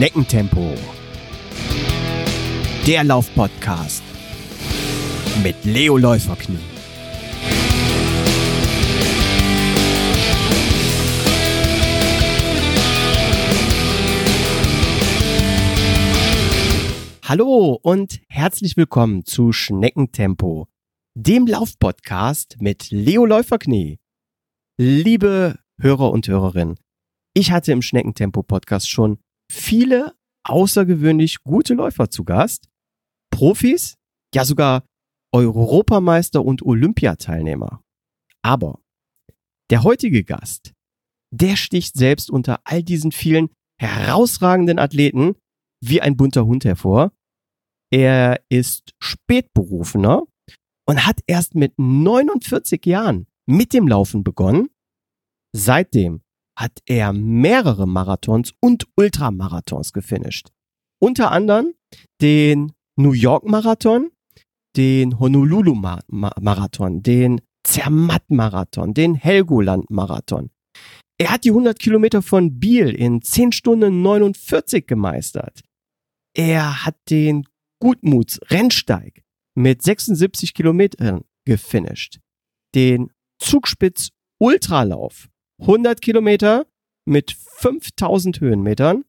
Schneckentempo. Der Laufpodcast mit Leo Läuferknie. Hallo und herzlich willkommen zu Schneckentempo, dem Laufpodcast mit Leo Läuferknie. Liebe Hörer und Hörerinnen, ich hatte im Schneckentempo-Podcast schon viele außergewöhnlich gute Läufer zu Gast. Profis, ja sogar Europameister und Olympiateilnehmer. Aber der heutige Gast, der sticht selbst unter all diesen vielen herausragenden Athleten wie ein bunter Hund hervor. Er ist Spätberufener und hat erst mit 49 Jahren mit dem Laufen begonnen. Seitdem hat er mehrere Marathons und Ultramarathons gefinisht. Unter anderem den New York Marathon, den Honolulu Marathon, den Zermatt Marathon, den Helgoland Marathon. Er hat die 100 Kilometer von Biel in 10 Stunden 49 gemeistert. Er hat den Gutmuts Rennsteig mit 76 Kilometern gefinisht. Den Zugspitz Ultralauf 100 Kilometer mit 5000 Höhenmetern,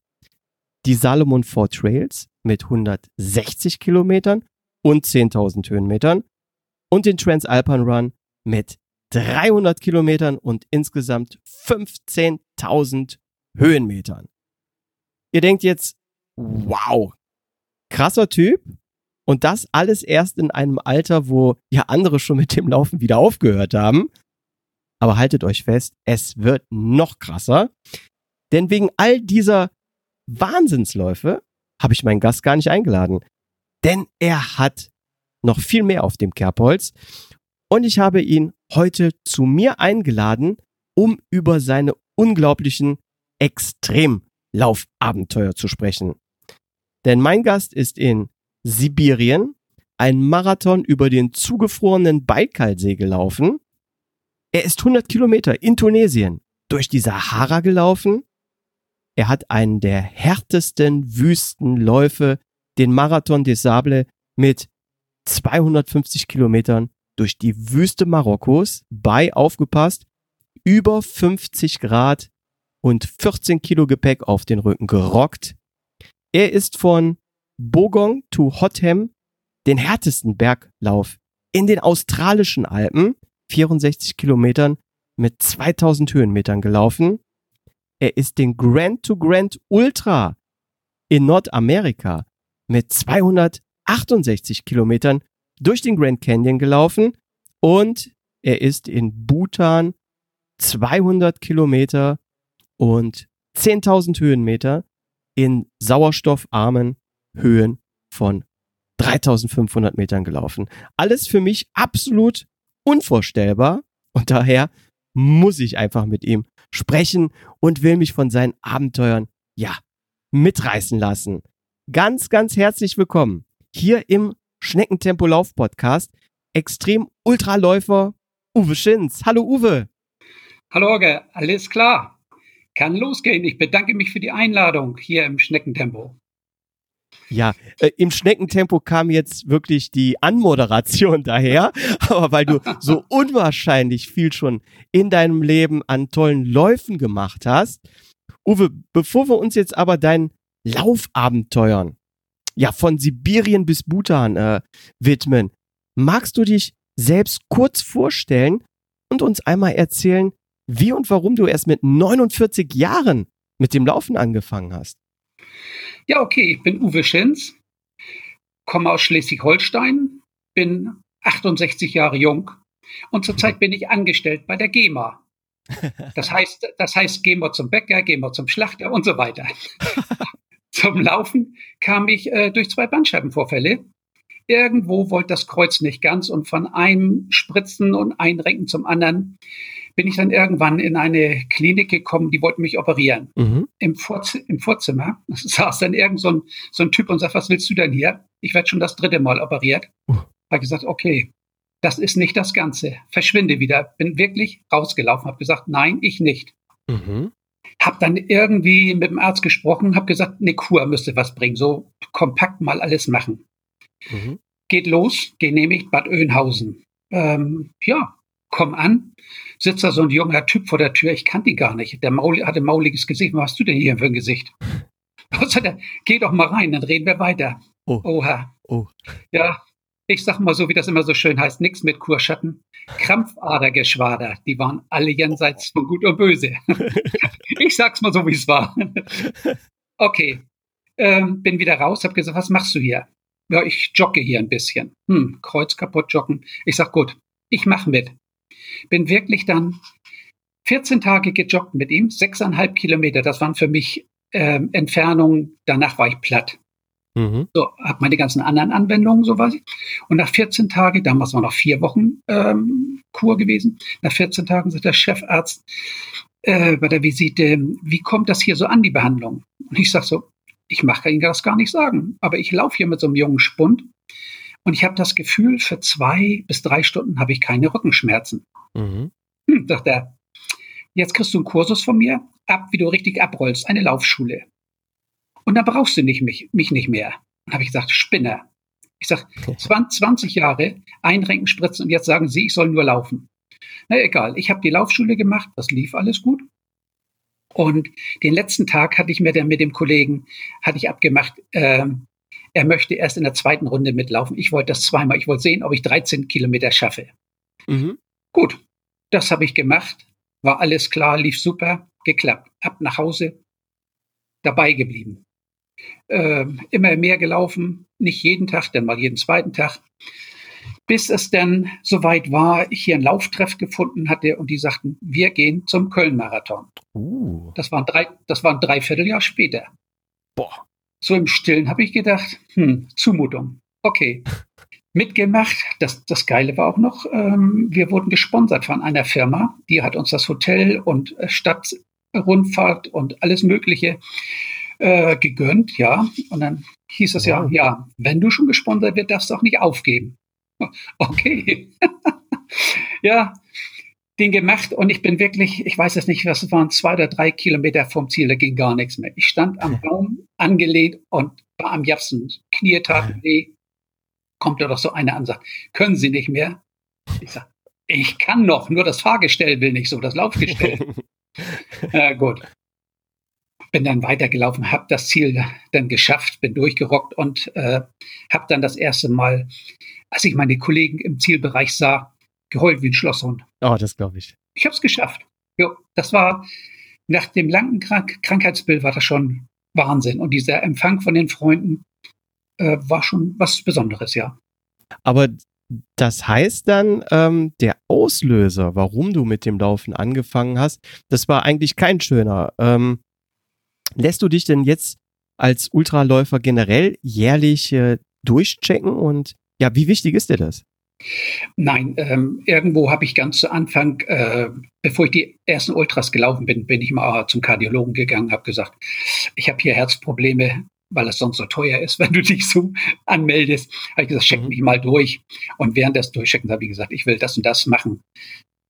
die Salomon Four Trails mit 160 Kilometern und 10.000 Höhenmetern und den Transalpine Run mit 300 Kilometern und insgesamt 15.000 Höhenmetern. Ihr denkt jetzt, wow, krasser Typ. Und das alles erst in einem Alter, wo ja andere schon mit dem Laufen wieder aufgehört haben. Aber haltet euch fest, es wird noch krasser. Denn wegen all dieser Wahnsinnsläufe habe ich meinen Gast gar nicht eingeladen. Denn er hat noch viel mehr auf dem Kerbholz. Und ich habe ihn heute zu mir eingeladen, um über seine unglaublichen Extremlaufabenteuer zu sprechen. Denn mein Gast ist in Sibirien ein Marathon über den zugefrorenen Baikalsee gelaufen er ist 100 Kilometer in Tunesien durch die Sahara gelaufen. Er hat einen der härtesten Wüstenläufe, den Marathon des Sable, mit 250 Kilometern durch die Wüste Marokkos bei aufgepasst, über 50 Grad und 14 Kilo Gepäck auf den Rücken gerockt. Er ist von Bogong to Hotham den härtesten Berglauf in den australischen Alpen 64 Kilometern mit 2000 Höhenmetern gelaufen. Er ist den Grand to Grand Ultra in Nordamerika mit 268 Kilometern durch den Grand Canyon gelaufen und er ist in Bhutan 200 Kilometer und 10.000 Höhenmeter in sauerstoffarmen Höhen von 3500 Metern gelaufen. Alles für mich absolut unvorstellbar und daher muss ich einfach mit ihm sprechen und will mich von seinen Abenteuern, ja, mitreißen lassen. Ganz, ganz herzlich willkommen hier im Schneckentempo Lauf Podcast. Extrem Ultraläufer Uwe Schinz. Hallo Uwe. Hallo Orge, alles klar. Kann losgehen. Ich bedanke mich für die Einladung hier im Schneckentempo. Ja, äh, im Schneckentempo kam jetzt wirklich die Anmoderation daher, aber weil du so unwahrscheinlich viel schon in deinem Leben an tollen Läufen gemacht hast. Uwe, bevor wir uns jetzt aber deinen Laufabenteuern, ja, von Sibirien bis Bhutan äh, widmen, magst du dich selbst kurz vorstellen und uns einmal erzählen, wie und warum du erst mit 49 Jahren mit dem Laufen angefangen hast? Ja, okay, ich bin Uwe Schenz, komme aus Schleswig-Holstein, bin 68 Jahre jung und zurzeit bin ich angestellt bei der GEMA. Das heißt, das heißt, wir zum Bäcker, wir zum Schlachter und so weiter. zum Laufen kam ich äh, durch zwei Bandscheibenvorfälle. Irgendwo wollte das Kreuz nicht ganz und von einem Spritzen und Einrenken zum anderen bin ich dann irgendwann in eine Klinik gekommen, die wollten mich operieren. Mhm. Im, Vorz Im, Vorzimmer saß dann irgend so ein, so ein Typ und sagt, was willst du denn hier? Ich werde schon das dritte Mal operiert. Uh. Habe gesagt, okay, das ist nicht das Ganze. Verschwinde wieder. Bin wirklich rausgelaufen, habe gesagt, nein, ich nicht. Mhm. Hab dann irgendwie mit dem Arzt gesprochen, hab gesagt, eine Kur müsste was bringen, so kompakt mal alles machen. Mhm. Geht los, genehmigt Bad Oeynhausen. Ähm, ja, komm an, sitzt da so ein junger Typ vor der Tür, ich kannte ihn gar nicht. Der Maul, hatte mauliges Gesicht. Was hast du denn hier für ein Gesicht? Er, geh doch mal rein, dann reden wir weiter. Oh. Oha. Oh. Ja, ich sag mal so, wie das immer so schön heißt, nichts mit Kurschatten. Krampfadergeschwader, die waren alle jenseits von Gut und Böse. ich sag's mal so, wie es war. okay, ähm, bin wieder raus, hab gesagt, was machst du hier? Ja, ich jogge hier ein bisschen. Hm, Kreuz kaputt joggen. Ich sag, gut, ich mach mit. Bin wirklich dann 14 Tage gejoggt mit ihm, sechseinhalb Kilometer. Das waren für mich ähm, Entfernungen. Danach war ich platt. Mhm. So, habe meine ganzen anderen Anwendungen, so was. Und nach 14 Tagen, damals war noch vier Wochen ähm, Kur gewesen, nach 14 Tagen sagt der Chefarzt äh, bei der Visite, wie kommt das hier so an, die Behandlung? Und ich sage so, ich mache Ihnen das gar nicht sagen, aber ich laufe hier mit so einem jungen Spund und ich habe das Gefühl, für zwei bis drei Stunden habe ich keine Rückenschmerzen. Mhm. Hm, sagt er, jetzt kriegst du einen Kursus von mir, ab, wie du richtig abrollst, eine Laufschule. Und dann brauchst du nicht mich, mich nicht mehr. Dann habe ich gesagt, Spinner. Ich sage, 20 Jahre einrenken, spritzen und jetzt sagen Sie, ich soll nur laufen. Na egal, ich habe die Laufschule gemacht, das lief alles gut. Und den letzten Tag hatte ich mir dann mit dem Kollegen, hatte ich abgemacht, äh, er möchte erst in der zweiten Runde mitlaufen. Ich wollte das zweimal, ich wollte sehen, ob ich 13 Kilometer schaffe. Mhm. Gut, das habe ich gemacht, war alles klar, lief super, geklappt. Ab nach Hause, dabei geblieben äh, immer mehr gelaufen, nicht jeden Tag, dann mal jeden zweiten Tag, bis es dann soweit war, ich hier einen Lauftreff gefunden hatte und die sagten, wir gehen zum Köln-Marathon. Uh. Das waren drei, das war ein Dreivierteljahr später. Boah. So im Stillen habe ich gedacht, hm, Zumutung. Okay. Mitgemacht. Das, das Geile war auch noch, ähm, wir wurden gesponsert von einer Firma, die hat uns das Hotel und Stadtrundfahrt und alles Mögliche äh, gegönnt, ja. Und dann hieß es wow. ja, ja, wenn du schon gesponsert wirst, darfst du auch nicht aufgeben. Okay. ja, den gemacht und ich bin wirklich, ich weiß es nicht, was es waren, zwei oder drei Kilometer vom Ziel, da ging gar nichts mehr. Ich stand am Baum angelehnt und war am Japsen. Knie taten weh. Kommt da doch so einer an und sagt, können Sie nicht mehr? Ich sage, ich kann noch, nur das Fahrgestell will nicht so, das Laufgestell. äh, gut bin dann weitergelaufen, habe das Ziel dann geschafft, bin durchgerockt und äh, habe dann das erste Mal, als ich meine Kollegen im Zielbereich sah, geheult wie ein Schlosshund. Oh, das glaube ich. Ich habe es geschafft. Jo, das war nach dem langen Krank Krankheitsbild war das schon Wahnsinn. Und dieser Empfang von den Freunden äh, war schon was Besonderes, ja. Aber das heißt dann, ähm, der Auslöser, warum du mit dem Laufen angefangen hast, das war eigentlich kein schöner. Ähm, Lässt du dich denn jetzt als Ultraläufer generell jährlich äh, durchchecken und ja, wie wichtig ist dir das? Nein, ähm, irgendwo habe ich ganz zu Anfang, äh, bevor ich die ersten Ultras gelaufen bin, bin ich mal zum Kardiologen gegangen, habe gesagt, ich habe hier Herzprobleme, weil es sonst so teuer ist, wenn du dich so anmeldest. Habe ich gesagt, check mhm. mich mal durch. Und während des Durchcheckens habe ich gesagt, ich will das und das machen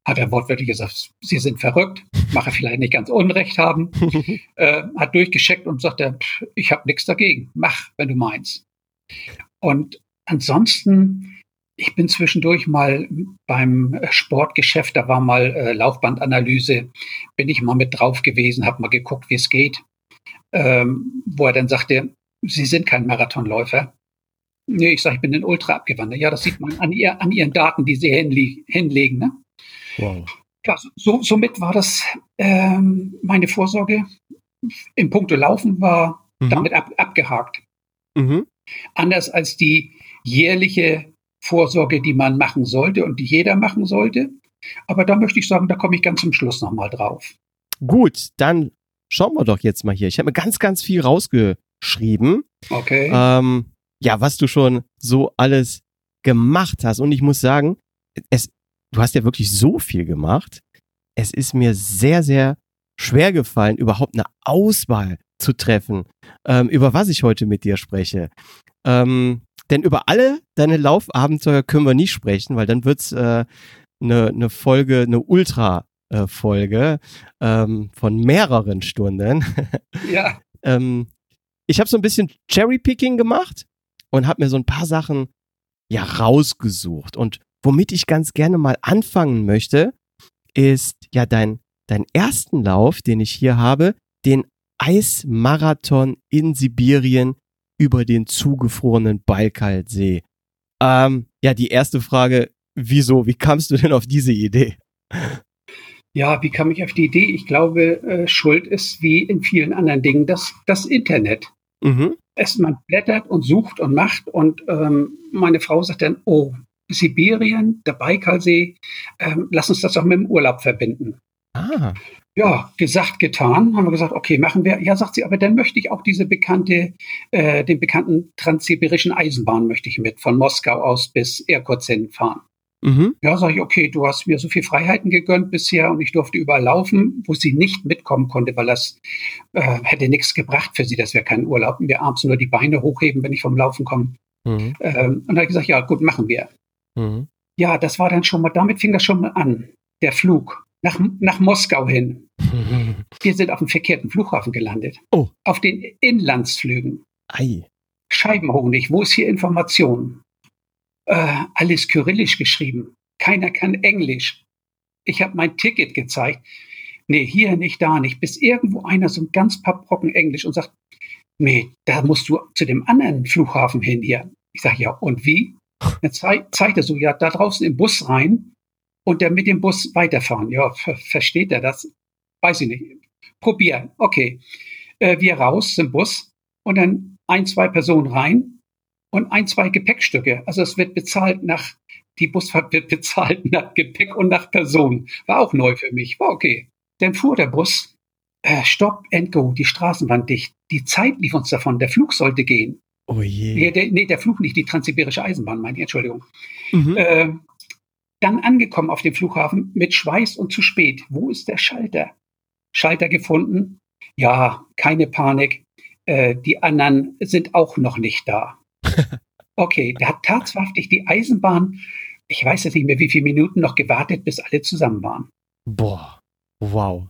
hat er wortwörtlich gesagt, Sie sind verrückt, mache vielleicht nicht ganz Unrecht haben, äh, hat durchgescheckt und sagte, ich habe nichts dagegen, mach, wenn du meinst. Und ansonsten, ich bin zwischendurch mal beim Sportgeschäft, da war mal äh, Laufbandanalyse, bin ich mal mit drauf gewesen, habe mal geguckt, wie es geht, ähm, wo er dann sagte, Sie sind kein Marathonläufer. Nee, ich sage, ich bin ein Ultra abgewandert. Ja, das sieht man an, ihr, an Ihren Daten, die Sie hinlegen. Ne? Wow. Ja, so, somit war das ähm, meine Vorsorge im Punkto Laufen war mhm. damit ab, abgehakt. Mhm. Anders als die jährliche Vorsorge, die man machen sollte und die jeder machen sollte. Aber da möchte ich sagen, da komme ich ganz zum Schluss nochmal drauf. Gut, dann schauen wir doch jetzt mal hier. Ich habe mir ganz, ganz viel rausgeschrieben. Okay. Ähm, ja, was du schon so alles gemacht hast. Und ich muss sagen, es du hast ja wirklich so viel gemacht. Es ist mir sehr, sehr schwer gefallen, überhaupt eine Auswahl zu treffen, ähm, über was ich heute mit dir spreche. Ähm, denn über alle deine Laufabenteuer können wir nicht sprechen, weil dann wird's äh, eine, eine Folge, eine Ultra Folge ähm, von mehreren Stunden. Ja. ähm, ich habe so ein bisschen Cherry-Picking gemacht und habe mir so ein paar Sachen ja rausgesucht. Und womit ich ganz gerne mal anfangen möchte, ist ja dein, dein ersten Lauf, den ich hier habe, den Eismarathon in Sibirien über den zugefrorenen Baikalsee. Ähm, ja, die erste Frage, wieso, wie kamst du denn auf diese Idee? Ja, wie kam ich auf die Idee? Ich glaube, äh, Schuld ist wie in vielen anderen Dingen das, das Internet. Mhm. Es, man blättert und sucht und macht und ähm, meine Frau sagt dann, oh, Sibirien, der Baikalsee, ähm, lass uns das doch mit dem Urlaub verbinden. Ah. Ja, gesagt, getan, haben wir gesagt, okay, machen wir. Ja, sagt sie, aber dann möchte ich auch diese bekannte, äh, den bekannten transsibirischen Eisenbahn möchte ich mit, von Moskau aus bis Irkutsk fahren. Mhm. Ja, sage ich, okay, du hast mir so viel Freiheiten gegönnt bisher und ich durfte überall laufen, wo sie nicht mitkommen konnte, weil das äh, hätte nichts gebracht für sie, das wäre kein Urlaub. Wir abends nur die Beine hochheben, wenn ich vom Laufen komme. Mhm. Ähm, und da habe ich gesagt, ja, gut, machen wir. Mhm. Ja, das war dann schon mal, damit fing das schon mal an, der Flug nach, nach Moskau hin. Wir sind auf dem verkehrten Flughafen gelandet. Oh. Auf den Inlandsflügen. Ei. Scheibenhonig, wo ist hier Information? Äh, alles kyrillisch geschrieben. Keiner kann Englisch. Ich habe mein Ticket gezeigt. Nee, hier nicht, da nicht. Bis irgendwo einer so ein ganz paar Brocken Englisch und sagt, nee, da musst du zu dem anderen Flughafen hin hier. Ich sage, ja, und wie? Dann zeigt er so, ja, da draußen im Bus rein und dann mit dem Bus weiterfahren. Ja, versteht er das? Weiß ich nicht. Probieren. Okay. Äh, wir raus zum Bus und dann ein, zwei Personen rein und ein, zwei Gepäckstücke. Also es wird bezahlt nach, die Busfahrt wird bezahlt nach Gepäck und nach Person. War auch neu für mich. War okay. Dann fuhr der Bus. Äh, Stop and go, die Straßenbahn dicht. Die Zeit lief uns davon. Der Flug sollte gehen. Oh je. Nee, der, nee, der Flug nicht, die transsibirische Eisenbahn, meine ich, Entschuldigung. Mhm. Äh, dann angekommen auf dem Flughafen mit Schweiß und zu spät. Wo ist der Schalter? Schalter gefunden? Ja, keine Panik. Äh, die anderen sind auch noch nicht da. Okay, da hat tatsächlich die Eisenbahn, ich weiß jetzt nicht mehr, wie viele Minuten noch gewartet, bis alle zusammen waren. Boah, wow.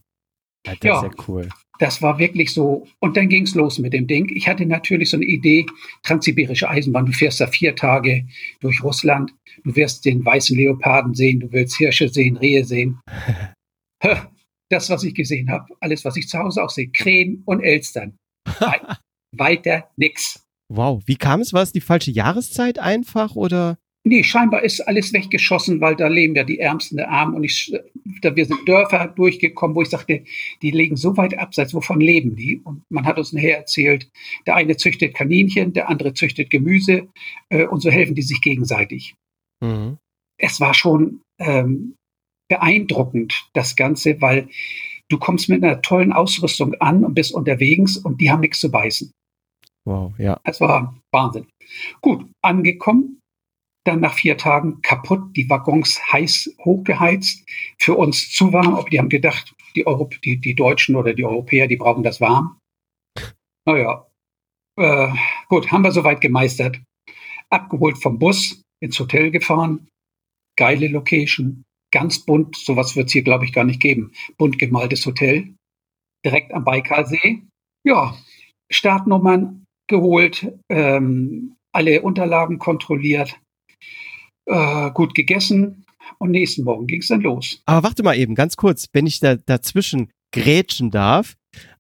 Das ja, ist ja cool. Das war wirklich so. Und dann ging es los mit dem Ding. Ich hatte natürlich so eine Idee, transsibirische Eisenbahn. Du fährst da vier Tage durch Russland. Du wirst den weißen Leoparden sehen. Du willst Hirsche sehen, Rehe sehen. das, was ich gesehen habe, alles, was ich zu Hause auch sehe, Krähen und Elstern. Weiter nix. Wow, wie kam es? War es die falsche Jahreszeit einfach oder? Nee, scheinbar ist alles weggeschossen, weil da leben ja die Ärmsten der Armen und ich, da wir sind Dörfer durchgekommen, wo ich sagte, die legen so weit abseits, wovon leben die? Und man hat uns nachher erzählt, der eine züchtet Kaninchen, der andere züchtet Gemüse äh, und so helfen die sich gegenseitig. Mhm. Es war schon ähm, beeindruckend, das Ganze, weil du kommst mit einer tollen Ausrüstung an und bist unterwegs und die haben nichts zu beißen. Wow, ja. Es war Wahnsinn. Gut, angekommen, dann nach vier Tagen kaputt, die Waggons heiß hochgeheizt, für uns zu warm. Aber die haben gedacht, die, Europ die, die Deutschen oder die Europäer, die brauchen das warm. Naja, äh, gut, haben wir soweit gemeistert. Abgeholt vom Bus, ins Hotel gefahren. Geile Location, ganz bunt. Sowas wird es hier, glaube ich, gar nicht geben. Bunt gemaltes Hotel, direkt am Baikalsee. Ja, Startnummern geholt, ähm, alle Unterlagen kontrolliert, äh, gut gegessen und nächsten Morgen ging es dann los. Aber warte mal eben, ganz kurz, wenn ich da dazwischen grätschen darf,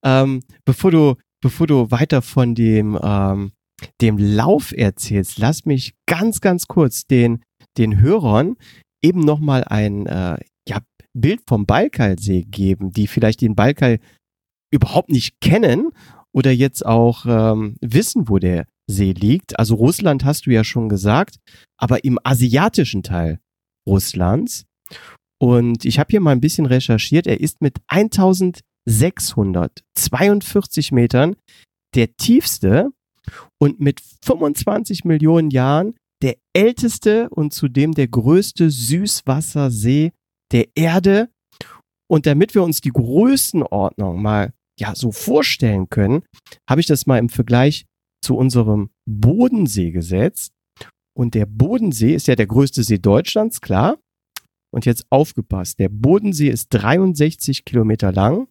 ähm, bevor du, bevor du weiter von dem, ähm, dem Lauf erzählst, lass mich ganz, ganz kurz den, den Hörern eben nochmal ein äh, ja, Bild vom Balkalsee geben, die vielleicht den Balkal überhaupt nicht kennen oder jetzt auch ähm, wissen, wo der See liegt. Also Russland hast du ja schon gesagt, aber im asiatischen Teil Russlands. Und ich habe hier mal ein bisschen recherchiert. Er ist mit 1642 Metern der tiefste und mit 25 Millionen Jahren der älteste und zudem der größte Süßwassersee der Erde. Und damit wir uns die Größenordnung mal ja so vorstellen können, habe ich das mal im Vergleich zu unserem Bodensee gesetzt. Und der Bodensee ist ja der größte See Deutschlands, klar. Und jetzt aufgepasst, der Bodensee ist 63 Kilometer lang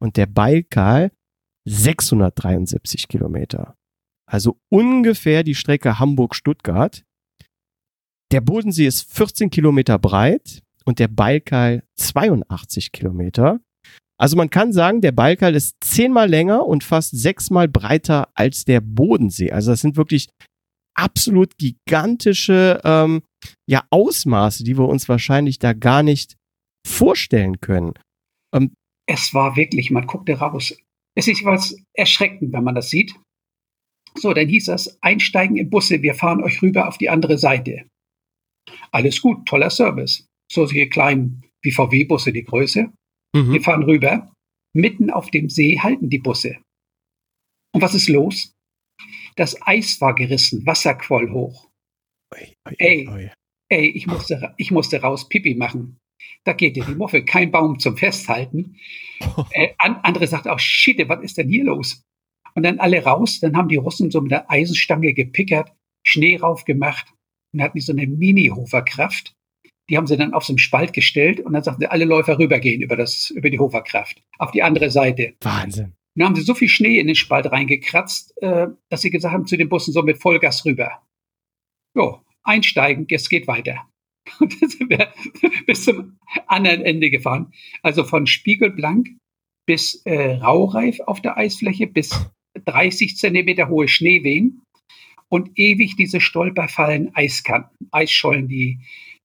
und der Baikal 673 Kilometer. Also ungefähr die Strecke Hamburg-Stuttgart. Der Bodensee ist 14 Kilometer breit und der Baikal 82 Kilometer. Also man kann sagen, der Baikal ist zehnmal länger und fast sechsmal breiter als der Bodensee. Also das sind wirklich absolut gigantische ähm, ja, Ausmaße, die wir uns wahrscheinlich da gar nicht vorstellen können. Ähm, es war wirklich, man guckte raus. Es ist was erschreckend, wenn man das sieht. So, dann hieß das, einsteigen in Busse, wir fahren euch rüber auf die andere Seite. Alles gut, toller Service. So solche kleinen wie VW-Busse die Größe. Mhm. Wir fahren rüber. Mitten auf dem See halten die Busse. Und was ist los? Das Eis war gerissen, Wasser quoll hoch. Oi, oi, ey, oi. ey, ich musste, ich musste raus Pipi machen. Da geht dir die Muffe, kein Baum zum Festhalten. Äh, andere sagt auch, shit, was ist denn hier los? Und dann alle raus, dann haben die Russen so mit der Eisenstange gepickert, Schnee raufgemacht und hatten so eine Mini-Hoferkraft. Die haben sie dann auf so einen Spalt gestellt und dann sagten sie, alle Läufer rübergehen über, das, über die Hoferkraft auf die andere Seite. Wahnsinn. Dann haben sie so viel Schnee in den Spalt reingekratzt, äh, dass sie gesagt haben zu den Bussen so mit Vollgas rüber. Jo, einsteigen, es geht weiter. Und dann sind wir bis zum anderen Ende gefahren. Also von Spiegelblank bis äh, Raureif auf der Eisfläche, bis 30 Zentimeter hohe Schneewehen und ewig diese Stolperfallen, Eiskanten, Eisschollen, die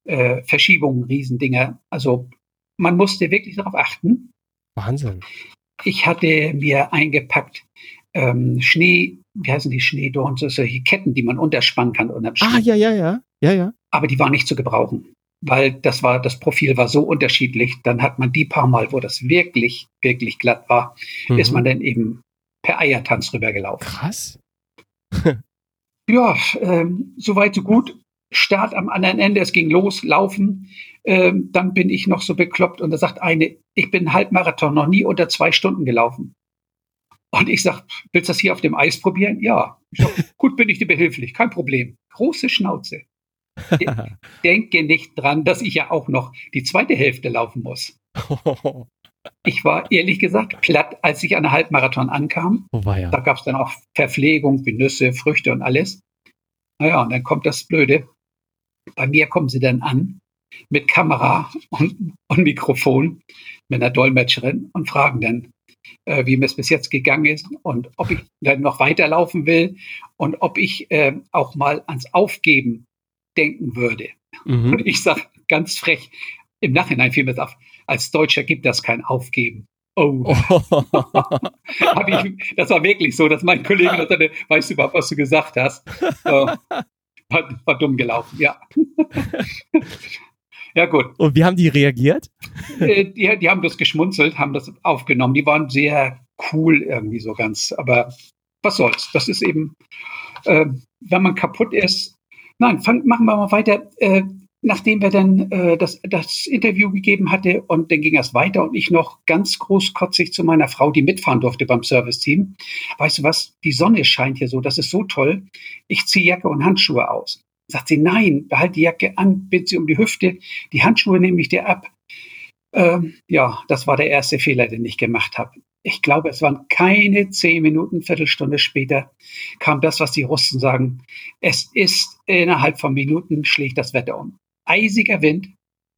äh, Verschiebungen, Riesendinger. Also man musste wirklich darauf achten. Wahnsinn. Ich hatte mir eingepackt ähm, Schnee, wie heißen die Schneedorn, so solche Ketten, die man unterspannen kann unterm Schnee. Ah, ja, ja, ja, ja, ja. Aber die waren nicht zu gebrauchen, weil das war, das Profil war so unterschiedlich. Dann hat man die paar Mal, wo das wirklich, wirklich glatt war, mhm. ist man dann eben per Eiertanz rübergelaufen. Krass. ja, ähm, soweit so gut. Start am anderen Ende, es ging los, laufen. Ähm, dann bin ich noch so bekloppt und da sagt eine, ich bin Halbmarathon noch nie unter zwei Stunden gelaufen. Und ich sag, willst du das hier auf dem Eis probieren? Ja. Sag, gut, bin ich dir behilflich, kein Problem. Große Schnauze. Denke nicht dran, dass ich ja auch noch die zweite Hälfte laufen muss. Ich war ehrlich gesagt platt, als ich an der Halbmarathon ankam. Oh, ja. Da gab es dann auch Verpflegung wie Nüsse, Früchte und alles. Naja, und dann kommt das Blöde. Bei mir kommen sie dann an mit Kamera und, und Mikrofon mit einer Dolmetscherin und fragen dann, äh, wie mir es bis jetzt gegangen ist und ob ich dann noch weiterlaufen will und ob ich äh, auch mal ans Aufgeben denken würde. Mhm. Und ich sage ganz frech, im Nachhinein fiel mir auf, als Deutscher gibt das kein Aufgeben. Oh. ich, das war wirklich so, dass mein Kollege sagte, weißt du überhaupt, was du gesagt hast? So, war, war dumm gelaufen, ja. Ja, gut. Und wie haben die reagiert? Äh, die, die haben das geschmunzelt, haben das aufgenommen. Die waren sehr cool irgendwie so ganz. Aber was soll's? Das ist eben, äh, wenn man kaputt ist. Nein, fang, machen wir mal weiter. Äh, nachdem wir dann äh, das, das Interview gegeben hatte und dann ging es weiter und ich noch ganz großkotzig zu meiner Frau, die mitfahren durfte beim Serviceteam. Weißt du was? Die Sonne scheint hier so, das ist so toll. Ich ziehe Jacke und Handschuhe aus. Sagt sie, nein, behalt die Jacke an, bind sie um die Hüfte, die Handschuhe nehme ich dir ab. Ähm, ja, das war der erste Fehler, den ich gemacht habe. Ich glaube, es waren keine zehn Minuten, Viertelstunde später kam das, was die Russen sagen. Es ist innerhalb von Minuten schlägt das Wetter um. Eisiger Wind,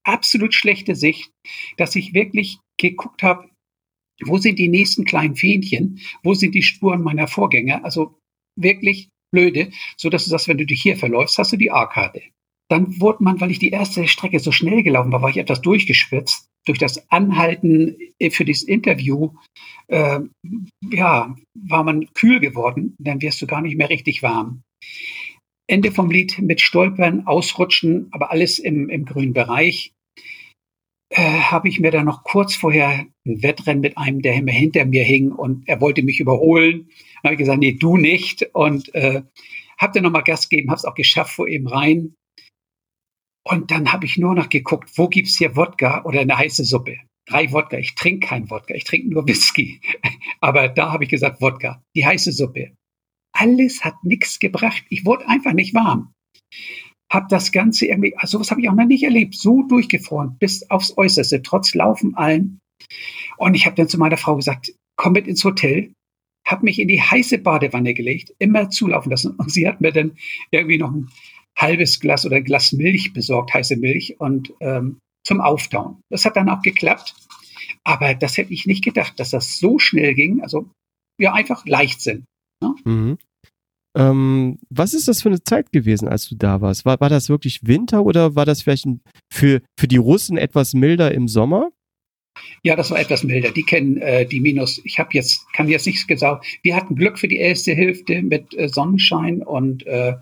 absolut schlechte Sicht, dass ich wirklich geguckt habe, wo sind die nächsten kleinen Fähnchen, wo sind die Spuren meiner Vorgänger. Also wirklich blöde, so dass du sagst, wenn du dich hier verläufst, hast du die A-Karte. Dann wurde man, weil ich die erste Strecke so schnell gelaufen war, war ich etwas durchgeschwitzt. Durch das Anhalten für dieses Interview, äh, ja, war man kühl geworden. Dann wirst du gar nicht mehr richtig warm. Ende vom Lied mit Stolpern, Ausrutschen, aber alles im, im grünen Bereich. Äh, habe ich mir dann noch kurz vorher ein Wettrennen mit einem, der hinter mir hing und er wollte mich überholen. Dann habe ich gesagt, nee, du nicht. Und äh, habe dann nochmal Gas gegeben, habe es auch geschafft vor ihm rein. Und dann habe ich nur noch geguckt, wo gibt's hier Wodka oder eine heiße Suppe? Drei Wodka. Ich trinke kein Wodka, ich trinke nur Whisky. Aber da habe ich gesagt, Wodka, die heiße Suppe. Alles hat nichts gebracht. Ich wurde einfach nicht warm. habe das Ganze irgendwie, also sowas habe ich auch noch nicht erlebt, so durchgefroren, bis aufs Äußerste, trotz Laufen allen. Und ich habe dann zu meiner Frau gesagt, komm mit ins Hotel, habe mich in die heiße Badewanne gelegt, immer zulaufen lassen. Und sie hat mir dann irgendwie noch ein halbes Glas oder ein Glas Milch besorgt, heiße Milch, und ähm, zum Auftauen. Das hat dann auch geklappt. Aber das hätte ich nicht gedacht, dass das so schnell ging. Also ja, einfach Leichtsinn. Ne? Mhm. Ähm, was ist das für eine Zeit gewesen, als du da warst? War, war das wirklich Winter oder war das vielleicht ein, für, für die Russen etwas milder im Sommer? Ja, das war etwas milder. Die kennen äh, die Minus. Ich habe jetzt, kann jetzt nichts gesagt. Wir hatten Glück für die erste Hälfte mit äh, Sonnenschein und, äh,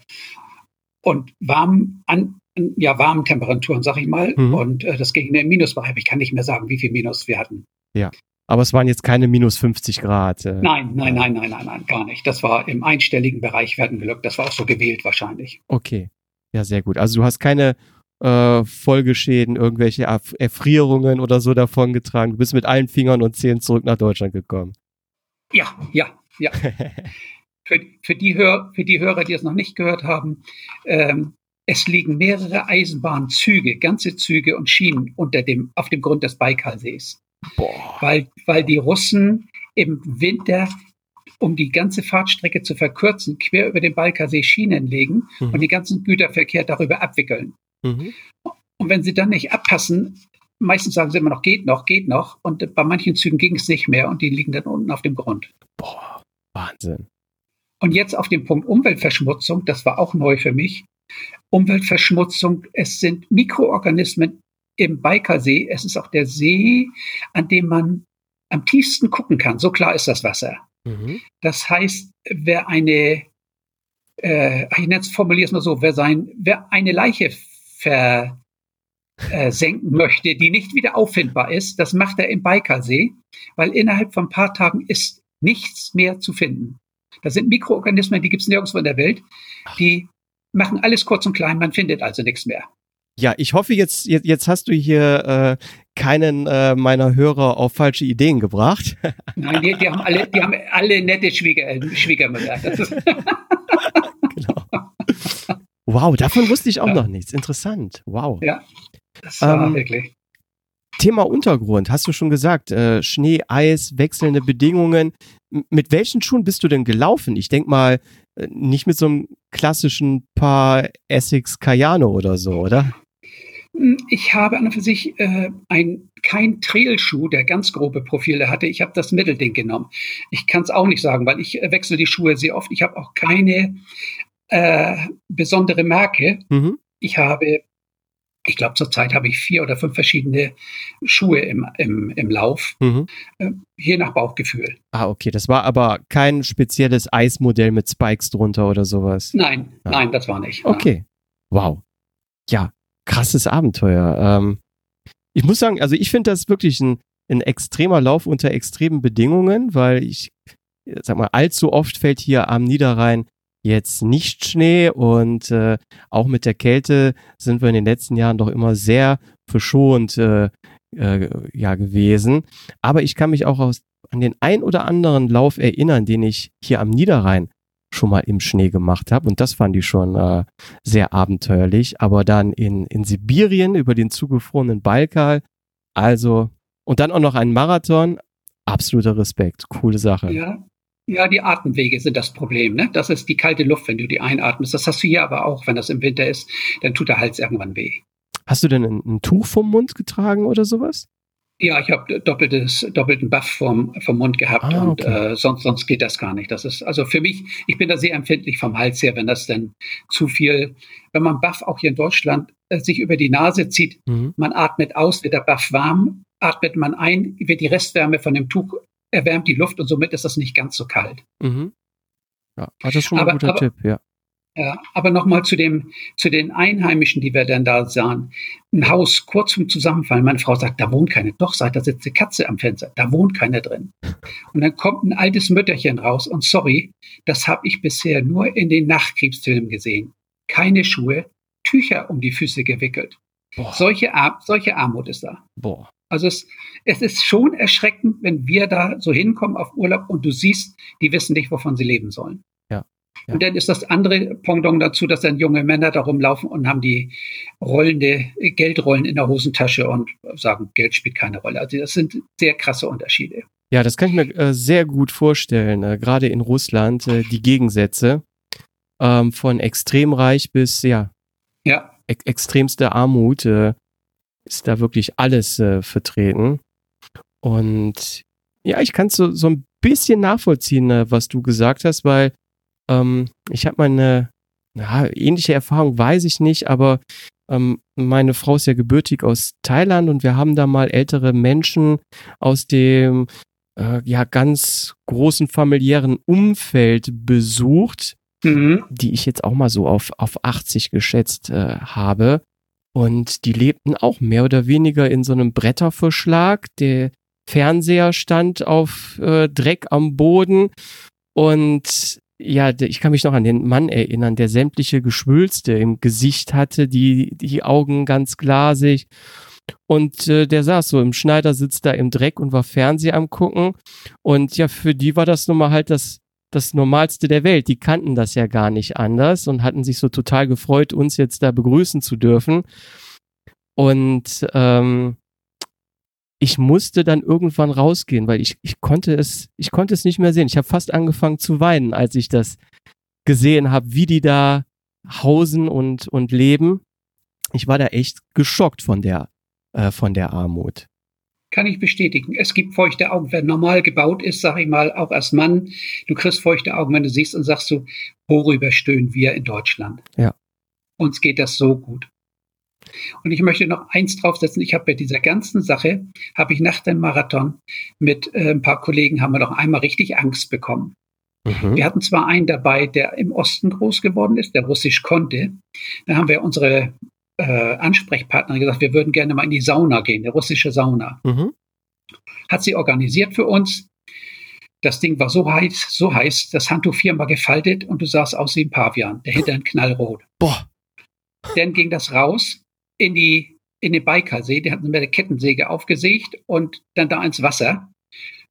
und warm an, ja, warmen Temperaturen, sag ich mal. Mhm. Und äh, das ging in den Minusbereich. Ich kann nicht mehr sagen, wie viel Minus wir hatten. Ja. Aber es waren jetzt keine minus 50 Grad. Äh, nein, nein, nein, nein, nein, nein, gar nicht. Das war im einstelligen Bereich, wir hatten Glück. Das war auch so gewählt wahrscheinlich. Okay. Ja, sehr gut. Also du hast keine äh, Folgeschäden, irgendwelche Erfrierungen oder so davongetragen. Du bist mit allen Fingern und Zehen zurück nach Deutschland gekommen. Ja, ja, ja. für, für, die Hör, für die Hörer, die es noch nicht gehört haben, ähm, es liegen mehrere Eisenbahnzüge, ganze Züge und Schienen unter dem, auf dem Grund des Baikalsees. Boah. Weil, weil die Russen im Winter, um die ganze Fahrtstrecke zu verkürzen, quer über den Balkansee Schienen legen mhm. und den ganzen Güterverkehr darüber abwickeln. Mhm. Und wenn sie dann nicht abpassen, meistens sagen sie immer noch, geht noch, geht noch. Und bei manchen Zügen ging es nicht mehr und die liegen dann unten auf dem Grund. Boah, Wahnsinn. Und jetzt auf den Punkt Umweltverschmutzung, das war auch neu für mich. Umweltverschmutzung, es sind Mikroorganismen im Baikalsee. Es ist auch der See, an dem man am tiefsten gucken kann. So klar ist das Wasser. Mhm. Das heißt, wer eine, äh, ich formuliere es mal so, wer, sein, wer eine Leiche versenken äh, möchte, die nicht wieder auffindbar ist, das macht er im Baikalsee, weil innerhalb von ein paar Tagen ist nichts mehr zu finden. Das sind Mikroorganismen, die gibt es nirgendwo in der Welt. Die machen alles kurz und klein, man findet also nichts mehr. Ja, ich hoffe, jetzt, jetzt, jetzt hast du hier äh, keinen äh, meiner Hörer auf falsche Ideen gebracht. Nein, die, die, haben, alle, die haben alle nette Schwieger, äh, Schwiegermütter. genau. Wow, davon wusste ich auch ja. noch nichts. Interessant. Wow. Ja, das war ähm, wirklich. Thema Untergrund, hast du schon gesagt. Äh, Schnee, Eis, wechselnde Bedingungen. M mit welchen Schuhen bist du denn gelaufen? Ich denke mal, äh, nicht mit so einem klassischen Paar Essex Cayano oder so, oder? Ich habe an und für sich äh, ein, kein Trailschuh, der ganz grobe Profile hatte. Ich habe das Mittelding genommen. Ich kann es auch nicht sagen, weil ich äh, wechsle die Schuhe sehr oft. Ich habe auch keine äh, besondere Marke. Mhm. Ich habe, ich glaube, zurzeit habe ich vier oder fünf verschiedene Schuhe im, im, im Lauf, mhm. äh, je nach Bauchgefühl. Ah, okay. Das war aber kein spezielles Eismodell mit Spikes drunter oder sowas. Nein, ah. nein, das war nicht. Okay. Wow. Ja, krasses Abenteuer. Ähm, ich muss sagen, also ich finde das wirklich ein, ein extremer Lauf unter extremen Bedingungen, weil ich, sag mal, allzu oft fällt hier am Niederrhein jetzt nicht Schnee und äh, auch mit der Kälte sind wir in den letzten Jahren doch immer sehr verschont äh, äh, ja, gewesen. Aber ich kann mich auch aus, an den ein oder anderen Lauf erinnern, den ich hier am Niederrhein schon mal im Schnee gemacht habe. Und das fand ich schon äh, sehr abenteuerlich. Aber dann in, in Sibirien über den zugefrorenen Balkal, also, und dann auch noch ein Marathon, absoluter Respekt, coole Sache. Ja, ja, die Atemwege sind das Problem. Ne? Das ist die kalte Luft, wenn du die einatmest. Das hast du hier aber auch, wenn das im Winter ist, dann tut der Hals irgendwann weh. Hast du denn ein, ein Tuch vom Mund getragen oder sowas? Ja, ich habe doppeltes, doppelten Buff vom, vom Mund gehabt ah, okay. und äh, sonst, sonst geht das gar nicht. Das ist also für mich, ich bin da sehr empfindlich vom Hals her, wenn das denn zu viel, wenn man Buff auch hier in Deutschland äh, sich über die Nase zieht, mhm. man atmet aus, wird der Buff warm, atmet man ein, wird die Restwärme von dem Tuch erwärmt die Luft und somit ist das nicht ganz so kalt. Mhm. Ja, das ist schon aber, ein guter aber, Tipp, ja. Ja, aber nochmal zu dem, zu den Einheimischen, die wir dann da sahen. Ein Haus kurz vom Zusammenfallen. Meine Frau sagt, da wohnt keine. Doch, sagt, da sitzt eine Katze am Fenster. Da wohnt keiner drin. Und dann kommt ein altes Mütterchen raus. Und sorry, das habe ich bisher nur in den Nachkriegsfilmen gesehen. Keine Schuhe, Tücher um die Füße gewickelt. Boah. Solche, Ar solche Armut ist da. Boah. Also es, es ist schon erschreckend, wenn wir da so hinkommen auf Urlaub und du siehst, die wissen nicht, wovon sie leben sollen. Ja. Und dann ist das andere Pendant dazu, dass dann junge Männer da rumlaufen und haben die rollende Geldrollen in der Hosentasche und sagen, Geld spielt keine Rolle. Also das sind sehr krasse Unterschiede. Ja, das kann ich mir äh, sehr gut vorstellen, äh, gerade in Russland, äh, die Gegensätze ähm, von extrem reich bis ja, ja. E extremste Armut äh, ist da wirklich alles äh, vertreten. Und ja, ich kann es so, so ein bisschen nachvollziehen, äh, was du gesagt hast, weil ähm, ich habe meine na, ähnliche Erfahrung, weiß ich nicht, aber ähm, meine Frau ist ja gebürtig aus Thailand und wir haben da mal ältere Menschen aus dem äh, ja ganz großen familiären Umfeld besucht, mhm. die ich jetzt auch mal so auf, auf 80 geschätzt äh, habe. Und die lebten auch mehr oder weniger in so einem Bretterverschlag. Der Fernseher stand auf äh, Dreck am Boden. Und ja, ich kann mich noch an den Mann erinnern, der sämtliche Geschwülste im Gesicht hatte, die, die Augen ganz glasig. Und äh, der saß so im Schneidersitz da im Dreck und war Fernseher am gucken. Und ja, für die war das nun mal halt das, das Normalste der Welt. Die kannten das ja gar nicht anders und hatten sich so total gefreut, uns jetzt da begrüßen zu dürfen. Und ähm, ich musste dann irgendwann rausgehen, weil ich, ich konnte es, ich konnte es nicht mehr sehen. Ich habe fast angefangen zu weinen, als ich das gesehen habe, wie die da hausen und, und leben. Ich war da echt geschockt von der, äh, von der Armut. Kann ich bestätigen. Es gibt feuchte Augen. Wer normal gebaut ist, sag ich mal, auch als Mann, du kriegst feuchte Augen, wenn du siehst und sagst du, worüber stöhnen wir in Deutschland? Ja. Uns geht das so gut. Und ich möchte noch eins draufsetzen. Ich habe bei dieser ganzen Sache, habe ich nach dem Marathon mit äh, ein paar Kollegen, haben wir noch einmal richtig Angst bekommen. Mhm. Wir hatten zwar einen dabei, der im Osten groß geworden ist, der Russisch konnte. Dann haben wir unsere äh, Ansprechpartnerin gesagt, wir würden gerne mal in die Sauna gehen, eine russische Sauna. Mhm. Hat sie organisiert für uns. Das Ding war so heiß, so heiß, das Handtuch viermal gefaltet und du sahst aus wie ein Pavian, der Hintern knallrot. Boah. Dann ging das raus in die in den Baikalsee, die hatten mit der Kettensäge aufgesägt und dann da ins Wasser.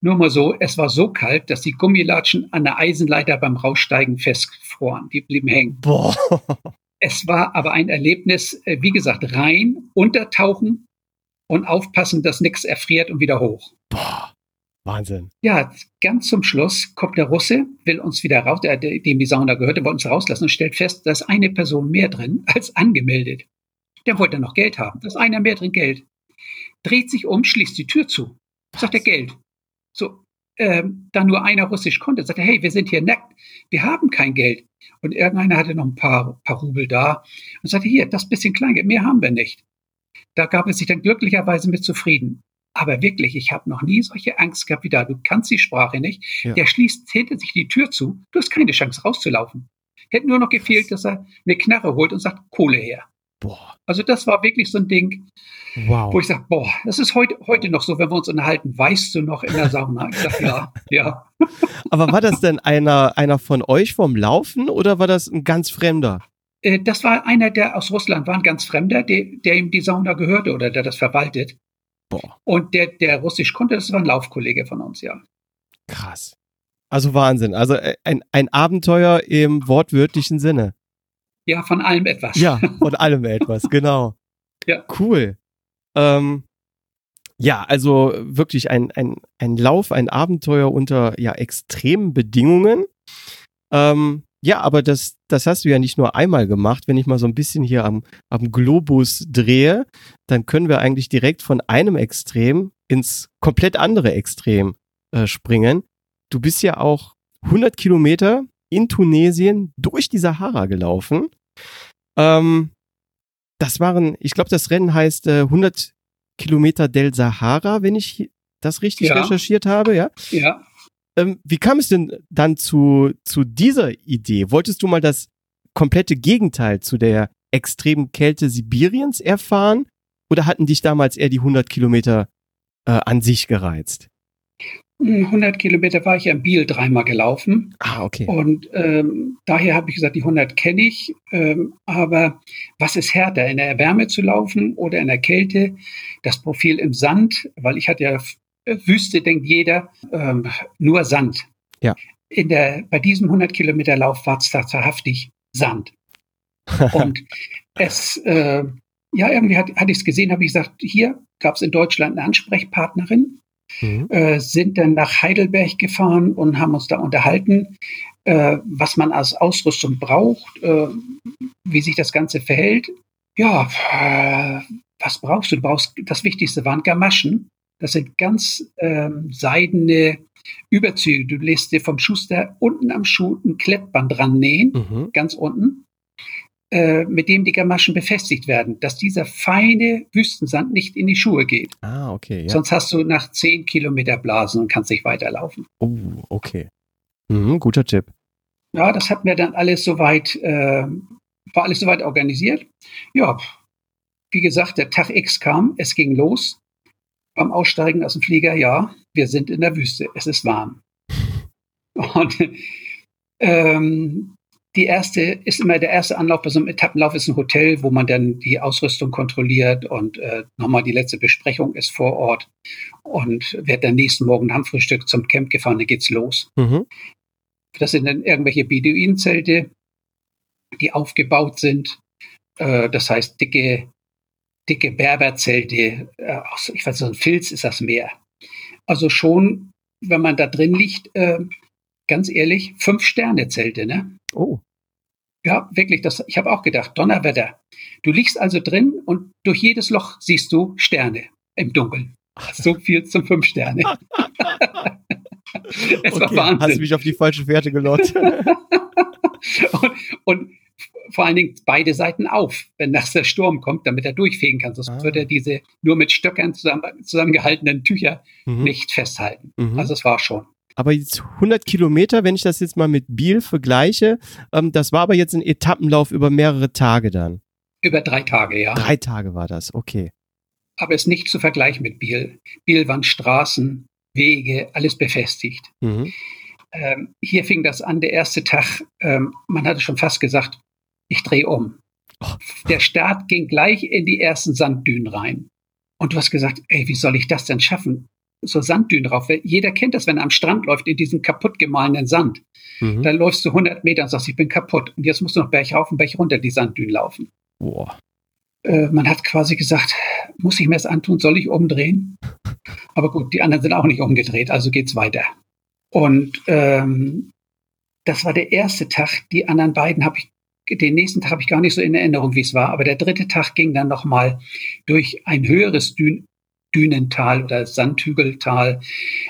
Nur mal so, es war so kalt, dass die Gummilatschen an der Eisenleiter beim Raussteigen festfroren. Die blieben hängen. Boah. Es war aber ein Erlebnis, äh, wie gesagt, rein, untertauchen und aufpassen, dass nichts erfriert und wieder hoch. Boah. Wahnsinn. Ja, ganz zum Schluss kommt der Russe, will uns wieder raus, der, dem die Sauna gehörte, wollte uns rauslassen und stellt fest, da ist eine Person mehr drin als angemeldet. Der wollte noch Geld haben. Da ist einer mehr drin Geld. Dreht sich um, schließt die Tür zu. Sagt er Geld. So, ähm, da nur einer Russisch konnte, sagte, hey, wir sind hier nackt, wir haben kein Geld. Und irgendeiner hatte noch ein paar, paar Rubel da und sagte, hier, das bisschen Kleingeld, mehr haben wir nicht. Da gab es sich dann glücklicherweise mit zufrieden. Aber wirklich, ich habe noch nie solche Angst gehabt wie da. Du kannst die Sprache nicht. Ja. Der schließt hinter sich die Tür zu. Du hast keine Chance rauszulaufen. Hätte nur noch gefehlt, dass er eine Knarre holt und sagt, Kohle her. Boah. Also das war wirklich so ein Ding, wow. wo ich sage, boah, das ist heute, heute noch so, wenn wir uns unterhalten, weißt du noch in der Sauna? Ich sage, ja, ja. Aber war das denn einer, einer von euch vom Laufen oder war das ein ganz Fremder? Äh, das war einer, der aus Russland war, ein ganz Fremder, der, der ihm die Sauna gehörte oder der das verwaltet. Boah. Und der, der Russisch konnte, das war ein Laufkollege von uns, ja. Krass. Also Wahnsinn. Also äh, ein, ein Abenteuer im wortwörtlichen Sinne. Ja, von allem etwas. Ja, von allem etwas, genau. Ja. Cool. Ähm, ja, also wirklich ein, ein, ein Lauf, ein Abenteuer unter ja extremen Bedingungen. Ähm, ja, aber das, das hast du ja nicht nur einmal gemacht. Wenn ich mal so ein bisschen hier am, am Globus drehe, dann können wir eigentlich direkt von einem Extrem ins komplett andere Extrem äh, springen. Du bist ja auch 100 Kilometer in Tunesien durch die Sahara gelaufen. Ähm, das waren, ich glaube, das Rennen heißt äh, 100 Kilometer del Sahara, wenn ich das richtig ja. recherchiert habe, ja? Ja. Ähm, wie kam es denn dann zu, zu dieser Idee? Wolltest du mal das komplette Gegenteil zu der extremen Kälte Sibiriens erfahren? Oder hatten dich damals eher die 100 Kilometer äh, an sich gereizt? 100 Kilometer war ich am Biel dreimal gelaufen. Ah, okay. Und ähm, daher habe ich gesagt, die 100 kenne ich. Ähm, aber was ist härter, in der Wärme zu laufen oder in der Kälte? Das Profil im Sand, weil ich hatte ja Wüste, denkt jeder, ähm, nur Sand. Ja. in der, bei diesem 100 Kilometer Lauf war es tatsächlich Sand. Und es, äh, ja, irgendwie hat, hatte ich es gesehen, habe ich gesagt, hier gab es in Deutschland eine Ansprechpartnerin, mhm. äh, sind dann nach Heidelberg gefahren und haben uns da unterhalten, äh, was man als Ausrüstung braucht, äh, wie sich das Ganze verhält. Ja, äh, was brauchst du? Du brauchst, das Wichtigste waren Gamaschen. Das sind ganz ähm, seidene Überzüge. Du lässt dir vom Schuster unten am Schuh ein Klettband dran nähen, mhm. ganz unten, äh, mit dem die Gamaschen befestigt werden, dass dieser feine Wüstensand nicht in die Schuhe geht. Ah, okay. Ja. Sonst hast du nach zehn Kilometer Blasen und kannst nicht weiterlaufen. Oh, okay. Mhm, guter Tipp. Ja, das hat mir dann alles soweit, äh, war alles soweit organisiert. Ja, wie gesagt, der Tag X kam, es ging los. Beim Aussteigen aus dem Flieger, ja, wir sind in der Wüste, es ist warm. Und ähm, die erste ist immer der erste Anlauf bei so einem Etappenlauf ist ein Hotel, wo man dann die Ausrüstung kontrolliert und äh, nochmal die letzte Besprechung ist vor Ort und wird dann nächsten Morgen am Frühstück zum Camp gefahren, dann geht's los. Mhm. Das sind dann irgendwelche Beduinenzelte, die aufgebaut sind. Äh, das heißt dicke, dicke Berberzelte, äh, aus, ich weiß so ein Filz ist das mehr. Also schon, wenn man da drin liegt, äh, ganz ehrlich, fünf Sterne Zelte, ne? Oh. Ja, wirklich, das, ich habe auch gedacht, Donnerwetter. Du liegst also drin und durch jedes Loch siehst du Sterne im Dunkeln. So viel zum fünf Sterne. es okay, war Wahnsinn. Hast du mich auf die falsche Fährte gelockt. und, und vor allen Dingen beide Seiten auf, wenn nach der Sturm kommt, damit er durchfegen kann. Sonst ah. würde er diese nur mit Stöckern zusammen, zusammengehaltenen Tücher mhm. nicht festhalten. Mhm. Also es war schon. Aber jetzt 100 Kilometer, wenn ich das jetzt mal mit Biel vergleiche, ähm, das war aber jetzt ein Etappenlauf über mehrere Tage dann. Über drei Tage, ja. Drei Tage war das, okay. Aber es ist nicht zu vergleichen mit Biel. Biel waren Straßen, Wege, alles befestigt. Mhm. Ähm, hier fing das an, der erste Tag, ähm, man hatte schon fast gesagt, ich drehe um. Oh. Der Start ging gleich in die ersten Sanddünen rein. Und du hast gesagt, ey, wie soll ich das denn schaffen? So Sanddünen drauf. Jeder kennt das, wenn er am Strand läuft, in diesem kaputt gemahlenen Sand. Mhm. Dann läufst du 100 Meter und sagst, ich bin kaputt. Und jetzt musst du noch Berg rauf und Berg runter die Sanddünen laufen. Boah. Äh, man hat quasi gesagt, muss ich mir das antun? Soll ich umdrehen? Aber gut, die anderen sind auch nicht umgedreht, also geht's weiter. Und ähm, das war der erste Tag. Die anderen beiden habe ich den nächsten Tag habe ich gar nicht so in Erinnerung, wie es war, aber der dritte Tag ging dann nochmal durch ein höheres Dün Dünental oder Sandhügeltal,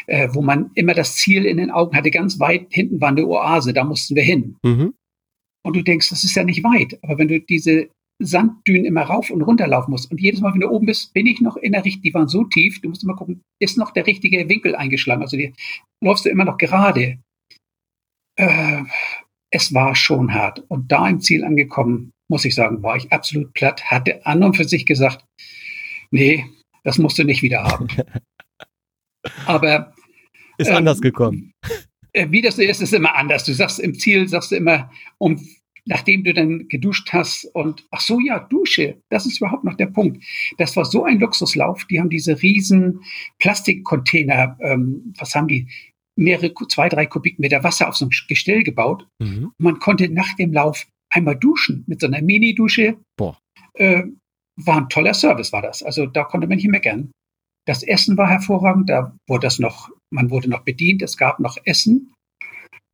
äh, wo man immer das Ziel in den Augen hatte. Ganz weit hinten war eine Oase, da mussten wir hin. Mhm. Und du denkst, das ist ja nicht weit. Aber wenn du diese Sanddünen immer rauf und runter laufen musst und jedes Mal, wenn du oben bist, bin ich noch in der Richtung, die waren so tief, du musst immer gucken, ist noch der richtige Winkel eingeschlagen. Also die, läufst du immer noch gerade. Äh, es war schon hart. Und da im Ziel angekommen, muss ich sagen, war ich absolut platt, hatte an und für sich gesagt, nee, das musst du nicht wieder haben. Aber ist ähm, anders gekommen. Äh, wie das ist, ist immer anders. Du sagst im Ziel, sagst du immer, um nachdem du dann geduscht hast und ach so ja, Dusche, das ist überhaupt noch der Punkt. Das war so ein Luxuslauf. Die haben diese riesen Plastikcontainer, ähm, was haben die? mehrere, zwei, drei Kubikmeter Wasser auf so ein Gestell gebaut. Mhm. Man konnte nach dem Lauf einmal duschen mit so einer Mini-Dusche. Boah. Äh, war ein toller Service, war das. Also da konnte man nicht meckern. Das Essen war hervorragend, da wurde das noch, man wurde noch bedient, es gab noch Essen,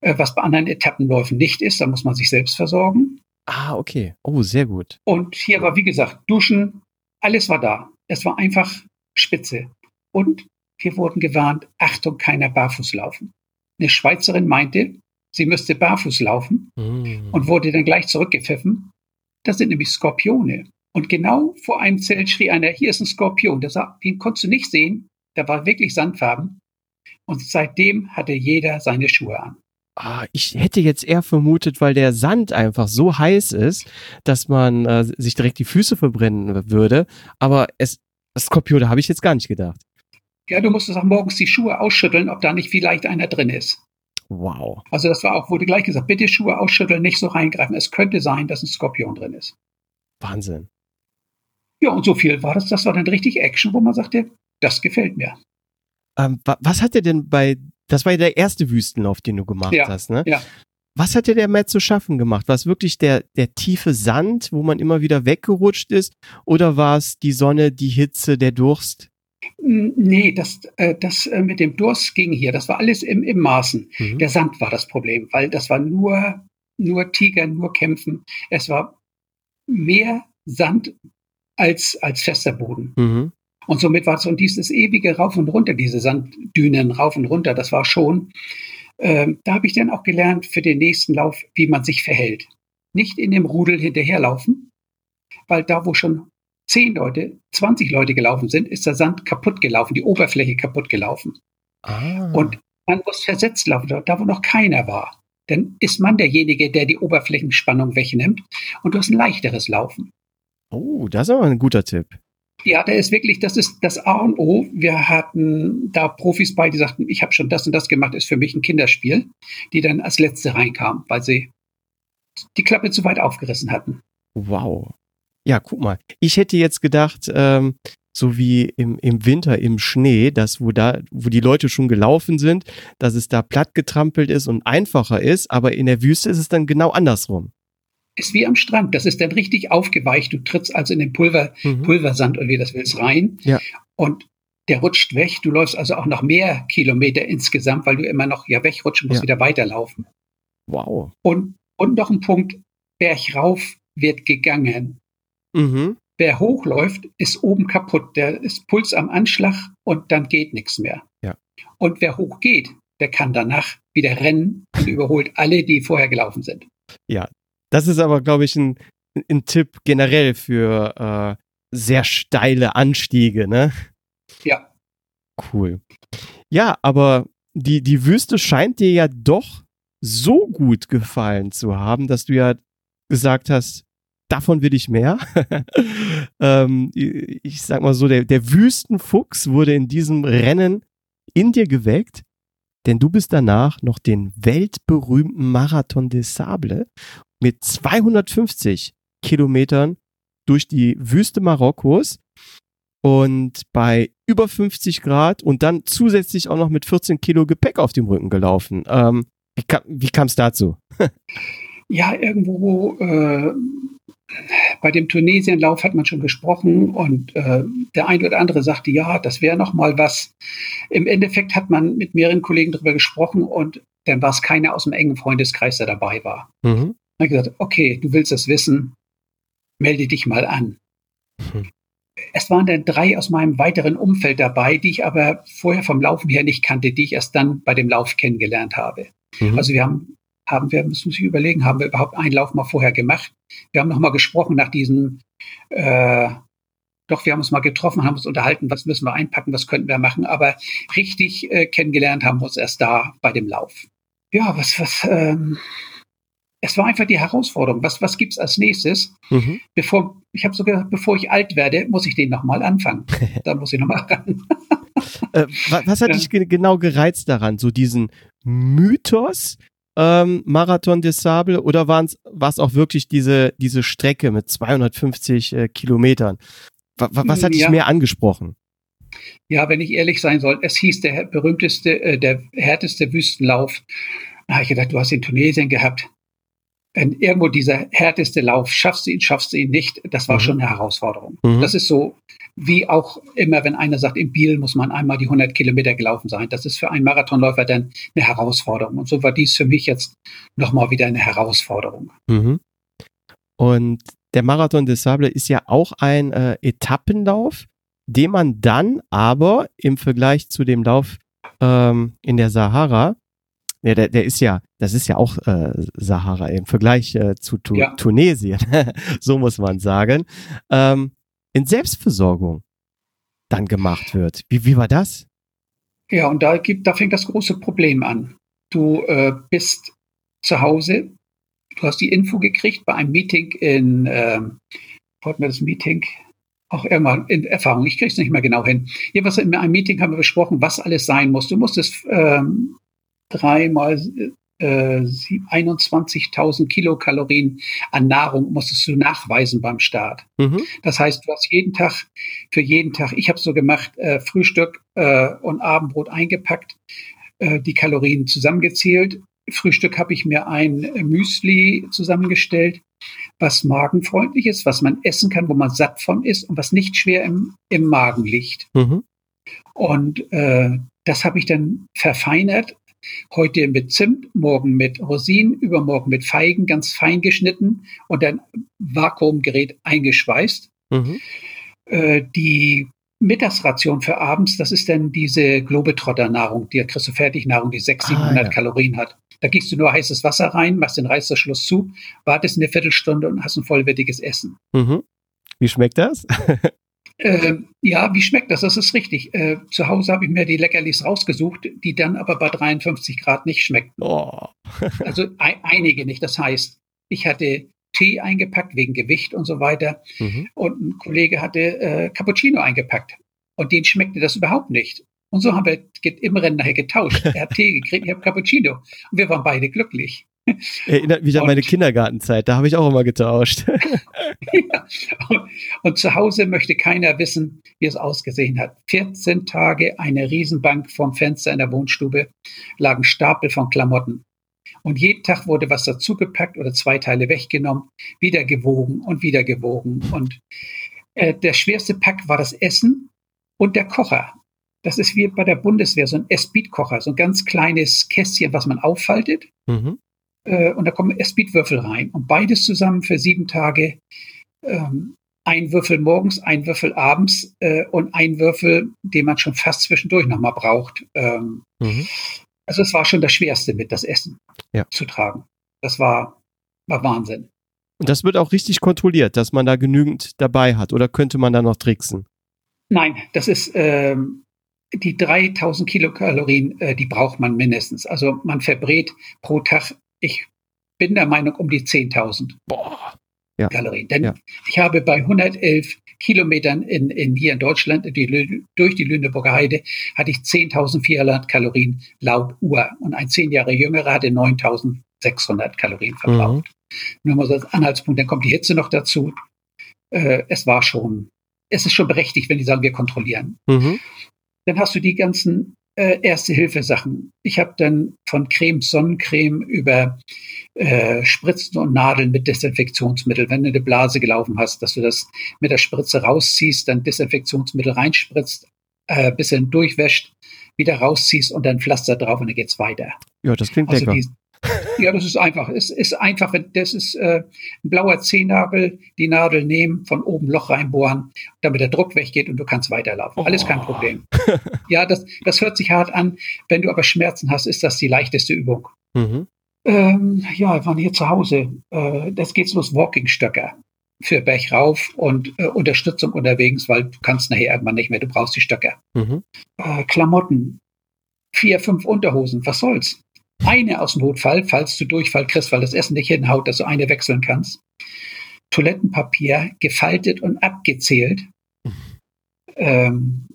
äh, was bei anderen Etappenläufen nicht ist, da muss man sich selbst versorgen. Ah, okay. Oh, sehr gut. Und hier war, wie gesagt, Duschen, alles war da. Es war einfach spitze. Und wir wurden gewarnt, Achtung, keiner barfuß laufen. Eine Schweizerin meinte, sie müsste barfuß laufen mm. und wurde dann gleich zurückgepfiffen. Das sind nämlich Skorpione. Und genau vor einem Zelt schrie einer, hier ist ein Skorpion. Sah, den konntest du nicht sehen. Der war wirklich sandfarben. Und seitdem hatte jeder seine Schuhe an. Ah, ich hätte jetzt eher vermutet, weil der Sand einfach so heiß ist, dass man äh, sich direkt die Füße verbrennen würde. Aber es, Skorpion, da habe ich jetzt gar nicht gedacht. Ja, du musstest auch morgens die Schuhe ausschütteln, ob da nicht vielleicht einer drin ist. Wow. Also das war auch, wurde gleich gesagt, bitte Schuhe ausschütteln, nicht so reingreifen. Es könnte sein, dass ein Skorpion drin ist. Wahnsinn. Ja, und so viel war das. Das war dann richtig Action, wo man sagte, das gefällt mir. Ähm, was hat dir denn bei Das war ja der erste Wüstenlauf, den du gemacht Ja, hast, ne? ja. Was hat dir der Matt zu schaffen gemacht? War es wirklich der, der tiefe Sand, wo man immer wieder weggerutscht ist? Oder war es die Sonne, die Hitze, der Durst? Nee, das, äh, das äh, mit dem Durst ging hier. Das war alles im, im Maßen. Mhm. Der Sand war das Problem, weil das war nur, nur Tiger, nur Kämpfen. Es war mehr Sand als, als fester Boden. Mhm. Und somit war es und dieses ewige Rauf und Runter, diese Sanddünen rauf und runter, das war schon, ähm, da habe ich dann auch gelernt für den nächsten Lauf, wie man sich verhält. Nicht in dem Rudel hinterherlaufen, weil da, wo schon zehn Leute, 20 Leute gelaufen sind, ist der Sand kaputt gelaufen, die Oberfläche kaputt gelaufen. Ah. Und man muss versetzt laufen, da- da wo noch keiner war. Dann ist man derjenige, der die Oberflächenspannung wegnimmt und du hast ein leichteres Laufen. Oh, das ist aber ein guter Tipp. Ja, da ist wirklich, das ist das A und O. Wir hatten da Profis bei, die sagten, ich habe schon das und das gemacht, ist für mich ein Kinderspiel, die dann als letzte reinkamen, weil sie die Klappe zu weit aufgerissen hatten. Wow. Ja, guck mal. Ich hätte jetzt gedacht, ähm, so wie im, im Winter im Schnee, dass wo da, wo die Leute schon gelaufen sind, dass es da platt getrampelt ist und einfacher ist, aber in der Wüste ist es dann genau andersrum. Ist wie am Strand, das ist dann richtig aufgeweicht. Du trittst also in den Pulver, Mhm. Pulversand oder wie das willst rein. Ja. Und der rutscht weg. Du läufst also auch noch mehr Kilometer insgesamt, weil du immer noch ja wegrutschen musst, Ja. wieder weiterlaufen. Wow. Und, und noch ein Punkt, bergauf wird gegangen. Mhm. Wer hochläuft, ist oben kaputt. Der ist Puls am Anschlag und dann geht nichts mehr. Ja. Und wer hoch geht, der kann danach wieder rennen und überholt alle, die vorher gelaufen sind. Das ist aber, glaube ich, ein, ein Tipp generell für äh, sehr steile Anstiege, ne? Ja. Cool. Ja, aber die, die Wüste scheint dir ja doch so gut gefallen zu haben, dass du ja gesagt hast, davon will ich mehr. ähm, ich sag mal so, der, der Wüstenfuchs wurde in diesem Rennen in dir geweckt, denn du bist danach noch den weltberühmten Marathon des Sable mit 250 Kilometern durch die Wüste Marokkos und bei über 50 Grad und dann zusätzlich auch noch mit 14 Kilo Gepäck auf dem Rücken gelaufen. Ähm, wie kam wie kam's dazu? Ja, irgendwo äh, bei dem Tunesienlauf hat man schon gesprochen und äh, der eine oder andere sagte, ja, das wäre noch mal was. Im Endeffekt hat man mit mehreren Kollegen darüber gesprochen und dann war es keiner aus dem engen Freundeskreis, der dabei war. Mhm. Habe ich gesagt, okay, du willst das wissen, melde dich mal an. Hm. Es waren dann drei aus meinem weiteren Umfeld dabei, die ich aber vorher vom Laufen her nicht kannte, die ich erst dann bei dem Lauf kennengelernt habe. Mhm. Also wir haben, haben wir, das muss ich überlegen, haben wir überhaupt einen Lauf mal vorher gemacht? Wir haben noch mal gesprochen nach diesem, äh, doch, wir haben uns mal getroffen, haben uns unterhalten, was müssen wir einpacken, was könnten wir machen, aber richtig äh, kennengelernt haben wir uns erst da bei dem Lauf. Ja, was, was, ähm, es war einfach die Herausforderung. Was, was gibt's als nächstes? Mhm. Bevor, ich habe sogar, bevor ich alt werde, muss ich den nochmal anfangen. da muss ich nochmal ran. Äh, wa- was hat Ja. dich ge genau gereizt daran? So diesen Mythos ähm, Marathon des Sable oder war es auch wirklich diese, diese Strecke mit 250 äh, Kilometern? Wa was hat dich Ja. mehr angesprochen? Ja, wenn ich ehrlich sein soll, es hieß der berühmteste, äh, der härteste Wüstenlauf. Da habe ich gedacht, du hast in Tunesien gehabt. Wenn irgendwo dieser härteste Lauf, schaffst du ihn, schaffst du ihn nicht, das war Mhm. schon eine Herausforderung. Mhm. Das ist so, wie auch immer, wenn einer sagt, in Biel muss man einmal die 100 Kilometer gelaufen sein. Das ist für einen Marathonläufer dann eine Herausforderung. Und so war dies für mich jetzt nochmal wieder eine Herausforderung. Mhm. Und der Marathon des Sable ist ja auch ein äh, Etappenlauf, den man dann aber im Vergleich zu dem Lauf ähm, in der Sahara, ja, der, der ist ja, das ist ja auch äh, Sahara im Vergleich äh, zu tu Ja. Tunesien, so muss man sagen, ähm, in Selbstversorgung dann gemacht wird. Wie, wie war das? Ja, und da gibt, da fängt das große Problem an. Du äh, bist zu Hause, du hast die Info gekriegt bei einem Meeting in, ähm, wo hatten wir das Meeting? Auch irgendwann in Erfahrung, ich krieg's nicht mehr genau hin. Jedenfalls in einem Meeting haben wir besprochen, was alles sein muss. Du musstest ähm, dreimal äh, sieb- 21.000 Kilokalorien an Nahrung musstest du nachweisen beim Start. Mhm. Das heißt, du hast jeden Tag, für jeden Tag, ich habe so gemacht, äh, Frühstück äh, und Abendbrot eingepackt, äh, die Kalorien zusammengezählt. Frühstück habe ich mir ein Müsli zusammengestellt, was magenfreundlich ist, was man essen kann, wo man satt von ist und was nicht schwer im, im Magen liegt. Mhm. Und äh, das habe ich dann verfeinert. Heute mit Zimt, morgen mit Rosinen, übermorgen mit Feigen, ganz fein geschnitten und dann Vakuumgerät eingeschweißt. Mhm. Äh, die Mittagsration für abends, das ist dann diese Globetrotter-Nahrung, die kriegst du Fertignahrung, die 600, 700 ah, ja. Kalorien hat. Da gießt du nur heißes Wasser rein, machst den Reißverschluss zu, wartest eine Viertelstunde und hast ein vollwertiges Essen. Mhm. Wie schmeckt das? äh, ja, wie schmeckt das? Das ist richtig. Äh, zu Hause habe ich mir die Leckerlis rausgesucht, die dann aber bei 53 Grad nicht schmeckten. Oh. also ein, einige nicht. Das heißt, ich hatte Tee eingepackt wegen Gewicht und so weiter. Mhm. Und ein Kollege hatte äh, Cappuccino eingepackt. Und den schmeckte das überhaupt nicht. Und so haben wir im Rennen nachher getauscht. Er hat Tee gekriegt, ich habe Cappuccino. Und wir waren beide glücklich. Erinnert mich an meine Kindergartenzeit, da habe ich auch immer getauscht. ja. und, und, zu Hause möchte keiner wissen, wie es ausgesehen hat. 14 Tage eine Riesenbank vorm Fenster in der Wohnstube, lagen Stapel von Klamotten. Und jeden Tag wurde was dazugepackt oder zwei Teile weggenommen, wieder gewogen und wieder gewogen. Und äh, der schwerste Pack war das Essen und der Kocher. Das ist wie bei der Bundeswehr, so ein S-Beat-Kocher, so ein ganz kleines Kästchen, was man auffaltet. Mhm. Äh, und da kommen S-Beat-Würfel rein. Und beides zusammen für sieben Tage. Ähm, ein Würfel morgens, ein Würfel abends äh, und ein Würfel, den man schon fast zwischendurch nochmal braucht. Ähm, mhm. Also es war schon das Schwerste mit, das Essen ja. zu tragen. Das war, war Wahnsinn. Und das wird auch richtig kontrolliert, dass man da genügend dabei hat. Oder könnte man da noch tricksen? Nein, das ist ähm, die 3000 Kilokalorien, äh, die braucht man mindestens. Also man verbrät pro Tag, ich bin der Meinung, um die 10.000 ja. Kalorien. Denn ja. ich habe bei 111 Kilometern in, in hier in Deutschland die, durch die Lüneburger Heide hatte ich 10.400 Kalorien laut Uhr und ein zehn Jahre jüngerer hatte 9.600 Kalorien verbraucht. Mhm. Nur mal so als Anhaltspunkt, dann kommt die Hitze noch dazu. Äh, es war schon, es ist schon berechtigt, wenn die sagen, wir kontrollieren. Mhm. Dann hast du die ganzen äh, Erste-Hilfe-Sachen. Ich habe dann von Creme, Sonnencreme über äh, Spritzen und Nadeln mit Desinfektionsmittel. Wenn du eine Blase gelaufen hast, dass du das mit der Spritze rausziehst, dann Desinfektionsmittel reinspritzt, äh, bisschen durchwäscht, wieder rausziehst und dann Pflaster drauf und dann geht's weiter. Ja, das klingt also lecker. Die, ja, das ist einfach. Es ist einfach, das ist äh, ein blauer Zehennagel, die Nadel nehmen, von oben Loch reinbohren, damit der Druck weggeht und du kannst weiterlaufen. Oh. Alles kein Problem. ja, das, das hört sich hart an. Wenn du aber Schmerzen hast, ist das die leichteste Übung. Mhm. Ähm, ja, wir waren hier zu Hause. Äh, das geht's los, Walking-Stöcker für Berg rauf und äh, Unterstützung unterwegs, weil du kannst nachher irgendwann nicht mehr, du brauchst die Stöcker. Mhm. Äh, Klamotten, vier, fünf Unterhosen, was soll's? Eine aus dem Notfall, falls du Durchfall kriegst, weil das Essen nicht hinhaut, dass du eine wechseln kannst. Toilettenpapier gefaltet und abgezählt. Mhm. Ähm,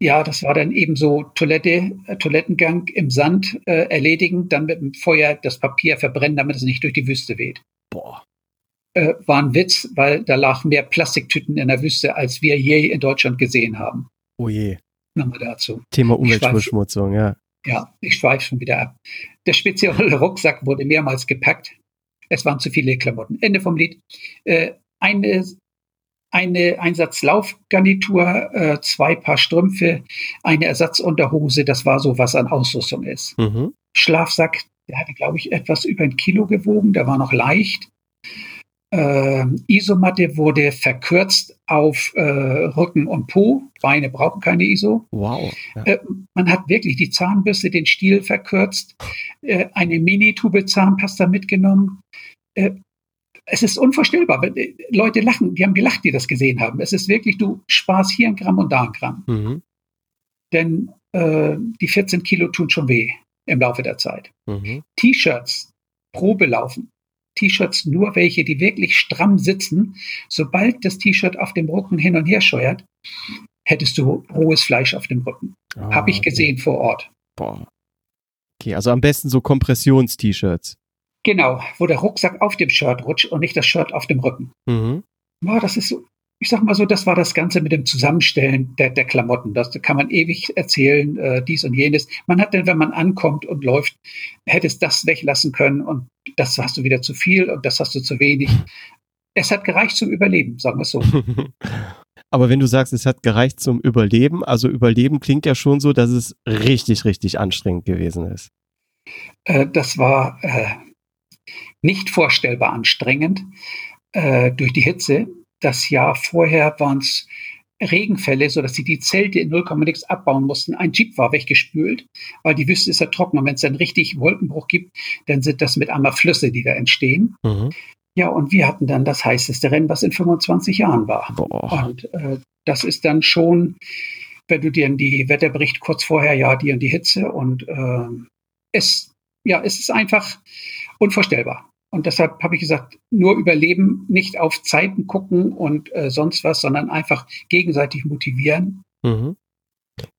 ja, das war dann eben so Toilette, äh, Toilettengang im Sand äh, erledigen, dann mit dem Feuer das Papier verbrennen, damit es nicht durch die Wüste weht. Boah. Äh, war ein Witz, weil da lagen mehr Plastiktüten in der Wüste, als wir je in Deutschland gesehen haben. Oh je. Nochmal dazu. Thema Umweltverschmutzung, ja. Ja, ich schweife schon wieder ab. Der spezielle Rucksack wurde mehrmals gepackt. Es waren zu viele Klamotten. Ende vom Lied. Äh, eine, eine Einsatzlaufgarnitur, äh, zwei Paar Strümpfe, eine Ersatzunterhose. Das war so, was an Ausrüstung ist. Mhm. Schlafsack, der hatte, glaube ich, etwas über ein Kilo gewogen. Der war noch leicht. Äh, Isomatte wurde verkürzt auf äh, Rücken und Po. Beine brauchen keine ISO. Wow. Ja. Äh, man hat wirklich die Zahnbürste, den Stiel verkürzt, äh, eine Mini-Tube Zahnpasta mitgenommen. Äh, es ist unvorstellbar. Äh, Leute lachen, die haben gelacht, die das gesehen haben. Es ist wirklich, du sparst hier ein Gramm und da ein Gramm. Mhm. Denn die 14 Kilo tun schon weh im Laufe der Zeit. Mhm. T-Shirts, Probelaufen, T-Shirts nur welche, die wirklich stramm sitzen. Sobald das T-Shirt auf dem Rücken hin und her scheuert, hättest du rohes Fleisch auf dem Rücken. Ah, Habe ich okay. gesehen vor Ort. Boah. Okay, also am besten so Kompressions-T-Shirts. Genau, wo der Rucksack auf dem Shirt rutscht und nicht das Shirt auf dem Rücken. Mhm. Boah, das ist so, ich sag mal so, das war das Ganze mit dem Zusammenstellen der, der Klamotten. Das kann man ewig erzählen, äh, dies und jenes. Man hat dann, wenn man ankommt und läuft, hättest das weglassen können und das hast du wieder zu viel und das hast du zu wenig. Es hat gereicht zum Überleben, sagen wir es so. Aber wenn du sagst, es hat gereicht zum Überleben, also Überleben klingt ja schon so, dass es richtig, richtig anstrengend gewesen ist. Äh, das war äh, nicht vorstellbar anstrengend äh, durch die Hitze das Jahr vorher waren es Regenfälle, sodass sie die Zelte in 0, nix abbauen mussten. Ein Jeep war weggespült, weil die Wüste ist ja trocken. Und wenn es dann richtig Wolkenbruch gibt, dann sind das mit einmal Flüsse, die da entstehen. Mhm. Ja, und wir hatten dann das heißeste Rennen, was in 25 Jahren war. Boah. Und äh, das ist dann schon, wenn du dir die Wetterbericht kurz vorher, ja, die und die Hitze und äh, es, ja, es ist einfach unvorstellbar. Und deshalb habe ich gesagt, nur überleben, nicht auf Zeiten gucken und äh, sonst was, sondern einfach gegenseitig motivieren. Mhm.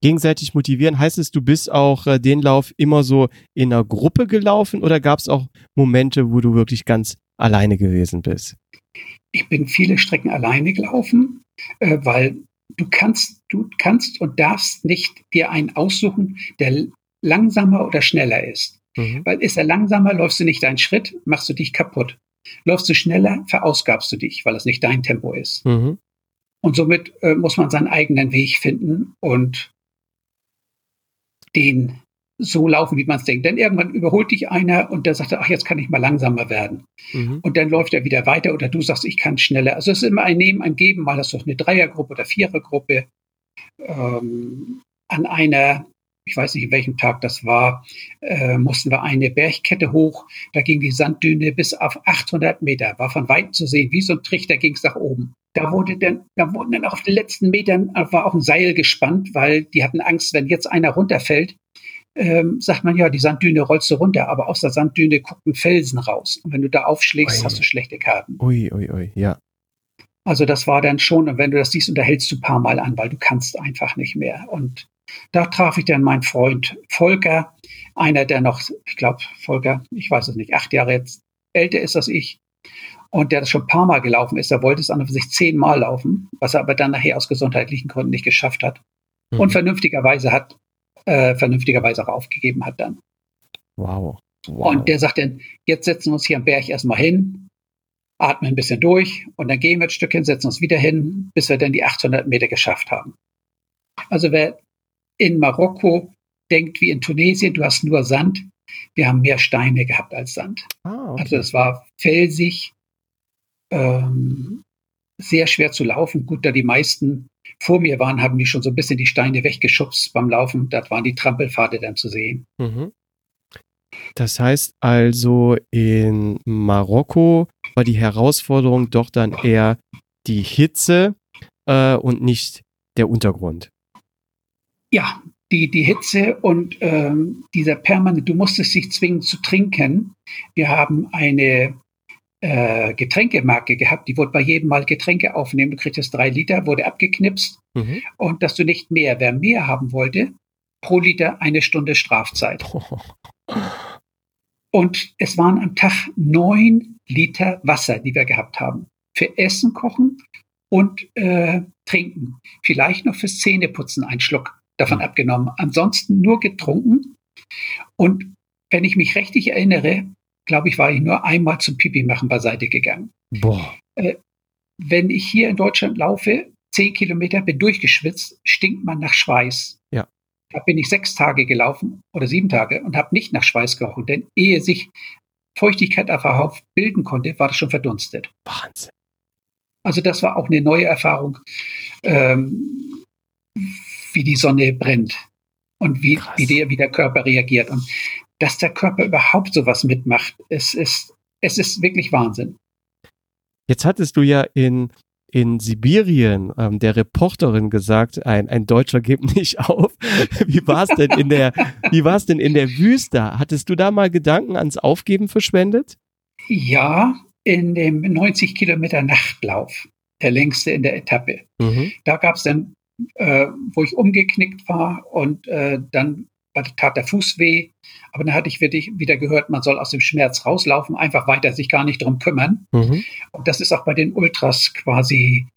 Gegenseitig motivieren, heißt es, du bist auch äh, den Lauf immer so in einer Gruppe gelaufen oder gab es auch Momente, wo du wirklich ganz alleine gewesen bist? Ich bin viele Strecken alleine gelaufen, äh, weil du kannst, du kannst und darfst nicht dir einen aussuchen, der langsamer oder schneller ist. Mhm. Weil ist er langsamer, läufst du nicht deinen Schritt, machst du dich kaputt. Läufst du schneller, verausgabst du dich, weil es nicht dein Tempo ist. Mhm. Und somit äh, muss man seinen eigenen Weg finden und den so laufen, wie man es denkt. Denn irgendwann überholt dich einer und der sagt, ach, jetzt kann ich mal langsamer werden. Mhm. Und dann läuft er wieder weiter oder du sagst, ich kann schneller. Also es ist immer ein Nehmen, ein Geben, mal hast du eine Dreiergruppe oder Vierergruppe. Ähm, an einer ich weiß nicht, in welchem Tag das war, äh, mussten wir eine Bergkette hoch. Da ging die Sanddüne bis auf 800 Meter, war von weitem zu sehen, wie so ein Trichter ging es nach oben. Da wurde dann, da wurden dann auf den letzten Metern äh, war auch ein Seil gespannt, weil die hatten Angst, wenn jetzt einer runterfällt, ähm, sagt man ja, die Sanddüne rollst du runter, aber aus der Sanddüne guckt ein Felsen raus. Und wenn du da aufschlägst, ui. hast du schlechte Karten. Ui, ui, ui, ja. Also das war dann schon, und wenn du das siehst, unterhältst du ein paar Mal an, weil du kannst einfach nicht mehr. Und da traf ich dann meinen Freund Volker, einer, der noch, ich glaube, Volker, ich weiß es nicht, acht Jahre jetzt älter ist als ich. Und der das schon ein paar Mal gelaufen ist. Er wollte es an und für sich zehnmal laufen, was er aber dann nachher aus gesundheitlichen Gründen nicht geschafft hat. Mhm. Und vernünftigerweise hat, äh, vernünftigerweise auch aufgegeben hat dann. Wow. wow. Und der sagt dann, jetzt setzen wir uns hier am Berg erstmal hin, atmen ein bisschen durch und dann gehen wir ein Stück hin, setzen uns wieder hin, bis wir dann die 800 Meter geschafft haben. Also wer in Marokko denkt wie in Tunesien, du hast nur Sand. Wir haben mehr Steine gehabt als Sand. Ah, okay. Also es war felsig, ähm, sehr schwer zu laufen. Gut, da die meisten vor mir waren, haben die schon so ein bisschen die Steine weggeschubst beim Laufen. Da waren die Trampelpfade dann zu sehen. Mhm. Das heißt also, in Marokko war die Herausforderung doch dann eher die Hitze äh, und nicht der Untergrund ja, die, die Hitze und ähm, dieser permanent, du musstest dich zwingen zu trinken. Wir haben eine äh, Getränkemarke gehabt, die wurde bei jedem Mal Getränke aufnehmen. Du kriegtest drei Liter, wurde abgeknipst mhm. und dass du nicht mehr, wer mehr haben wollte, pro Liter eine Stunde Strafzeit. Und es waren am Tag neun Liter Wasser, die wir gehabt haben. Für Essen kochen und äh, trinken. Vielleicht noch fürs Zähneputzen ein Schluck davon abgenommen. Ansonsten nur getrunken. Und wenn ich mich richtig erinnere, glaube ich, war ich nur einmal zum Pipi machen beiseite gegangen. Boah. Äh, wenn ich hier in Deutschland laufe, zehn Kilometer, bin durchgeschwitzt, stinkt man nach Schweiß. Ja. Da bin ich sechs Tage gelaufen oder sieben Tage und habe nicht nach Schweiß gerochen, denn ehe sich Feuchtigkeit auf der Haut bilden konnte, war das schon verdunstet. Wahnsinn. Also das war auch eine neue Erfahrung. Ähm, wie die Sonne brennt und wie, wie, der, wie der Körper reagiert. Und dass der Körper überhaupt sowas mitmacht, es ist, es ist wirklich Wahnsinn. Jetzt hattest du ja in, in Sibirien ähm, der Reporterin gesagt, ein, ein Deutscher gibt nicht auf. Wie war es denn in der, wie war es denn in der Wüste? Hattest du da mal Gedanken ans Aufgeben verschwendet? Ja, in dem 90 Kilometer Nachtlauf, der längste in der Etappe. Mhm. Da gab es dann äh, wo ich umgeknickt war und äh, dann tat der Fuß weh. Aber dann hatte ich wirklich wieder gehört, man soll aus dem Schmerz rauslaufen, einfach weiter sich gar nicht drum kümmern. Mhm. Und das ist auch bei den Ultras quasi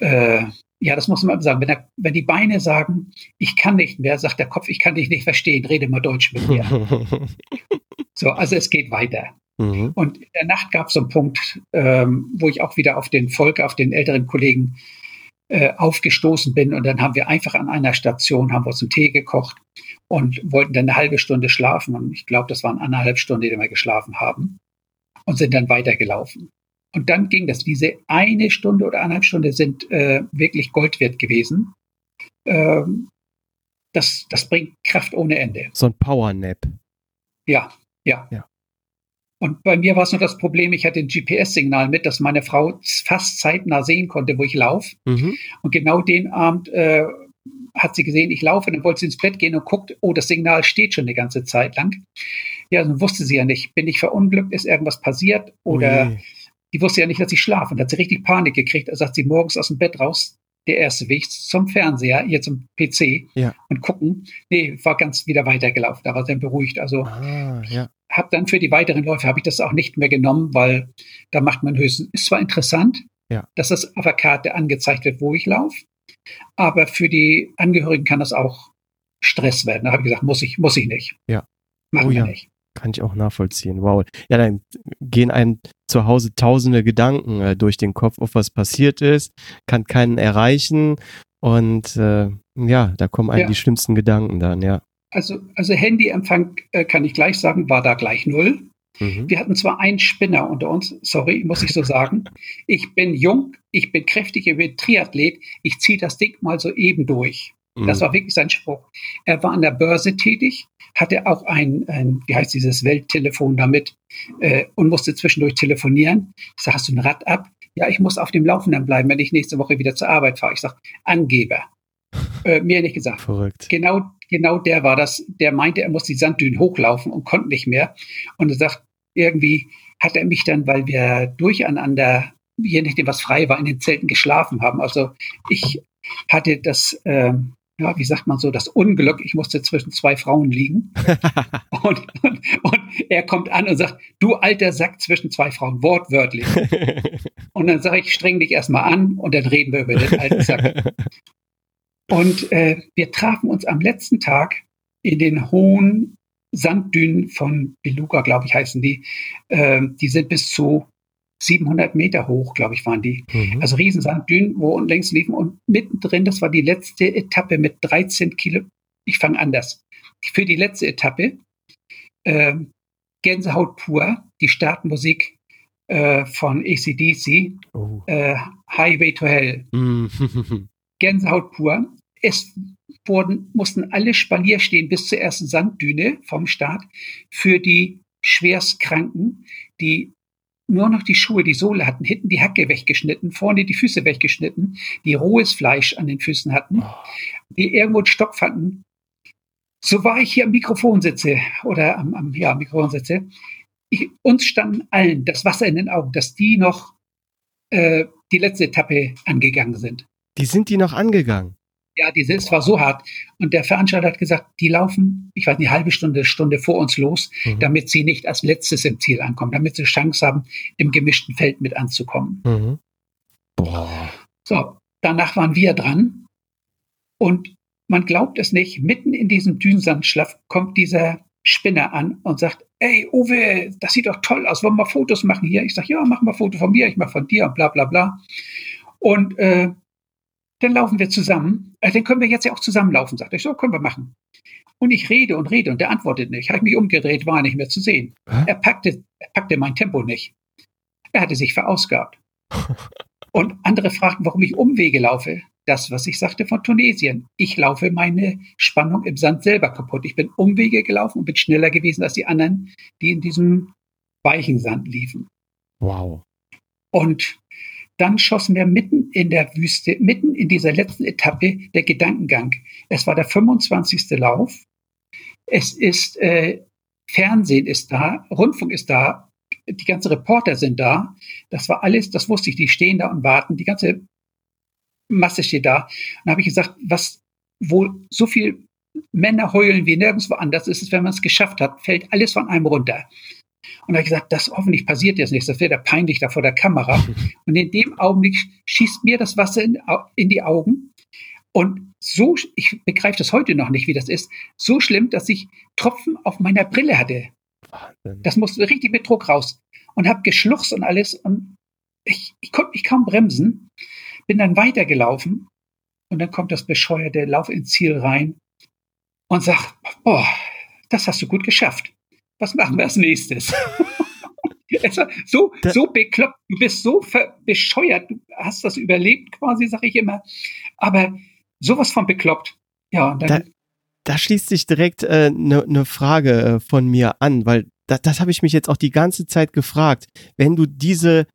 äh, ja, das muss man sagen. Wenn, er, wenn die Beine sagen, ich kann nicht mehr, sagt der Kopf, ich kann dich nicht verstehen, rede mal Deutsch mit mir. so, also es geht weiter. Mhm. Und in der Nacht gab es so einen Punkt, ähm, wo ich auch wieder auf den Volk, auf den älteren Kollegen äh, aufgestoßen bin. Und dann haben wir einfach an einer Station, haben wir uns einen Tee gekocht und wollten dann eine halbe Stunde schlafen. Und ich glaube, das waren anderthalb Stunden, die wir geschlafen haben. Und sind dann weitergelaufen. Und dann ging das. Diese eine Stunde oder eineinhalb Stunde sind äh, wirklich Gold wert gewesen. Ähm, das, das bringt Kraft ohne Ende. So ein Powernap. Ja, ja. ja. Und bei mir war es nur das Problem, ich hatte ein GPS-Signal mit, dass meine Frau fast zeitnah sehen konnte, wo ich laufe. Mhm. Und genau den Abend äh, hat sie gesehen, ich laufe, dann wollte sie ins Bett gehen und guckt, oh, das Signal steht schon eine ganze Zeit lang. Ja, dann wusste sie ja nicht, bin ich verunglückt, ist irgendwas passiert oder Ui. die wusste ja nicht, dass ich schlafe. Und da hat sie richtig Panik gekriegt. Da sagt sie morgens aus dem Bett raus, der erste Weg zum Fernseher, hier zum PC ja. und gucken. Nee, war ganz wieder weitergelaufen. Da war dann beruhigt. Also ah, ja habe dann für die weiteren Läufe habe ich das auch nicht mehr genommen, weil da macht man höchstens, ist zwar interessant, ja. dass das auf der Karte angezeigt wird, wo ich laufe, aber für die Angehörigen kann das auch Stress werden. Da habe ich gesagt, muss ich, muss ich nicht. Ja. Machen oh, wir ja. nicht. Kann ich auch nachvollziehen. Wow. Ja, dann gehen einem zu Hause tausende Gedanken äh, durch den Kopf, auf was passiert ist, kann keinen erreichen und äh, ja, da kommen einem ja. die schlimmsten Gedanken dann, ja. Also, also Handyempfang, äh, kann ich gleich sagen, war da gleich null. Mhm. Wir hatten zwar einen Spinner unter uns, sorry, muss ich so sagen. Ich bin jung, ich bin kräftig, ich bin Triathlet, ich ziehe das Ding mal so eben durch. Mhm. Das war wirklich sein Spruch. Er war an der Börse tätig, hatte auch ein, ein wie heißt dieses Welttelefon damit äh, und musste zwischendurch telefonieren. Ich sage, hast du ein Rad ab? Ja, ich muss auf dem Laufenden bleiben, wenn ich nächste Woche wieder zur Arbeit fahre. Ich sage, Angeber. Äh, mir nicht gesagt. Verrückt. Genau, genau der war das. Der meinte, er muss die Sanddünen hochlaufen und konnte nicht mehr. Und er sagt, irgendwie hat er mich dann, weil wir durcheinander, je nachdem was frei war, in den Zelten geschlafen haben. Also ich hatte das, äh, ja, wie sagt man so, das Unglück, ich musste zwischen zwei Frauen liegen. und, und, und, er kommt an und sagt, du alter Sack zwischen zwei Frauen, wortwörtlich. und dann sage ich, streng dich erstmal an und dann reden wir über den alten Sack. Und äh, wir trafen uns am letzten Tag in den hohen Sanddünen von Beluga, glaube ich, heißen die. Äh, die sind bis zu 700 Meter hoch, glaube ich, waren die. Mhm. Also Riesensanddünen, wo längs liefen. Und mittendrin, das war die letzte Etappe mit 13 Kilo. Ich fange anders. Für die letzte Etappe, äh, Gänsehaut pur, die Startmusik äh, von ACDC, oh. äh, Highway to Hell. Mhm. Gänsehaut pur. Es wurden, mussten alle Spalier stehen bis zur ersten Sanddüne vom Start für die Schwerstkranken, die nur noch die Schuhe, die Sohle hatten, hinten die Hacke weggeschnitten, vorne die Füße weggeschnitten, die rohes Fleisch an den Füßen hatten, oh. die irgendwo einen Stock fanden. So war ich hier am Mikrofon sitze oder am, am ja, Mikrofon sitze. Ich, uns standen allen das Wasser in den Augen, dass die noch äh, die letzte Etappe angegangen sind. Die sind die noch angegangen? Ja, die sind zwar so hart. Und der Veranstalter hat gesagt, die laufen, ich weiß nicht, eine halbe Stunde, Stunde vor uns los, mhm. damit sie nicht als letztes im Ziel ankommen, damit sie Chance haben, im gemischten Feld mit anzukommen. Mhm. Boah. So, danach waren wir dran. Und man glaubt es nicht, mitten in diesem Dünensandschlaf kommt dieser Spinner an und sagt, ey, Uwe, das sieht doch toll aus, wollen wir Fotos machen hier? Ich sage, ja, mach mal Foto von mir, ich mach von dir und bla bla bla. Und äh, dann laufen wir zusammen. Äh, dann können wir jetzt ja auch zusammenlaufen, sagt er. So, können wir machen. Und ich rede und rede und der antwortet nicht. Habe ich mich umgedreht, war nicht mehr zu sehen. Er packte, er packte mein Tempo nicht. Er hatte sich verausgabt. und andere fragten, warum ich Umwege laufe. Das, was ich sagte von Tunesien. Ich laufe meine Spannung im Sand selber kaputt. Ich bin Umwege gelaufen und bin schneller gewesen als die anderen, die in diesem weichen Sand liefen. Wow. Und dann schossen wir mitten in der Wüste, mitten in dieser letzten Etappe der Gedankengang. Es war der 25. Lauf. Es ist, äh, Fernsehen ist da, Rundfunk ist da, die ganzen Reporter sind da. Das war alles, das wusste ich, die stehen da und warten. Die ganze Masse steht da. Und da habe ich gesagt, was, wo so viel Männer heulen wie nirgendwo anders ist es, wenn man es geschafft hat, fällt alles von einem runter. Und da habe ich gesagt, das hoffentlich passiert jetzt nichts, das wäre peinlich da vor der Kamera. Und in dem Augenblick schießt mir das Wasser in, in die Augen. Und so, ich begreife das heute noch nicht, wie das ist, so schlimm, dass ich Tropfen auf meiner Brille hatte. Wahnsinn. Das musste richtig mit Druck raus. Und habe geschluchzt und alles. Und ich, ich konnte mich kaum bremsen. Bin dann weitergelaufen. Und dann kommt das bescheuerte Lauf ins Ziel rein und sagt, boah, das hast du gut geschafft. Was machen wir als nächstes? so, so bekloppt, du bist so bescheuert, du hast das überlebt quasi, sag ich immer. Aber sowas von bekloppt. Ja, dann. Da, da schließt sich direkt eine äh, ne, ne Frage äh, von mir an, weil das, das habe ich mich jetzt auch die ganze Zeit gefragt. Wenn du diese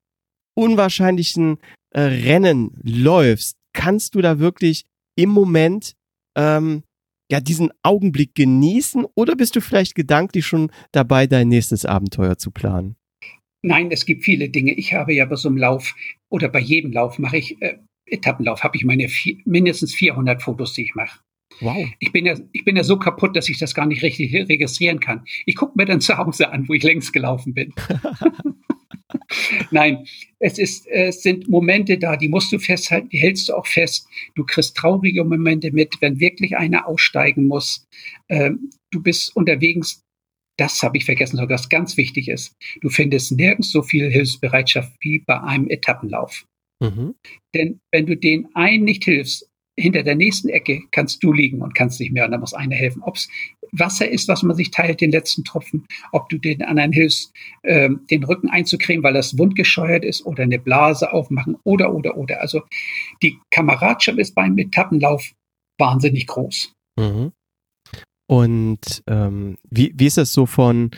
unwahrscheinlichen äh, Rennen läufst, kannst du da wirklich im Moment ähm, ja diesen Augenblick genießen oder bist du vielleicht gedanklich schon dabei, dein nächstes Abenteuer zu planen? Nein, es gibt viele Dinge. Ich habe ja bei so einem Lauf oder bei jedem Lauf mache ich äh, Etappenlauf, habe ich meine vier, mindestens 400 Fotos, die ich mache. Wow. Ich bin, ja, ich bin ja so kaputt, dass ich das gar nicht richtig registrieren kann. Ich gucke mir dann zu Hause an, wo ich längst gelaufen bin. Nein, es, ist, es sind Momente da, die musst du festhalten, die hältst du auch fest. Du kriegst traurige Momente mit, wenn wirklich einer aussteigen muss. Ähm, du bist unterwegs, das habe ich vergessen, was ganz wichtig ist. Du findest nirgends so viel Hilfsbereitschaft wie bei einem Etappenlauf. Mhm. Denn wenn du den einen nicht hilfst, hinter der nächsten Ecke kannst du liegen und kannst nicht mehr und da muss einer helfen. Ob es Wasser ist, was man sich teilt, den letzten Tropfen, ob du den anderen hilfst, äh, den Rücken einzucremen, weil das wundgescheuert ist oder eine Blase aufmachen oder, oder, oder. Also die Kameradschaft ist beim Etappenlauf wahnsinnig groß. Mhm. Und ähm, wie, wie ist das so von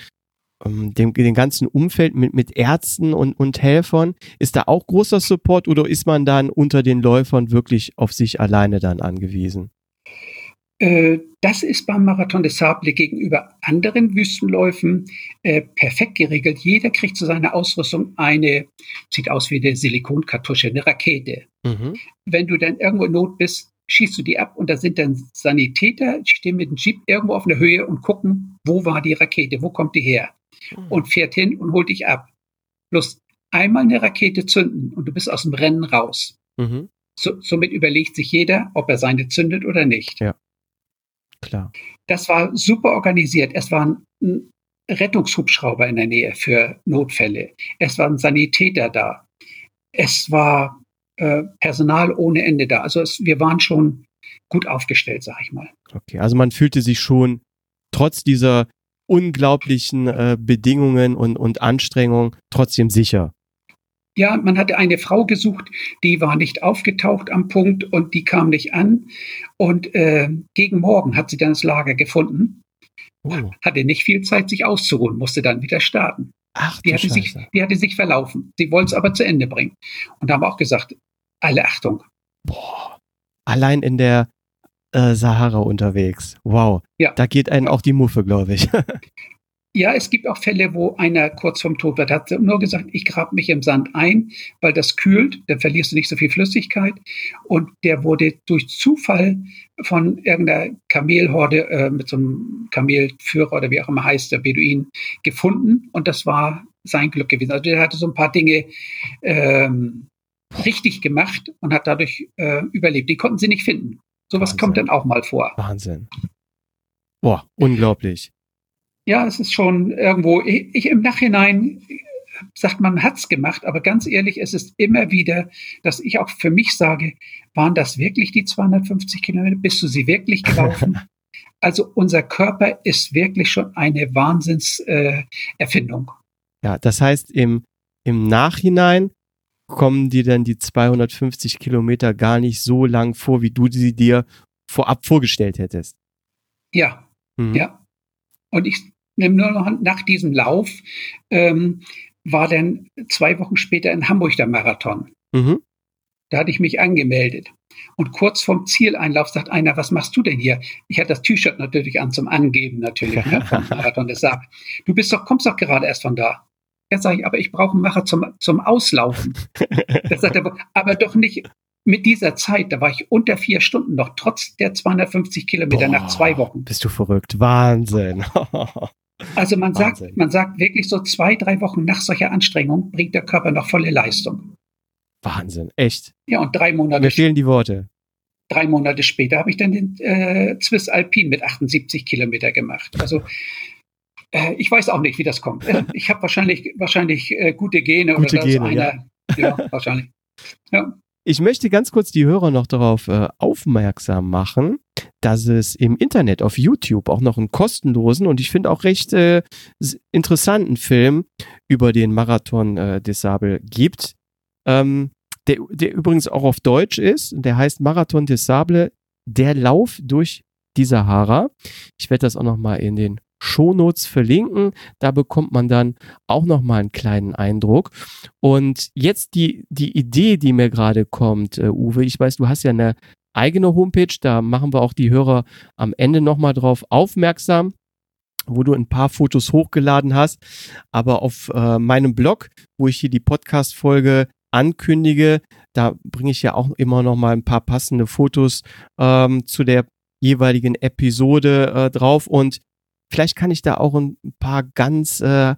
ähm, dem, dem ganzen Umfeld mit, mit Ärzten und, und Helfern, ist da auch großer Support oder ist man dann unter den Läufern wirklich auf sich alleine dann angewiesen? Äh, das ist beim Marathon des Sable gegenüber anderen Wüstenläufen äh, perfekt geregelt. Jeder kriegt zu seiner Ausrüstung eine, sieht aus wie eine Silikonkartusche, eine Rakete. Mhm. Wenn du dann irgendwo in Not bist, schießt du die ab und da sind dann Sanitäter, die stehen mit dem Jeep irgendwo auf einer Höhe und gucken, wo war die Rakete, wo kommt die her? Mhm. und fährt hin und holt dich ab. Bloß einmal eine Rakete zünden und du bist aus dem Rennen raus. Mhm. So, somit überlegt sich jeder, ob er seine zündet oder nicht. Ja. Klar. Das war super organisiert. Es war ein Rettungshubschrauber in der Nähe für Notfälle. Es waren Sanitäter da. Es war äh, Personal ohne Ende da. Also es, wir waren schon gut aufgestellt, sag ich mal. Okay, also man fühlte sich schon trotz dieser unglaublichen äh, Bedingungen und, und Anstrengungen trotzdem sicher. Ja, man hatte eine Frau gesucht, die war nicht aufgetaucht am Punkt und die kam nicht an. Und äh, gegen Morgen hat sie dann das Lager gefunden. Oh. Hatte nicht viel Zeit, sich auszuruhen, musste dann wieder starten. Ach, die, hatte sich, die hatte sich verlaufen. Sie wollte es aber zu Ende bringen. Und haben auch gesagt, alle Achtung. Boah. Allein in der äh, Sahara unterwegs. Wow. Ja. Da geht einen auch die Muffe, glaube ich. ja, es gibt auch Fälle, wo einer kurz vorm Tod wird. Hat nur gesagt, ich grab mich im Sand ein, weil das kühlt, dann verlierst du nicht so viel Flüssigkeit. Und der wurde durch Zufall von irgendeiner Kamelhorde äh, mit so einem Kamelführer oder wie auch immer heißt, der Beduin, gefunden. Und das war sein Glück gewesen. Also der hatte so ein paar Dinge ähm, richtig gemacht und hat dadurch äh, überlebt. Die konnten sie nicht finden. Sowas kommt dann auch mal vor. Wahnsinn. Boah, unglaublich. Ja, es ist schon irgendwo, ich, ich im Nachhinein sagt man, hat's gemacht, aber ganz ehrlich, es ist immer wieder, dass ich auch für mich sage, waren das wirklich die 250 Kilometer? Bist du sie wirklich gelaufen? also unser Körper ist wirklich schon eine Wahnsinnserfindung. Äh, ja, das heißt, im, im Nachhinein kommen dir dann die 250 Kilometer gar nicht so lang vor, wie du sie dir vorab vorgestellt hättest. Ja, mhm. ja. Und ich nach diesem Lauf, ähm, war dann zwei Wochen später in Hamburg der Marathon. Mhm. Da hatte ich mich angemeldet. Und kurz vorm Zieleinlauf sagt einer, was machst du denn hier? Ich hatte das T-Shirt natürlich an zum Angeben natürlich, ne, vom Marathon des Saab. Du bist doch, kommst doch gerade erst von da. Ja, sage ich, aber ich brauche einen Macher zum, zum Auslaufen. das sagt er, aber doch nicht mit dieser Zeit. Da war ich unter vier Stunden noch, trotz der 250 Kilometer Boah, nach zwei Wochen. Bist du verrückt? Wahnsinn. Also man sagt, man sagt wirklich so zwei, drei Wochen nach solcher Anstrengung bringt der Körper noch volle Leistung. Wahnsinn, echt. Ja, und drei Monate. Mir fehlen die Worte. Drei Monate später habe ich dann den äh, Swiss Alpin mit 78 Kilometer gemacht. Also äh, ich weiß auch nicht, wie das kommt. Äh, ich habe wahrscheinlich, wahrscheinlich äh, gute Gene gute oder Gene, einer, ja. ja, wahrscheinlich. Ja. Ich möchte ganz kurz die Hörer noch darauf äh, aufmerksam machen, dass es im Internet auf YouTube auch noch einen kostenlosen und ich finde auch recht äh, interessanten Film über den Marathon äh, des Sable gibt. Ähm, der, der übrigens auch auf Deutsch ist. Der heißt Marathon des Sable, der Lauf durch die Sahara. Ich werde das auch nochmal in den Shownotes verlinken. Da bekommt man dann auch nochmal einen kleinen Eindruck. Und jetzt die, die Idee, die mir gerade kommt, uh, Uwe, ich weiß, du hast ja eine eigene Homepage, da machen wir auch die Hörer am Ende nochmal drauf aufmerksam wo du ein paar Fotos hochgeladen hast. Aber auf äh, meinem Blog, wo ich hier die Podcast-Folge ankündige, da bringe ich ja auch immer noch mal ein paar passende Fotos ähm, zu der jeweiligen Episode äh, drauf und vielleicht kann ich da auch ein paar ganz äh,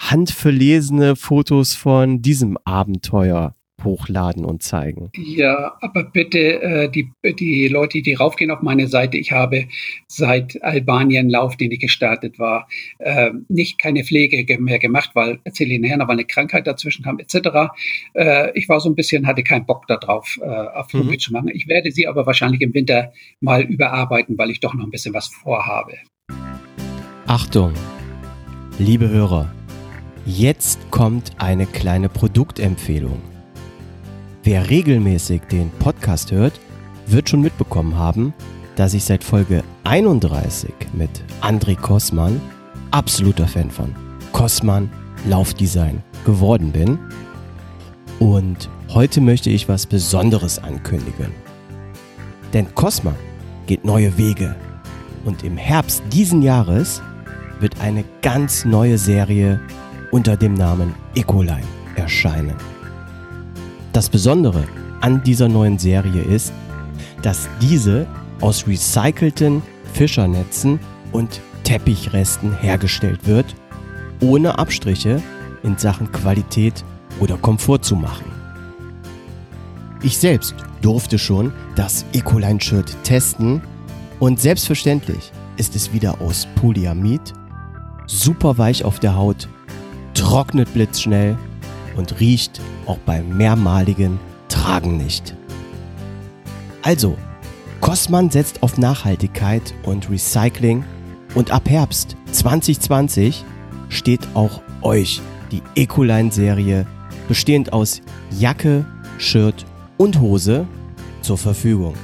handverlesene Fotos von diesem Abenteuer hochladen und zeigen. Ja, aber bitte äh, die, die Leute, die raufgehen auf meine Seite, ich habe seit Albanien Lauf, den ich gestartet war, äh, nicht keine Pflege mehr gemacht, weil erzähle Ihnen nachher, weil eine Krankheit dazwischen kam etc. Äh, ich war so ein bisschen, hatte keinen Bock darauf, äh, auf mhm. zu machen. Ich werde sie aber wahrscheinlich im Winter mal überarbeiten, weil ich doch noch ein bisschen was vorhabe. Achtung, liebe Hörer, jetzt kommt eine kleine Produktempfehlung. Wer regelmäßig den Podcast hört, wird schon mitbekommen haben, dass ich seit Folge 31 mit André Kossmann, absoluter Fan von Kossmann Laufdesign, geworden bin. Und heute möchte ich was Besonderes ankündigen. Denn Cosma geht neue Wege. Und im Herbst diesen Jahres wird eine ganz neue Serie unter dem Namen Ecoline erscheinen. Das Besondere an dieser neuen Serie ist, dass diese aus recycelten Fischernetzen und Teppichresten hergestellt wird, ohne Abstriche in Sachen Qualität oder Komfort zu machen. Ich selbst durfte schon das Ecoline-Shirt testen und selbstverständlich ist es wieder aus Polyamid, super weich auf der Haut, trocknet blitzschnell und riecht auch beim mehrmaligen Tragen nicht. Also, Kosman setzt auf Nachhaltigkeit und Recycling und ab Herbst 2020 steht auch euch die Ecoline-Serie bestehend aus Jacke, Shirt und Hose zur Verfügung.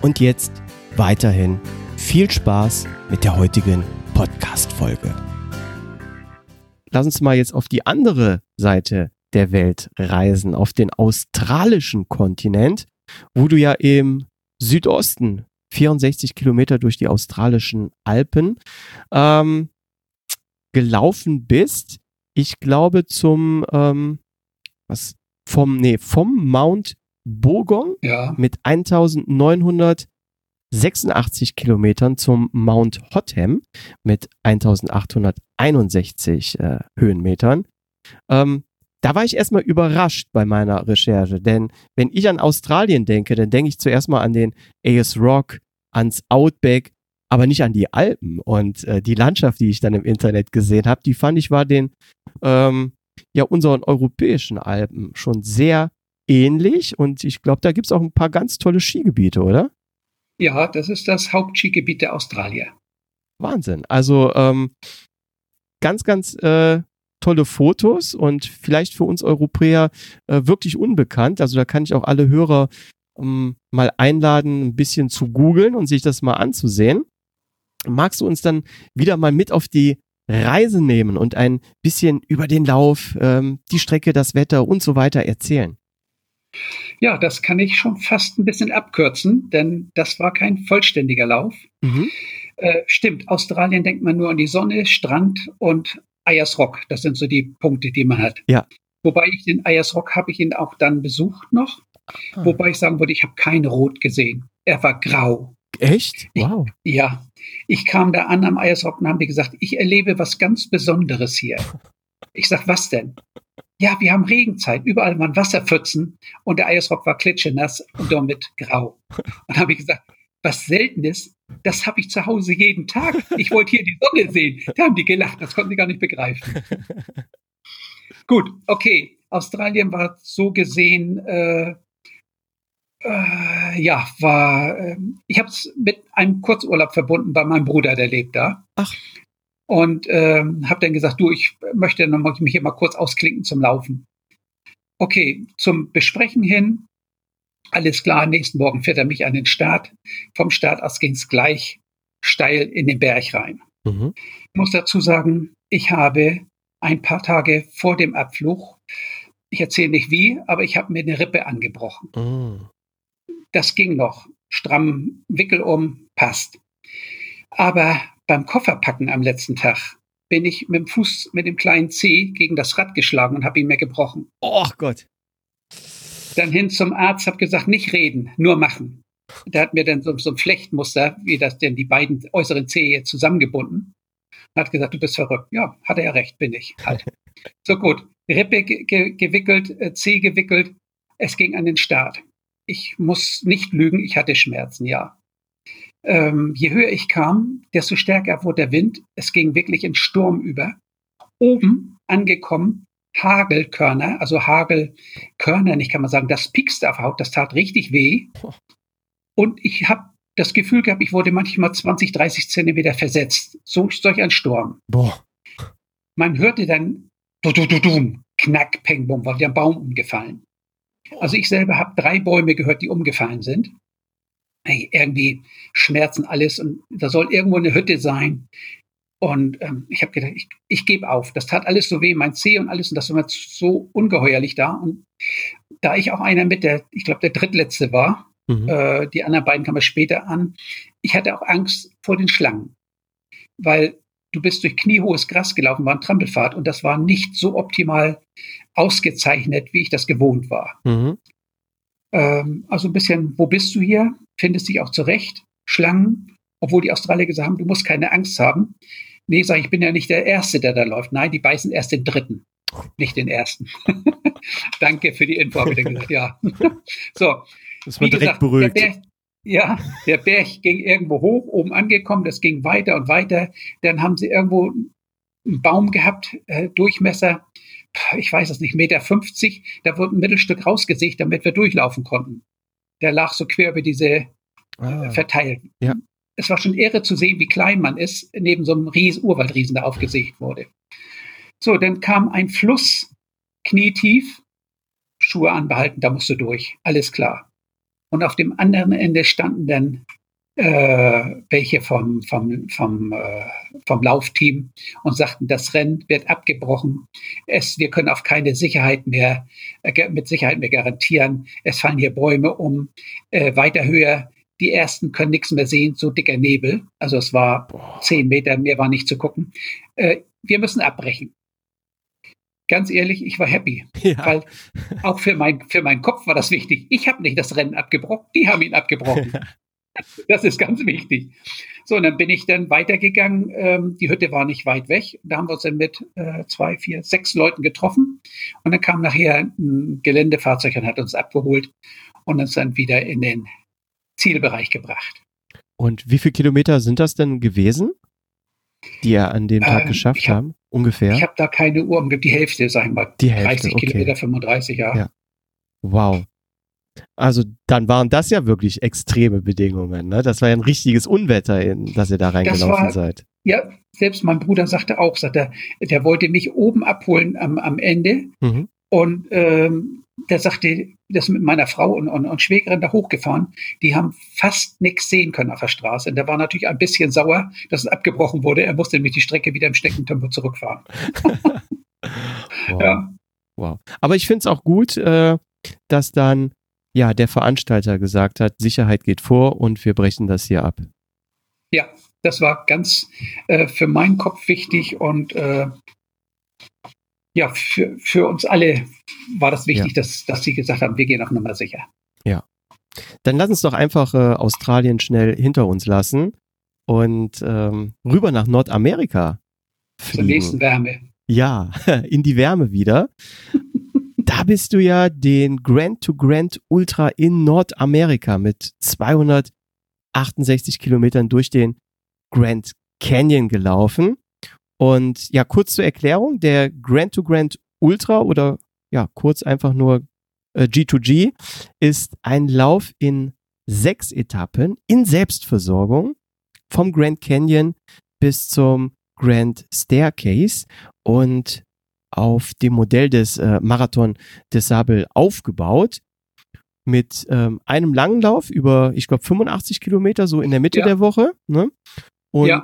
Und jetzt weiterhin viel Spaß mit der heutigen Podcast-Folge lass uns mal jetzt auf die andere Seite der Welt reisen, auf den australischen Kontinent, wo du ja im Südosten 64 Kilometer durch die australischen Alpen ähm, gelaufen bist. Ich glaube zum ähm, was vom nee vom Mount Bogong ja. mit 1900 86 Kilometern zum Mount Hotham mit 1861 äh, Höhenmetern. Ähm, da war ich erstmal überrascht bei meiner Recherche, denn wenn ich an Australien denke, dann denke ich zuerst mal an den AS Rock, ans Outback, aber nicht an die Alpen. Und äh, die Landschaft, die ich dann im Internet gesehen habe, die fand ich war den ähm, ja unseren europäischen Alpen schon sehr ähnlich. Und ich glaube, da gibt es auch ein paar ganz tolle Skigebiete, oder? Ja, das ist das Hauptskigebiet der Australier. Wahnsinn. Also ähm, ganz, ganz äh, tolle Fotos und vielleicht für uns Europäer äh, wirklich unbekannt. Also da kann ich auch alle Hörer ähm, mal einladen, ein bisschen zu googeln und sich das mal anzusehen. Magst du uns dann wieder mal mit auf die Reise nehmen und ein bisschen über den Lauf, ähm, die Strecke, das Wetter und so weiter erzählen? Ja, das kann ich schon fast ein bisschen abkürzen, denn das war kein vollständiger Lauf. Mhm. Äh, stimmt, Australien denkt man nur an die Sonne, Strand und Ayers Rock. Das sind so die Punkte, die man hat. Ja. Wobei ich den Ayers Rock habe ich ihn auch dann besucht noch. Ah. Wobei ich sagen würde, ich habe kein Rot gesehen. Er war grau. Echt? Wow. Ich, ja. Ich kam da an am Eiersrock und haben die gesagt, ich erlebe was ganz Besonderes hier. Ich sag, was denn? Ja, wir haben Regenzeit, überall waren Wasserpfützen und der Eiersrock war klitschenass und damit grau. Und habe ich gesagt, was selten ist, das habe ich zu Hause jeden Tag. Ich wollte hier die Sonne sehen. Da haben die gelacht, das konnten sie gar nicht begreifen. Gut, okay. Australien war so gesehen, äh, äh, ja, war, äh, ich habe es mit einem Kurzurlaub verbunden bei meinem Bruder, der lebt da. Ach. Und ähm, habe dann gesagt, du, ich möchte noch mal, mich hier mal kurz ausklinken zum Laufen. Okay, zum Besprechen hin, alles klar, nächsten Morgen fährt er mich an den Start. Vom Start aus ging es gleich steil in den Berg rein. Mhm. Ich muss dazu sagen, ich habe ein paar Tage vor dem Abflug, ich erzähle nicht wie, aber ich habe mir eine Rippe angebrochen. Mhm. Das ging noch. Stramm Wickel um, passt. Aber beim Kofferpacken am letzten Tag bin ich mit dem Fuß, mit dem kleinen C gegen das Rad geschlagen und habe ihn mir gebrochen. Oh Gott. Dann hin zum Arzt, habe gesagt, nicht reden, nur machen. Der hat mir dann so, so ein Flechtmuster, wie das denn die beiden äußeren Zehe zusammengebunden. Und hat gesagt, du bist verrückt. Ja, hatte er recht, bin ich halt. so gut. Rippe ge ge gewickelt, äh, C gewickelt. Es ging an den Start. Ich muss nicht lügen, ich hatte Schmerzen, ja. Ähm, je höher ich kam, desto stärker wurde der Wind. Es ging wirklich in Sturm über. Oben angekommen, Hagelkörner, also Hagelkörner, nicht kann man sagen, das piekste auf Haut, das tat richtig weh. Und ich habe das Gefühl gehabt, ich wurde manchmal 20, 30 Zentimeter versetzt. So, solch ein Sturm. Boah. Man hörte dann, du, du, du, du, knack, peng, bum, war der Baum umgefallen. Also ich selber habe drei Bäume gehört, die umgefallen sind. Hey, irgendwie schmerzen alles und da soll irgendwo eine Hütte sein. Und ähm, ich habe gedacht, ich, ich gebe auf. Das tat alles so weh, mein Zeh und alles. Und das war so ungeheuerlich da. Und da ich auch einer mit der, ich glaube, der drittletzte war, mhm. äh, die anderen beiden kamen später an, ich hatte auch Angst vor den Schlangen. Weil du bist durch kniehohes Gras gelaufen, war ein Trampelfahrt und das war nicht so optimal ausgezeichnet, wie ich das gewohnt war. Mhm. Ähm, also ein bisschen, wo bist du hier? Findest dich auch zurecht? Schlangen, obwohl die Australier gesagt haben, du musst keine Angst haben. Nee, sag ich, ich bin ja nicht der Erste, der da läuft. Nein, die beißen erst den Dritten, nicht den Ersten. Danke für die Info, habe ich gesagt, ja. so. Das war direkt gesagt, beruhigt. Der Berg, ja, der Berg ging irgendwo hoch, oben angekommen, das ging weiter und weiter. Dann haben sie irgendwo einen Baum gehabt, äh, Durchmesser, ich weiß es nicht, Meter 50. Da wurde ein Mittelstück rausgesägt, damit wir durchlaufen konnten. Der lag so quer über diese äh, ah, verteilt. Ja es war schon irre zu sehen, wie klein man ist, neben so einem Ries Urwaldriesen, der aufgesägt wurde. So, dann kam ein Fluss, knietief, Schuhe anbehalten, da musst du durch, alles klar. Und auf dem anderen Ende standen dann äh, welche vom, vom, vom, äh, vom Laufteam und sagten, das Rennen wird abgebrochen. Es, wir können auf keine Sicherheit mehr, äh, mit Sicherheit mehr garantieren. Es fallen hier Bäume um. Äh, weiter höher die ersten können nichts mehr sehen, so dicker Nebel. Also es war zehn Meter, mehr war nicht zu gucken. Äh, wir müssen abbrechen. Ganz ehrlich, ich war happy, ja. weil auch für, mein, für meinen Kopf war das wichtig. Ich habe nicht das Rennen abgebrochen, die haben ihn abgebrochen. das ist ganz wichtig. So, und dann bin ich dann weitergegangen. Ähm, die Hütte war nicht weit weg. Da haben wir uns dann mit äh, zwei, vier, sechs Leuten getroffen. Und dann kam nachher ein Geländefahrzeug und hat uns abgeholt und uns dann wieder in den Zielbereich gebracht. Und wie viele Kilometer sind das denn gewesen, die ihr an dem Tag ähm, geschafft hab, haben? Ungefähr? Ich habe da keine Uhr, die Hälfte, sagen wir. Die Hälfte, 30 okay. Kilometer, 35, ja. ja. Wow. Also dann waren das ja wirklich extreme Bedingungen. Ne? Das war ja ein richtiges Unwetter, in das ihr da reingelaufen seid. Ja, selbst mein Bruder sagte auch, sagte, der wollte mich oben abholen am, am Ende. Mhm. Und ähm, der sagte, das mit meiner Frau und, und, und Schwägerin da hochgefahren, die haben fast nichts sehen können auf der Straße. Und der war natürlich ein bisschen sauer, dass es abgebrochen wurde. Er musste nämlich die Strecke wieder im Steckentempo zurückfahren. wow. Ja. wow. Aber ich finde es auch gut, äh, dass dann ja der Veranstalter gesagt hat, Sicherheit geht vor und wir brechen das hier ab. Ja, das war ganz äh, für meinen Kopf wichtig und äh, ja, für, für uns alle war das wichtig, ja. dass, dass sie gesagt haben, wir gehen auf Nummer sicher. Ja. Dann lass uns doch einfach äh, Australien schnell hinter uns lassen und ähm, rüber nach Nordamerika. Fliegen. Zur nächsten Wärme. Ja, in die Wärme wieder. Da bist du ja den Grand to Grand Ultra in Nordamerika mit 268 Kilometern durch den Grand Canyon gelaufen. Und ja, kurz zur Erklärung, der Grand to Grand Ultra oder ja, kurz einfach nur äh, G2G ist ein Lauf in sechs Etappen in Selbstversorgung vom Grand Canyon bis zum Grand Staircase und auf dem Modell des äh, Marathon des Sable aufgebaut mit ähm, einem langen Lauf über, ich glaube, 85 Kilometer, so in der Mitte ja. der Woche. Ne? Und ja.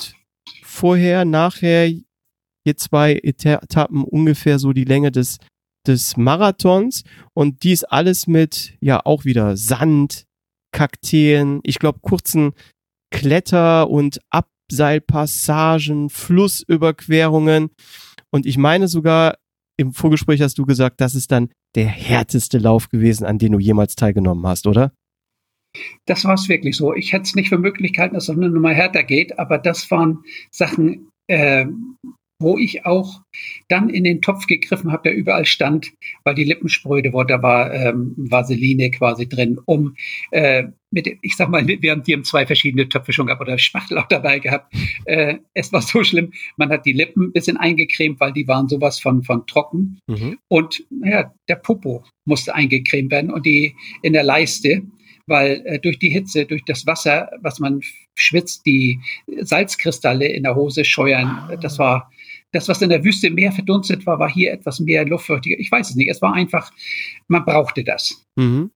vorher, nachher, hier zwei Etappen ungefähr so die Länge des, des Marathons. Und dies alles mit, ja, auch wieder Sand, Kakteen, ich glaube, kurzen Kletter- und Abseilpassagen, Flussüberquerungen. Und ich meine sogar, im Vorgespräch hast du gesagt, das ist dann der härteste Lauf gewesen, an dem du jemals teilgenommen hast, oder? Das war es wirklich so. Ich hätte es nicht für Möglichkeiten, dass es eine Nummer härter geht, aber das waren Sachen, äh, wo ich auch dann in den Topf gegriffen habe, der überall stand, weil die Lippen spröde wurde, da war ähm, Vaseline quasi drin, um äh, mit, ich sag mal, wir haben, zwei verschiedene Töpfe schon gehabt oder Spachtel auch dabei gehabt. Äh, es war so schlimm, man hat die Lippen ein bisschen eingecremt, weil die waren sowas von, von trocken. Mhm. Und ja, der Popo musste eingecremt werden und die in der Leiste weil äh, durch die Hitze, durch das Wasser, was man schwitzt, die Salzkristalle in der Hose scheuern. Ah. Das war das, was in der Wüste mehr verdunstet war, war hier etwas mehr luftfeuchtiger. Ich weiß es nicht. Es war einfach, man brauchte das. Mhm.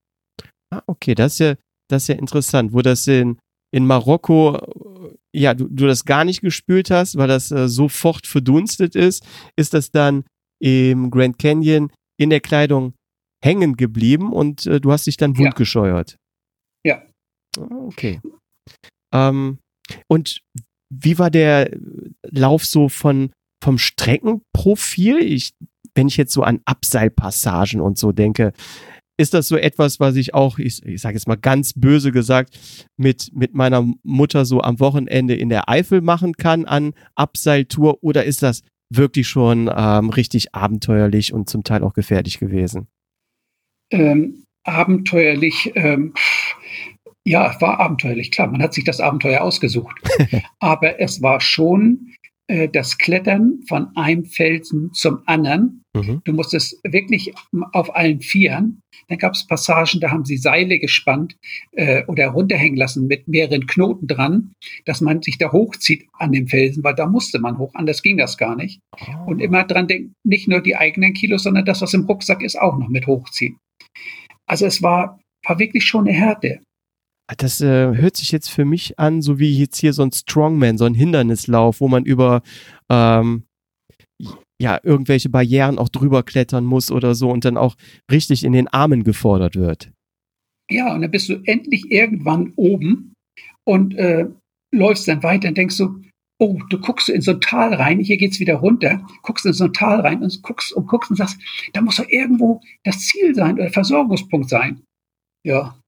Ah, okay, das ist ja, das ist ja interessant, wo das in, in Marokko, ja, du, du das gar nicht gespült hast, weil das äh, sofort verdunstet ist, ist das dann im Grand Canyon in der Kleidung hängen geblieben und äh, du hast dich dann wundgescheuert. Ja. ja. Ah, okay. Ähm, und wie war der Lauf so von, vom Streckenprofil? Ich, wenn ich jetzt so an Abseilpassagen und so denke, ist das so etwas, was ich auch, ich, ich sage jetzt mal ganz böse gesagt, mit, mit meiner Mutter so am Wochenende in der Eifel machen kann an Abseiltour? Oder ist das wirklich schon ähm, richtig abenteuerlich und zum Teil auch gefährlich gewesen? Ähm, abenteuerlich, ähm, ja, war abenteuerlich, klar, man hat sich das Abenteuer ausgesucht. Aber es war schon äh, das Klettern von einem Felsen zum anderen. Mhm. Du musstest wirklich auf allen Vieren. Dann gab es Passagen, da haben sie Seile gespannt äh, oder runterhängen lassen mit mehreren Knoten dran, dass man sich da hochzieht an dem Felsen, weil da musste man hoch, anders ging das gar nicht. Oh. Und immer dran denken, nicht nur die eigenen Kilos, sondern das, was im Rucksack ist, auch noch mit hochziehen. Also es war, war wirklich schon eine Härte. Das äh, hört sich jetzt für mich an, so wie jetzt hier so ein Strongman, so ein Hindernislauf, wo man über ähm, ja irgendwelche Barrieren auch drüber klettern muss oder so und dann auch richtig in den Armen gefordert wird. Ja, und dann bist du endlich irgendwann oben und äh, läufst dann weiter und denkst so, oh, du guckst in so ein Tal rein, hier geht's wieder runter, guckst in so ein Tal rein und guckst und guckst und sagst, da muss doch irgendwo das Ziel sein oder Versorgungspunkt sein. Ja,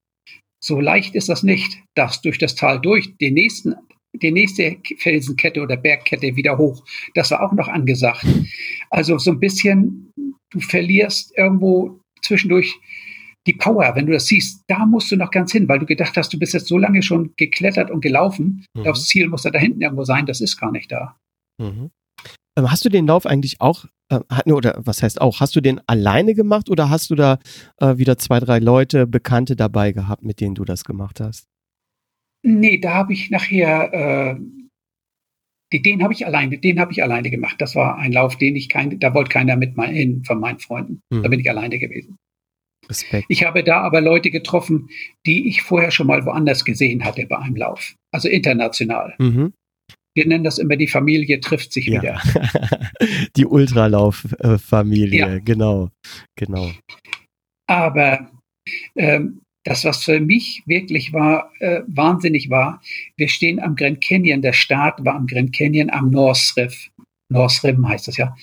so leicht ist das nicht, das durch das Tal durch, den nächsten, die nächste Felsenkette oder Bergkette wieder hoch. Das war auch noch angesagt. Also so ein bisschen, du verlierst irgendwo zwischendurch die Power, wenn du das siehst, da musst du noch ganz hin, weil du gedacht hast, du bist jetzt so lange schon geklettert und gelaufen. Mhm. Das Ziel muss da, da hinten irgendwo sein, das ist gar nicht da. Mhm. Ähm, hast du den Lauf eigentlich auch, äh, oder was heißt auch, hast du den alleine gemacht oder hast du da äh, wieder zwei, drei Leute, Bekannte dabei gehabt, mit denen du das gemacht hast? Nee, da habe ich nachher, äh, den habe ich alleine, den habe ich alleine gemacht. Das war ein Lauf, den ich kein, da wollte keiner mit mein, hin von meinen Freunden. Mhm. Da bin ich alleine gewesen. Respekt. Ich habe da aber Leute getroffen, die ich vorher schon mal woanders gesehen hatte bei einem Lauf. Also international. Mhm. Wir nennen das immer die Familie trifft sich ja. wieder. die Ultralauf-Familie, ja. genau, genau. Aber ähm, das, was für mich wirklich war, äh, wahnsinnig war, wir stehen am Grand Canyon, der Start war am Grand Canyon am North Riff. North Rim heißt das ja.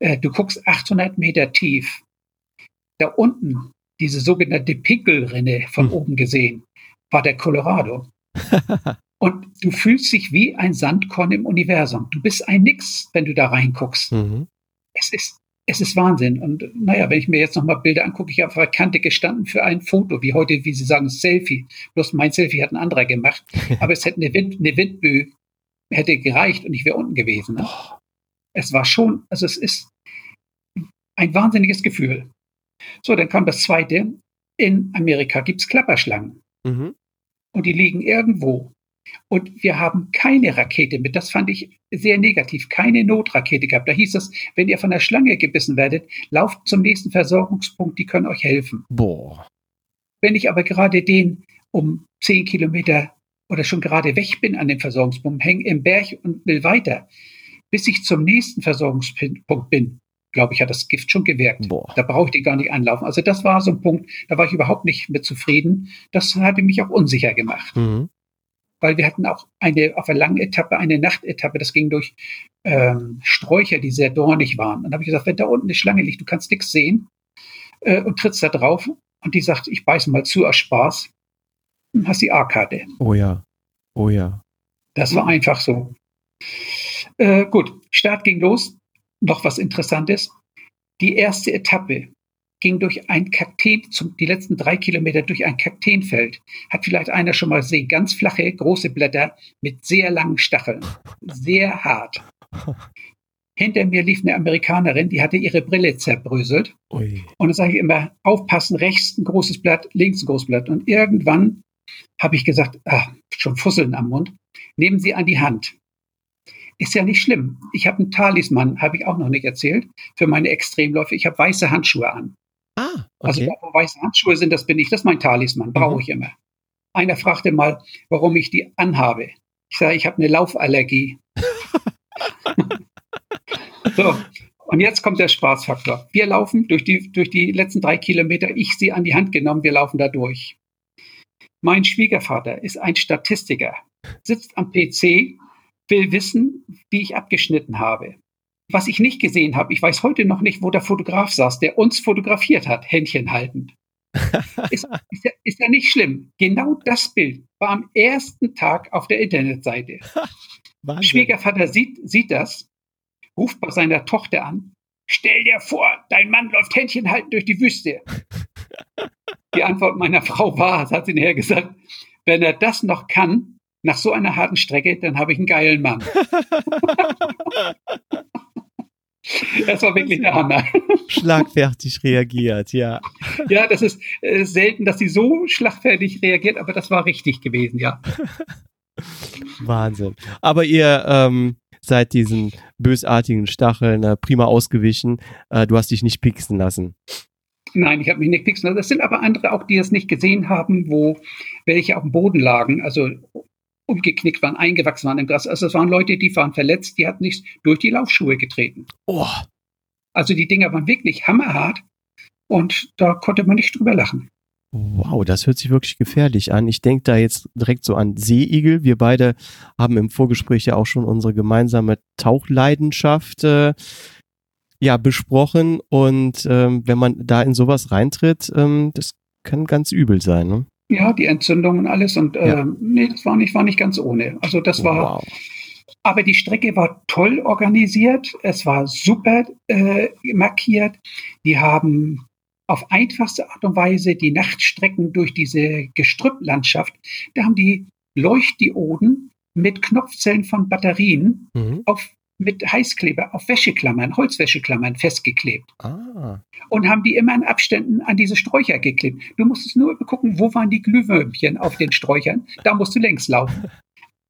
Äh, du guckst 800 Meter tief. Da unten diese sogenannte Pinkelrinne von mhm. oben gesehen, war der Colorado. Und du fühlst dich wie ein Sandkorn im Universum. Du bist ein Nix, wenn du da reinguckst. Mhm. Es ist, es ist Wahnsinn. Und naja, wenn ich mir jetzt nochmal Bilder angucke, ich habe auf der Kante gestanden für ein Foto, wie heute, wie Sie sagen, Selfie. Bloß mein Selfie hat ein anderer gemacht. Aber es hätte eine, Wind, eine Windböe hätte gereicht und ich wäre unten gewesen. Ne? Es war schon, also es ist ein wahnsinniges Gefühl. So, dann kam das zweite. In Amerika gibt es Klapperschlangen. Mhm. Und die liegen irgendwo. Und wir haben keine Rakete mit. Das fand ich sehr negativ. Keine Notrakete gehabt. Da hieß es, wenn ihr von der Schlange gebissen werdet, lauft zum nächsten Versorgungspunkt, die können euch helfen. Boah. Wenn ich aber gerade den um zehn Kilometer oder schon gerade weg bin an dem Versorgungspunkt, hänge im Berg und will weiter, bis ich zum nächsten Versorgungspunkt bin, glaube ich, hat das Gift schon gewirkt. Boah. Da brauchte ich gar nicht anlaufen. Also das war so ein Punkt, da war ich überhaupt nicht mit zufrieden. Das hatte mich auch unsicher gemacht. Mhm. Weil wir hatten auch eine, auf einer langen Etappe, eine Nachtetappe, das ging durch ähm, Sträucher, die sehr dornig waren. Und dann habe ich gesagt, wenn da unten eine Schlange liegt, du kannst nichts sehen äh, und trittst da drauf. Und die sagt, ich beiße mal zu aus Spaß. Und hast die A-Karte. Oh ja. Oh ja. Das war einfach so. Äh, gut, Start ging los noch was Interessantes. Die erste Etappe ging durch ein Kakteen, zum, die letzten drei Kilometer durch ein Kakteenfeld. Hat vielleicht einer schon mal gesehen. Ganz flache, große Blätter mit sehr langen Stacheln. Sehr hart. Hinter mir lief eine Amerikanerin, die hatte ihre Brille zerbröselt. Ui. Und dann sage ich immer, aufpassen, rechts ein großes Blatt, links ein großes Blatt. Und irgendwann habe ich gesagt, ah, schon Fusseln am Mund, nehmen Sie an die Hand. Ist ja nicht schlimm. Ich habe einen Talisman, habe ich auch noch nicht erzählt, für meine Extremläufe. Ich habe weiße Handschuhe an. Ah, also okay. Also da, wo weiße Handschuhe sind, das bin ich. Das ist mein Talisman, brauche mhm. ich immer. Einer fragte mal, warum ich die anhabe. Ich sage, ich habe eine Laufallergie. so, und jetzt kommt der Spaßfaktor. Wir laufen durch die, durch die letzten drei Kilometer, ich sie an die Hand genommen, wir laufen da durch. Mein Schwiegervater ist ein Statistiker, sitzt am PC will wissen, wie ich abgeschnitten habe. Was ich nicht gesehen habe, ich weiß heute noch nicht, wo der Fotograf saß, der uns fotografiert hat, Händchen haltend. ist, ist, ja, ist ja nicht schlimm. Genau das Bild war am ersten Tag auf der Internetseite. Schwiegervater sieht, sieht das, ruft bei seiner Tochter an. Stell dir vor, dein Mann läuft Händchen halten durch die Wüste. Die Antwort meiner Frau war, hat sie nachher gesagt, wenn er das noch kann, nach so einer harten Strecke, dann habe ich einen geilen Mann. Das war wirklich der Hammer. Schlagfertig reagiert, ja. Ja, das ist äh, selten, dass sie so schlagfertig reagiert, aber das war richtig gewesen, ja. Wahnsinn. Aber ihr ähm, seid diesen bösartigen Stacheln äh, prima ausgewichen. Äh, du hast dich nicht pixen lassen. Nein, ich habe mich nicht pixen lassen. Das sind aber andere auch, die es nicht gesehen haben, wo welche auf dem Boden lagen. Also umgeknickt waren, eingewachsen waren im Gras. Also es waren Leute, die waren verletzt, die hatten nicht durch die Laufschuhe getreten. Oh. Also die Dinger waren wirklich hammerhart und da konnte man nicht drüber lachen. Wow, das hört sich wirklich gefährlich an. Ich denke da jetzt direkt so an Seeigel. Wir beide haben im Vorgespräch ja auch schon unsere gemeinsame Tauchleidenschaft äh, ja besprochen. Und ähm, wenn man da in sowas reintritt, ähm, das kann ganz übel sein. Ne? Ja, die Entzündung und alles. Und äh, ja. nee, das war nicht, war nicht ganz ohne. Also das war. Wow. Aber die Strecke war toll organisiert. Es war super äh, markiert. Die haben auf einfachste Art und Weise die Nachtstrecken durch diese Gestrüpplandschaft, da haben die Leuchtdioden mit Knopfzellen von Batterien mhm. auf mit Heißkleber auf Wäscheklammern, Holzwäscheklammern festgeklebt. Ah. Und haben die immer in Abständen an diese Sträucher geklebt. Du musstest nur gucken, wo waren die Glühwürmchen auf den Sträuchern. Da musst du längs laufen.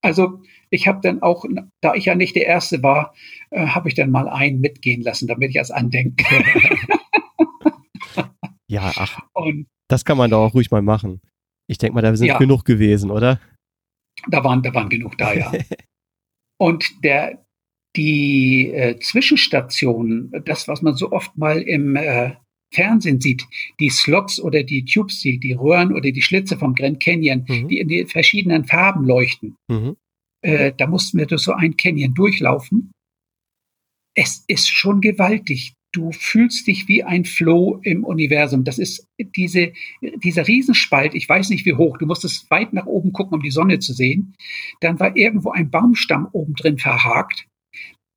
Also ich habe dann auch, da ich ja nicht der Erste war, äh, habe ich dann mal einen mitgehen lassen, damit ich als Andenken. ja, ach. Und, das kann man doch auch ruhig mal machen. Ich denke mal, da sind ja. genug gewesen, oder? Da waren, da waren genug da, ja. Und der, die äh, Zwischenstationen, das, was man so oft mal im äh, Fernsehen sieht, die Slots oder die Tubes, die, die Röhren oder die Schlitze vom Grand Canyon, mhm. die in den verschiedenen Farben leuchten. Mhm. Äh, da mussten wir durch so ein Canyon durchlaufen. Es ist schon gewaltig. du fühlst dich wie ein Floh im Universum. Das ist diese, dieser Riesenspalt, ich weiß nicht wie hoch, du musstest weit nach oben gucken, um die Sonne zu sehen. Dann war irgendwo ein Baumstamm oben drin verhakt.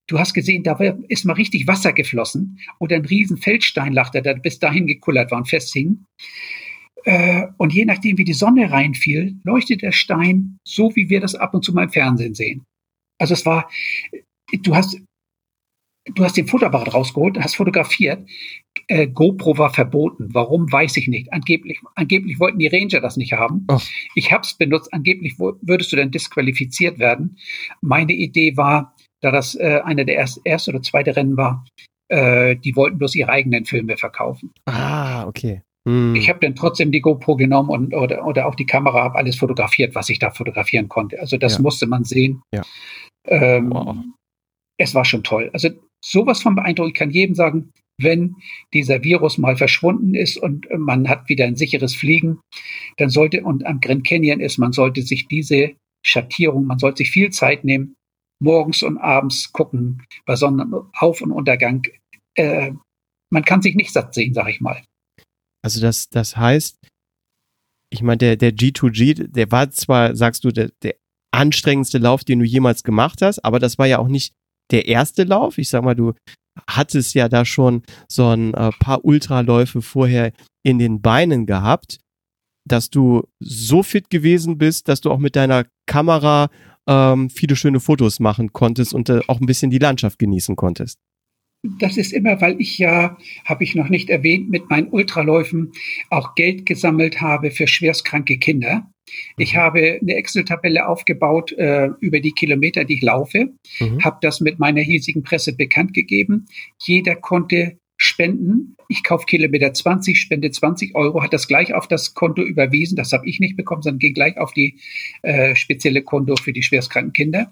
Du hast gesehen, da ist mal richtig Wasser geflossen oder ein riesen Feldstein lag, der bis dahin gekullert war und festhing. Äh, und je nachdem, wie die Sonne reinfiel, leuchtet der Stein so, wie wir das ab und zu mal im Fernsehen sehen. Also es war, du hast du hast den Fotoapparat rausgeholt, hast fotografiert. Äh, GoPro war verboten. Warum, weiß ich nicht. Angeblich, angeblich wollten die Ranger das nicht haben. Oh. Ich habe es benutzt. Angeblich würdest du dann disqualifiziert werden. Meine Idee war, da das äh, einer der erste, erste oder zweite Rennen war, äh, die wollten bloß ihre eigenen Filme verkaufen. Ah, okay. Hm. Ich habe dann trotzdem die GoPro genommen und oder, oder auch die Kamera, habe alles fotografiert, was ich da fotografieren konnte. Also das ja. musste man sehen. Ja. Ähm, wow. Es war schon toll. Also sowas von beeindruckend. Ich kann jedem sagen, wenn dieser Virus mal verschwunden ist und man hat wieder ein sicheres Fliegen, dann sollte, und am Grand Canyon ist, man sollte sich diese Schattierung, man sollte sich viel Zeit nehmen, morgens und abends gucken, bei Sonnenauf- und Untergang. Äh, man kann sich nicht satt sehen, sag ich mal. Also das, das heißt, ich meine, der, der G2G, der war zwar, sagst du, der, der anstrengendste Lauf, den du jemals gemacht hast, aber das war ja auch nicht der erste Lauf. Ich sag mal, du hattest ja da schon so ein äh, paar Ultraläufe vorher in den Beinen gehabt, dass du so fit gewesen bist, dass du auch mit deiner Kamera ähm, viele schöne Fotos machen konntest und äh, auch ein bisschen die Landschaft genießen konntest. Das ist immer, weil ich ja, habe ich noch nicht erwähnt, mit meinen Ultraläufen auch Geld gesammelt habe für schwerstkranke Kinder. Ich mhm. habe eine Excel-Tabelle aufgebaut äh, über die Kilometer, die ich laufe, mhm. habe das mit meiner hiesigen Presse bekannt gegeben. Jeder konnte spenden. Ich kaufe Kilometer 20, spende 20 Euro, hat das gleich auf das Konto überwiesen. Das habe ich nicht bekommen, sondern ging gleich auf die äh, spezielle Konto für die schwerstkranken Kinder.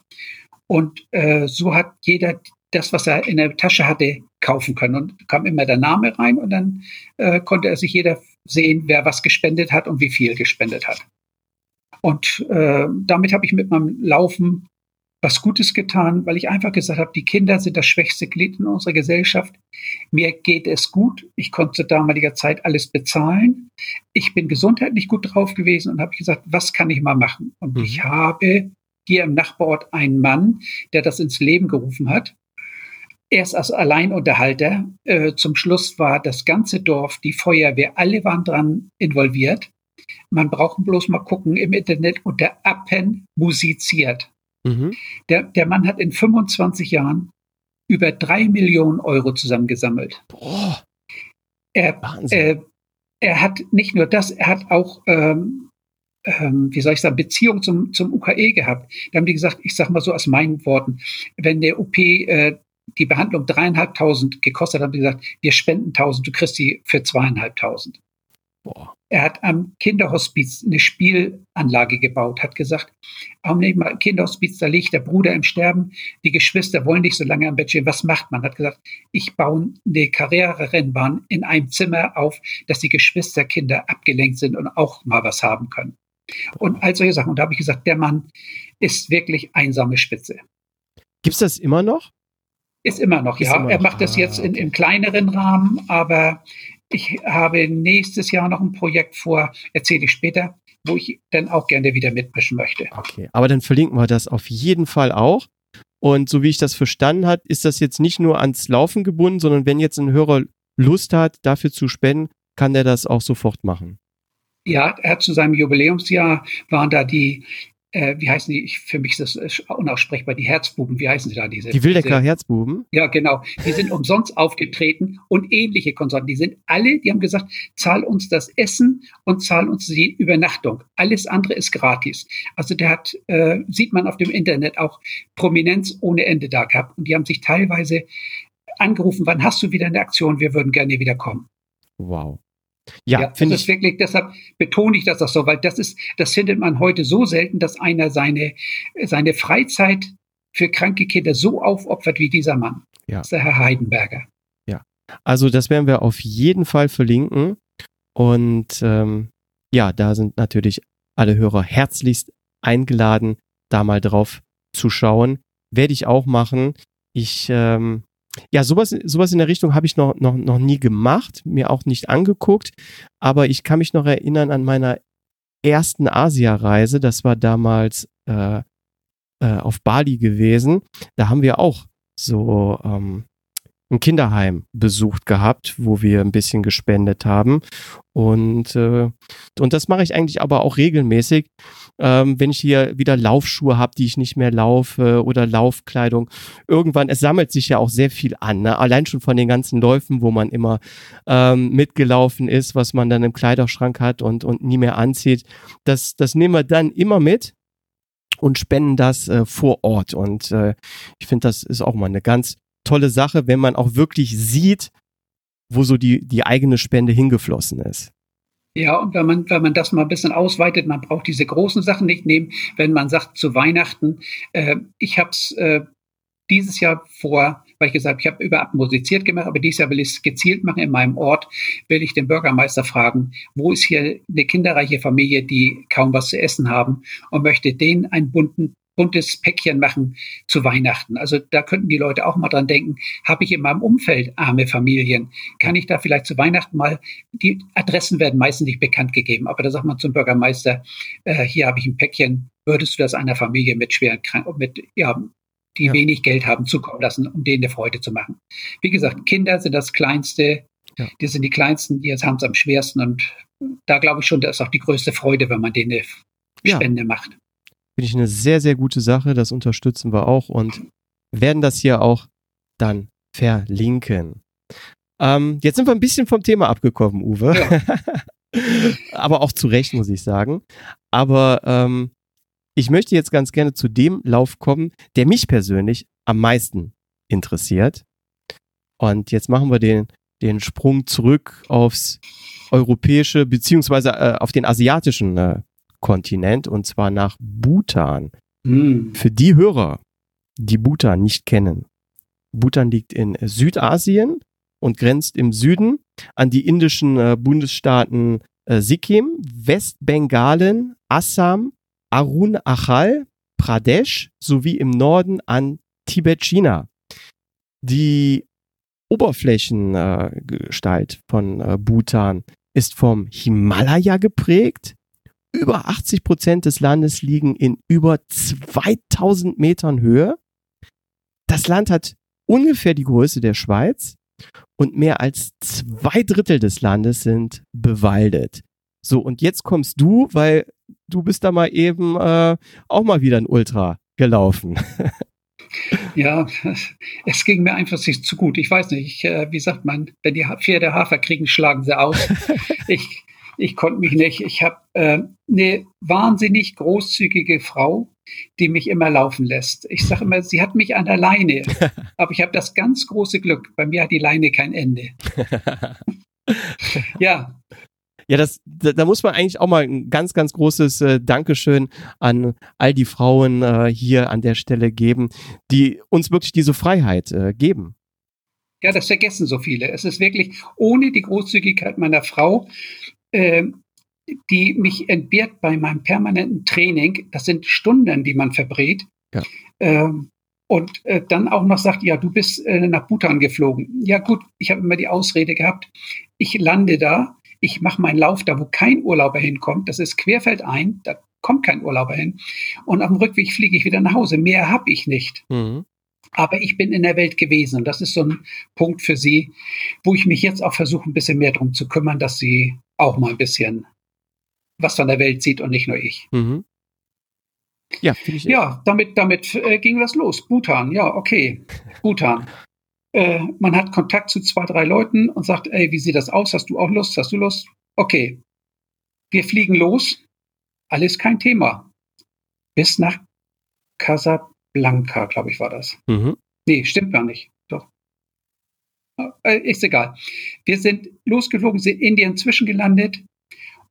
Und äh, so hat jeder das, was er in der Tasche hatte, kaufen können. Und kam immer der Name rein und dann äh, konnte er sich jeder sehen, wer was gespendet hat und wie viel gespendet hat. Und äh, damit habe ich mit meinem Laufen was Gutes getan, weil ich einfach gesagt habe, die Kinder sind das schwächste Glied in unserer Gesellschaft. Mir geht es gut. Ich konnte zu damaliger Zeit alles bezahlen. Ich bin gesundheitlich gut drauf gewesen und habe gesagt, was kann ich mal machen? Und mhm. ich habe hier im Nachbarort einen Mann, der das ins Leben gerufen hat. Erst als Alleinunterhalter. Äh, zum Schluss war das ganze Dorf, die Feuerwehr, alle waren dran involviert. Man braucht bloß mal gucken im Internet unter Appen musiziert. Mhm. Der, der Mann hat in 25 Jahren über drei Millionen Euro zusammengesammelt. Boah. Er, äh, er hat nicht nur das, er hat auch, ähm, ähm, wie soll ich sagen, Beziehung zum, zum UKE gehabt. Da haben die gesagt, ich sage mal so aus meinen Worten, wenn der UP äh, die Behandlung dreieinhalbtausend gekostet hat, haben die gesagt, wir spenden tausend, du kriegst die für zweieinhalbtausend. Boah. Er hat am Kinderhospiz eine Spielanlage gebaut, hat gesagt, am Kinderhospiz, da liegt der Bruder im Sterben, die Geschwister wollen nicht so lange am Bett stehen. Was macht man? Hat gesagt, ich baue eine Karriererennbahn in einem Zimmer auf, dass die Geschwisterkinder abgelenkt sind und auch mal was haben können. Und all solche Sachen. Und da habe ich gesagt, der Mann ist wirklich einsame Spitze. Gibt es das immer noch? Ist immer noch, ist ja. Immer noch. Er macht das jetzt in, im kleineren Rahmen, aber ich habe nächstes Jahr noch ein Projekt vor, erzähle ich später, wo ich dann auch gerne wieder mitmischen möchte. Okay, aber dann verlinken wir das auf jeden Fall auch. Und so wie ich das verstanden habe, ist das jetzt nicht nur ans Laufen gebunden, sondern wenn jetzt ein Hörer Lust hat, dafür zu spenden, kann der das auch sofort machen. Ja, er hat zu seinem Jubiläumsjahr waren da die äh, wie heißen die? Ich, für mich ist das unaussprechbar, die Herzbuben, wie heißen sie da? Diese, die Wildecker diese, Herzbuben? Ja, genau. Die sind umsonst aufgetreten und ähnliche Konsorten. Die sind alle, die haben gesagt, zahl uns das Essen und zahl uns die Übernachtung. Alles andere ist gratis. Also der hat, äh, sieht man auf dem Internet auch Prominenz ohne Ende da gehabt. Und die haben sich teilweise angerufen, wann hast du wieder eine Aktion? Wir würden gerne wieder kommen. Wow. Ja, ja finde ich. wirklich, deshalb betone ich das auch so, weil das ist, das findet man heute so selten, dass einer seine, seine Freizeit für kranke Kinder so aufopfert wie dieser Mann. Ja. Das ist der Herr Heidenberger. Ja. Also das werden wir auf jeden Fall verlinken. Und ähm, ja, da sind natürlich alle Hörer herzlichst eingeladen, da mal drauf zu schauen. Werde ich auch machen. Ich ähm, ja, sowas, sowas in der Richtung habe ich noch, noch, noch nie gemacht, mir auch nicht angeguckt, aber ich kann mich noch erinnern an meiner ersten Asia-Reise, das war damals äh, äh, auf Bali gewesen. Da haben wir auch so ähm, ein Kinderheim besucht gehabt, wo wir ein bisschen gespendet haben. Und, äh, und das mache ich eigentlich aber auch regelmäßig, ähm, wenn ich hier wieder Laufschuhe habe, die ich nicht mehr laufe oder Laufkleidung. Irgendwann, es sammelt sich ja auch sehr viel an. Ne? Allein schon von den ganzen Läufen, wo man immer ähm, mitgelaufen ist, was man dann im Kleiderschrank hat und, und nie mehr anzieht. Das, das nehmen wir dann immer mit und spenden das äh, vor Ort. Und äh, ich finde, das ist auch mal eine ganz tolle Sache, wenn man auch wirklich sieht, wo so die, die eigene Spende hingeflossen ist. Ja, und wenn man, wenn man das mal ein bisschen ausweitet, man braucht diese großen Sachen nicht nehmen, wenn man sagt zu Weihnachten, äh, ich habe es äh, dieses Jahr vor, weil ich gesagt habe, ich habe überall musiziert gemacht, aber dieses Jahr will ich es gezielt machen in meinem Ort, will ich den Bürgermeister fragen, wo ist hier eine kinderreiche Familie, die kaum was zu essen haben und möchte denen einen bunten buntes Päckchen machen zu Weihnachten. Also da könnten die Leute auch mal dran denken, habe ich in meinem Umfeld arme Familien? Kann ich da vielleicht zu Weihnachten mal, die Adressen werden meistens nicht bekannt gegeben, aber da sagt man zum Bürgermeister, äh, hier habe ich ein Päckchen, würdest du das einer Familie mit schweren Krankheiten, mit, ja, die ja. wenig Geld haben, zukommen lassen, um denen eine Freude zu machen. Wie gesagt, Kinder sind das Kleinste, ja. die sind die Kleinsten, die haben es am schwersten und da glaube ich schon, da ist auch die größte Freude, wenn man denen eine Spende ja. macht. Finde ich eine sehr, sehr gute Sache. Das unterstützen wir auch und werden das hier auch dann verlinken. Ähm, jetzt sind wir ein bisschen vom Thema abgekommen, Uwe. Ja. Aber auch zu Recht, muss ich sagen. Aber ähm, ich möchte jetzt ganz gerne zu dem Lauf kommen, der mich persönlich am meisten interessiert. Und jetzt machen wir den, den Sprung zurück aufs europäische beziehungsweise äh, auf den asiatischen äh, Kontinent und zwar nach Bhutan. Mhm. Für die Hörer, die Bhutan nicht kennen. Bhutan liegt in Südasien und grenzt im Süden an die indischen äh, Bundesstaaten äh, Sikkim, Westbengalen, Assam, Arunachal, Pradesh sowie im Norden an Tibet-China. Die Oberflächengestalt von äh, Bhutan ist vom Himalaya geprägt über 80 Prozent des Landes liegen in über 2000 Metern Höhe. Das Land hat ungefähr die Größe der Schweiz und mehr als zwei Drittel des Landes sind bewaldet. So, und jetzt kommst du, weil du bist da mal eben äh, auch mal wieder ein Ultra gelaufen. Ja, es ging mir einfach nicht zu gut. Ich weiß nicht, ich, äh, wie sagt man, wenn die Pferde Hafer kriegen, schlagen sie aus. Ich, ich konnte mich nicht. Ich habe äh, eine wahnsinnig großzügige Frau, die mich immer laufen lässt. Ich sage immer, sie hat mich an der Leine. Aber ich habe das ganz große Glück. Bei mir hat die Leine kein Ende. ja. Ja, das, da, da, muss man eigentlich auch mal ein ganz, ganz großes äh, Dankeschön an all die Frauen äh, hier an der Stelle geben, die uns wirklich diese Freiheit äh, geben. Ja, das vergessen so viele. Es ist wirklich ohne die Großzügigkeit meiner Frau die mich entbehrt bei meinem permanenten Training. Das sind Stunden, die man verbrät. Ja. Ähm, und äh, dann auch noch sagt, ja, du bist äh, nach Bhutan geflogen. Ja gut, ich habe immer die Ausrede gehabt, ich lande da, ich mache meinen Lauf da, wo kein Urlauber hinkommt. Das ist querfeldein, da kommt kein Urlauber hin. Und auf dem Rückweg fliege ich wieder nach Hause. Mehr habe ich nicht. Mhm. Aber ich bin in der Welt gewesen und das ist so ein Punkt für Sie, wo ich mich jetzt auch versuche, ein bisschen mehr darum zu kümmern, dass Sie auch mal ein bisschen was von der Welt sieht und nicht nur ich. Mhm. Ja, ich ja, damit, damit äh, ging das los. Bhutan, ja, okay. Bhutan. Äh, man hat Kontakt zu zwei, drei Leuten und sagt, ey, wie sieht das aus? Hast du auch Lust? Hast du Lust? Okay. Wir fliegen los. Alles kein Thema. Bis nach Casablanca, glaube ich, war das. Mhm. Nee, stimmt gar nicht. Doch. Äh, ist egal. Wir sind losgeflogen, sind in Indien zwischengelandet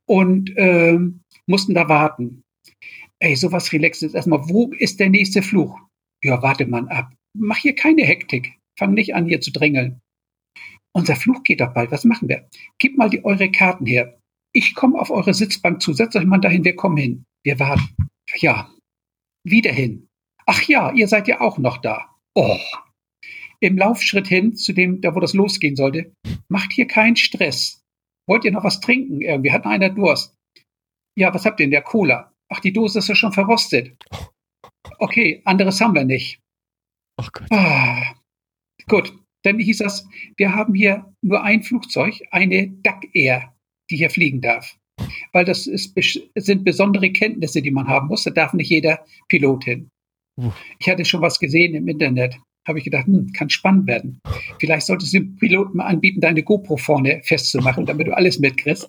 und äh, mussten da warten. Ey, sowas relaxes. Erstmal, wo ist der nächste Fluch? Ja, warte mal ab. Mach hier keine Hektik. Fang nicht an, hier zu drängeln. Unser Fluch geht doch bald. Was machen wir? Gib mal die, eure Karten her. Ich komme auf eure Sitzbank zu. Setzt euch mal dahin. Wir kommen hin. Wir warten. Ja. Wieder hin. Ach ja, ihr seid ja auch noch da. Oh. im Laufschritt hin zu dem, da wo das losgehen sollte, macht hier keinen Stress. Wollt ihr noch was trinken? Irgendwie hat einer Durst. Ja, was habt ihr in der Cola? Ach, die Dose ist ja schon verrostet. Okay, anderes haben wir nicht. Oh Gott. Ah, gut, dann hieß das, wir haben hier nur ein Flugzeug, eine Duck Air, die hier fliegen darf. Weil das ist, sind besondere Kenntnisse, die man haben muss. Da darf nicht jeder Pilot hin. Ich hatte schon was gesehen im Internet. Habe ich gedacht, hm, kann spannend werden. Vielleicht solltest du dem Piloten mal anbieten, deine GoPro vorne festzumachen, damit du alles mitkriegst.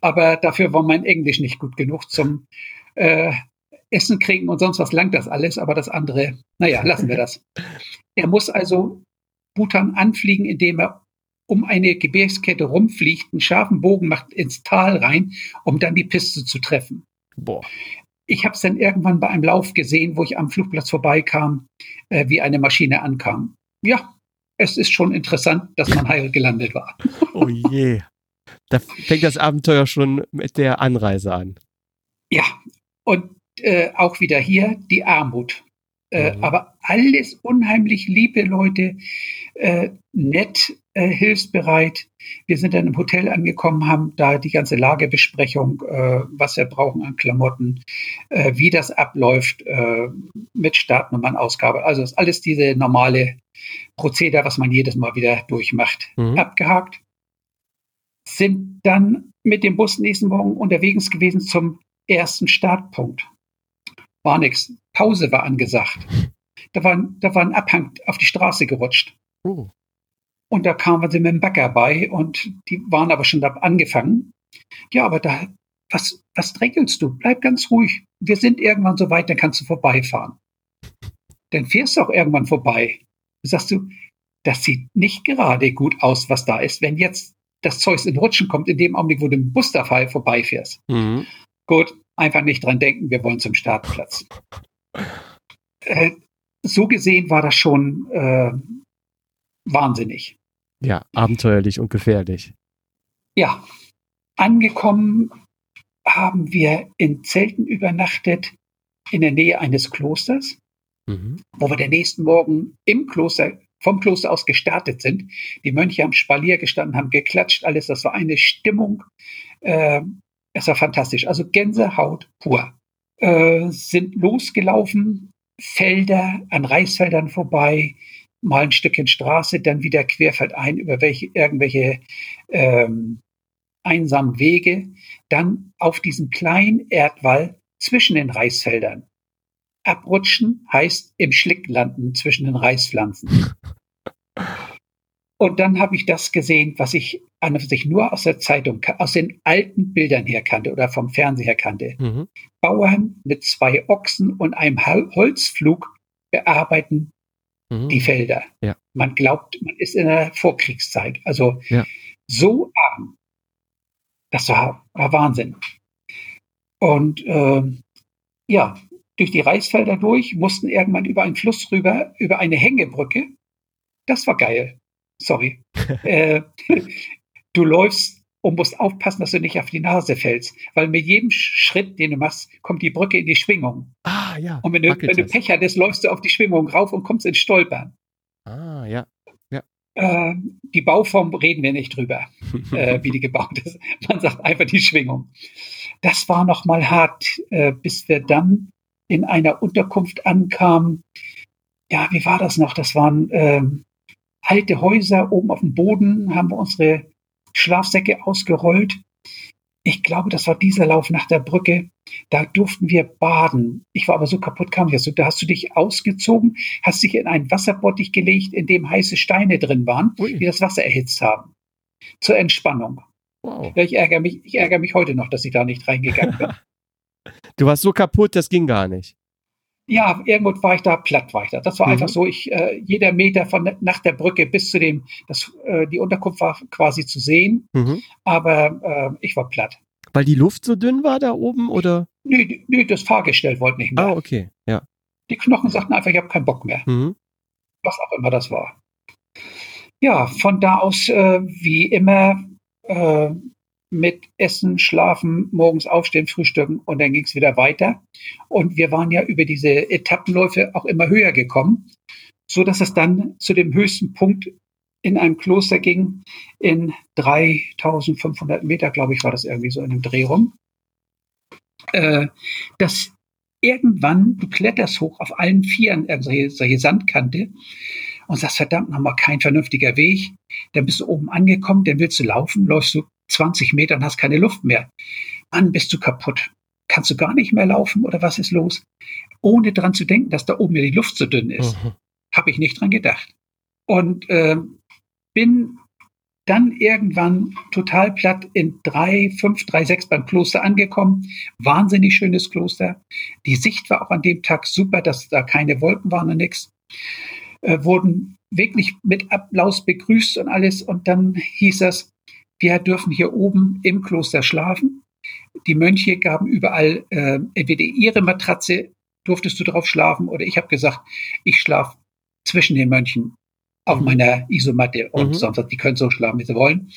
Aber dafür war mein Englisch nicht gut genug zum äh, Essen kriegen und sonst was langt das alles. Aber das andere, naja, lassen wir das. Er muss also Bhutan anfliegen, indem er um eine Gebirgskette rumfliegt, einen scharfen Bogen macht ins Tal rein, um dann die Piste zu treffen. Boah. Ich habe es dann irgendwann bei einem Lauf gesehen, wo ich am Flugplatz vorbeikam, äh, wie eine Maschine ankam. Ja, es ist schon interessant, dass man heil gelandet war. Oh je. Da fängt das Abenteuer schon mit der Anreise an. Ja, und äh, auch wieder hier die Armut. Äh, mhm. Aber alles unheimlich liebe Leute, äh, nett, äh, hilfsbereit. Wir sind dann im Hotel angekommen, haben da die ganze Lagebesprechung, äh, was wir brauchen an Klamotten, äh, wie das abläuft äh, mit Startnummernausgabe. Also ist alles diese normale Prozedere, was man jedes Mal wieder durchmacht, mhm. abgehakt. Sind dann mit dem Bus nächsten Morgen unterwegs gewesen zum ersten Startpunkt. War nichts. Pause war angesagt. Da war, da war ein Abhang auf die Straße gerutscht. Oh. Und da kamen sie mit dem Bäcker bei und die waren aber schon da angefangen. Ja, aber da, was, was drängelst du? Bleib ganz ruhig. Wir sind irgendwann so weit, dann kannst du vorbeifahren. Dann fährst du auch irgendwann vorbei. Sagst du, das sieht nicht gerade gut aus, was da ist. Wenn jetzt das Zeug in Rutschen kommt, in dem Augenblick, wo du im Bus dabei vorbeifährst. Mhm. Gut, einfach nicht dran denken, wir wollen zum Startplatz. Äh, so gesehen war das schon äh, wahnsinnig. Ja, abenteuerlich und gefährlich. Ja, angekommen haben wir in Zelten übernachtet in der Nähe eines Klosters, mhm. wo wir den nächsten Morgen im Kloster, vom Kloster aus gestartet sind. Die Mönche am Spalier gestanden, haben geklatscht, alles. Das war eine Stimmung. Äh, es war fantastisch. Also Gänsehaut pur. Äh, sind losgelaufen, Felder an Reisfeldern vorbei, mal ein Stückchen Straße, dann wieder querfeldein über welche, irgendwelche ähm, einsamen Wege, dann auf diesen kleinen Erdwall zwischen den Reisfeldern. Abrutschen heißt im Schlick landen zwischen den Reispflanzen. Und dann habe ich das gesehen, was ich an und sich nur aus der Zeitung, aus den alten Bildern her kannte oder vom Fernseher her kannte. Mhm. Bauern mit zwei Ochsen und einem Holzflug bearbeiten mhm. die Felder. Ja. Man glaubt, man ist in der Vorkriegszeit. Also ja. so arm. Das war, war Wahnsinn. Und äh, ja, durch die Reisfelder durch, mussten irgendwann über einen Fluss rüber, über eine Hängebrücke. Das war geil sorry. äh, du läufst und musst aufpassen, dass du nicht auf die Nase fällst, weil mit jedem Schritt, den du machst, kommt die Brücke in die Schwingung. Ah, ja. Und wenn du, wenn du Pech hattest, läufst du auf die Schwingung rauf und kommst ins Stolpern. Ah, ja. ja. Äh, die Bauform reden wir nicht drüber, äh, wie die gebaut ist. Man sagt einfach die Schwingung. Das war noch mal hart, äh, bis wir dann in einer Unterkunft ankamen. Ja, wie war das noch? Das waren ähm, alte Häuser oben auf dem Boden, haben wir unsere Schlafsäcke ausgerollt. Ich glaube, das war dieser Lauf nach der Brücke. Da durften wir baden. Ich war aber so kaputt, kam ich also, Da hast du dich ausgezogen, hast dich in einen Wasserbottich gelegt, in dem heiße Steine drin waren, Ui. die das Wasser erhitzt haben. Zur Entspannung. Wow. Ja, ich, ärgere mich, ich ärgere mich heute noch, dass ich da nicht reingegangen bin. du warst so kaputt, das ging gar nicht ja, irgendwo war ich da, platt war ich da. Das war mhm. einfach so, ich, äh, jeder Meter von nach der Brücke bis zu dem, das, äh, die Unterkunft war quasi zu sehen, mhm. aber äh, ich war platt. Weil die Luft so dünn war da oben, oder? Nö, nö das Fahrgestell wollte nicht mehr. Ah, okay, ja. Die Knochen sagten einfach, ich habe keinen Bock mehr. Mhm. Was auch immer das war. Ja, von da aus, äh, wie immer, äh, mit Essen, Schlafen, morgens aufstehen, frühstücken und dann ging es wieder weiter. Und wir waren ja über diese Etappenläufe auch immer höher gekommen. so dass es dann zu dem höchsten Punkt in einem Kloster ging, in 3500 Meter, glaube ich, war das irgendwie so in einem Dreh rum. Äh, dass irgendwann, du kletterst hoch auf allen Vieren, äh, solche, solche Sandkante, und sagst, verdammt nochmal, kein vernünftiger Weg. Dann bist du oben angekommen, dann willst du laufen, läufst du 20 Meter und hast keine Luft mehr. Mann, bist du kaputt. Kannst du gar nicht mehr laufen oder was ist los? Ohne dran zu denken, dass da oben ja die Luft so dünn ist. Mhm. Habe ich nicht dran gedacht. Und äh, bin dann irgendwann total platt in 3, 5, 3, 6 beim Kloster angekommen. Wahnsinnig schönes Kloster. Die Sicht war auch an dem Tag super, dass da keine Wolken waren und nichts. Äh, wurden wirklich mit Applaus begrüßt und alles. Und dann hieß es, wir dürfen hier oben im Kloster schlafen. Die Mönche gaben überall äh, entweder ihre Matratze, durftest du drauf schlafen, oder ich habe gesagt, ich schlafe zwischen den Mönchen auf mhm. meiner Isomatte und mhm. sonst, die können so schlafen, wie sie wollen.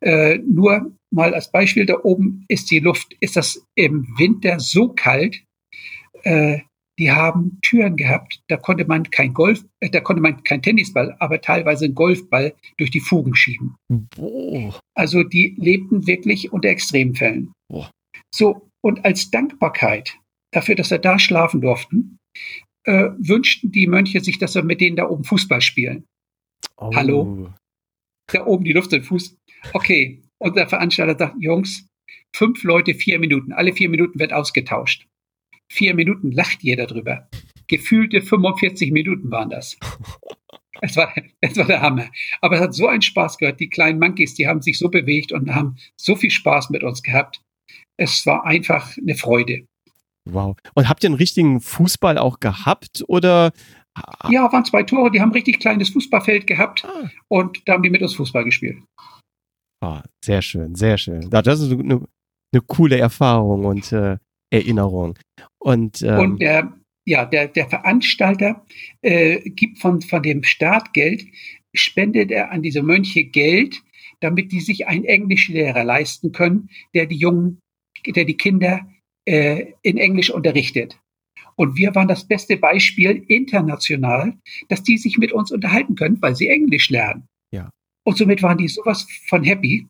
Äh, nur mal als Beispiel, da oben ist die Luft, ist das im Winter so kalt, äh, die haben Türen gehabt, da konnte man kein Golf, äh, da konnte man kein Tennisball, aber teilweise einen Golfball durch die Fugen schieben. Oh. Also die lebten wirklich unter Extremfällen. Oh. So, und als Dankbarkeit dafür, dass wir da schlafen durften, äh, wünschten die Mönche sich, dass wir mit denen da oben Fußball spielen. Oh. Hallo? Da oben die Luft im Fuß. Okay. Und der Veranstalter sagt, Jungs, fünf Leute, vier Minuten. Alle vier Minuten wird ausgetauscht. Vier Minuten lacht jeder drüber. Gefühlte 45 Minuten waren das. Es war, es war der Hammer. Aber es hat so einen Spaß gehört. Die kleinen Monkeys, die haben sich so bewegt und haben so viel Spaß mit uns gehabt. Es war einfach eine Freude. Wow. Und habt ihr einen richtigen Fußball auch gehabt oder ja, waren zwei Tore, die haben richtig kleines Fußballfeld gehabt ah. und da haben die mit uns Fußball gespielt. Oh, sehr schön, sehr schön. Das ist eine, eine coole Erfahrung und äh, Erinnerung. Und, ähm, und der, ja, der, der Veranstalter äh, gibt von, von dem Startgeld, spendet er an diese Mönche Geld, damit die sich einen Englischlehrer leisten können, der die Jungen, der die Kinder äh, in Englisch unterrichtet. Und wir waren das beste Beispiel international, dass die sich mit uns unterhalten können, weil sie Englisch lernen. Ja. Und somit waren die sowas von happy.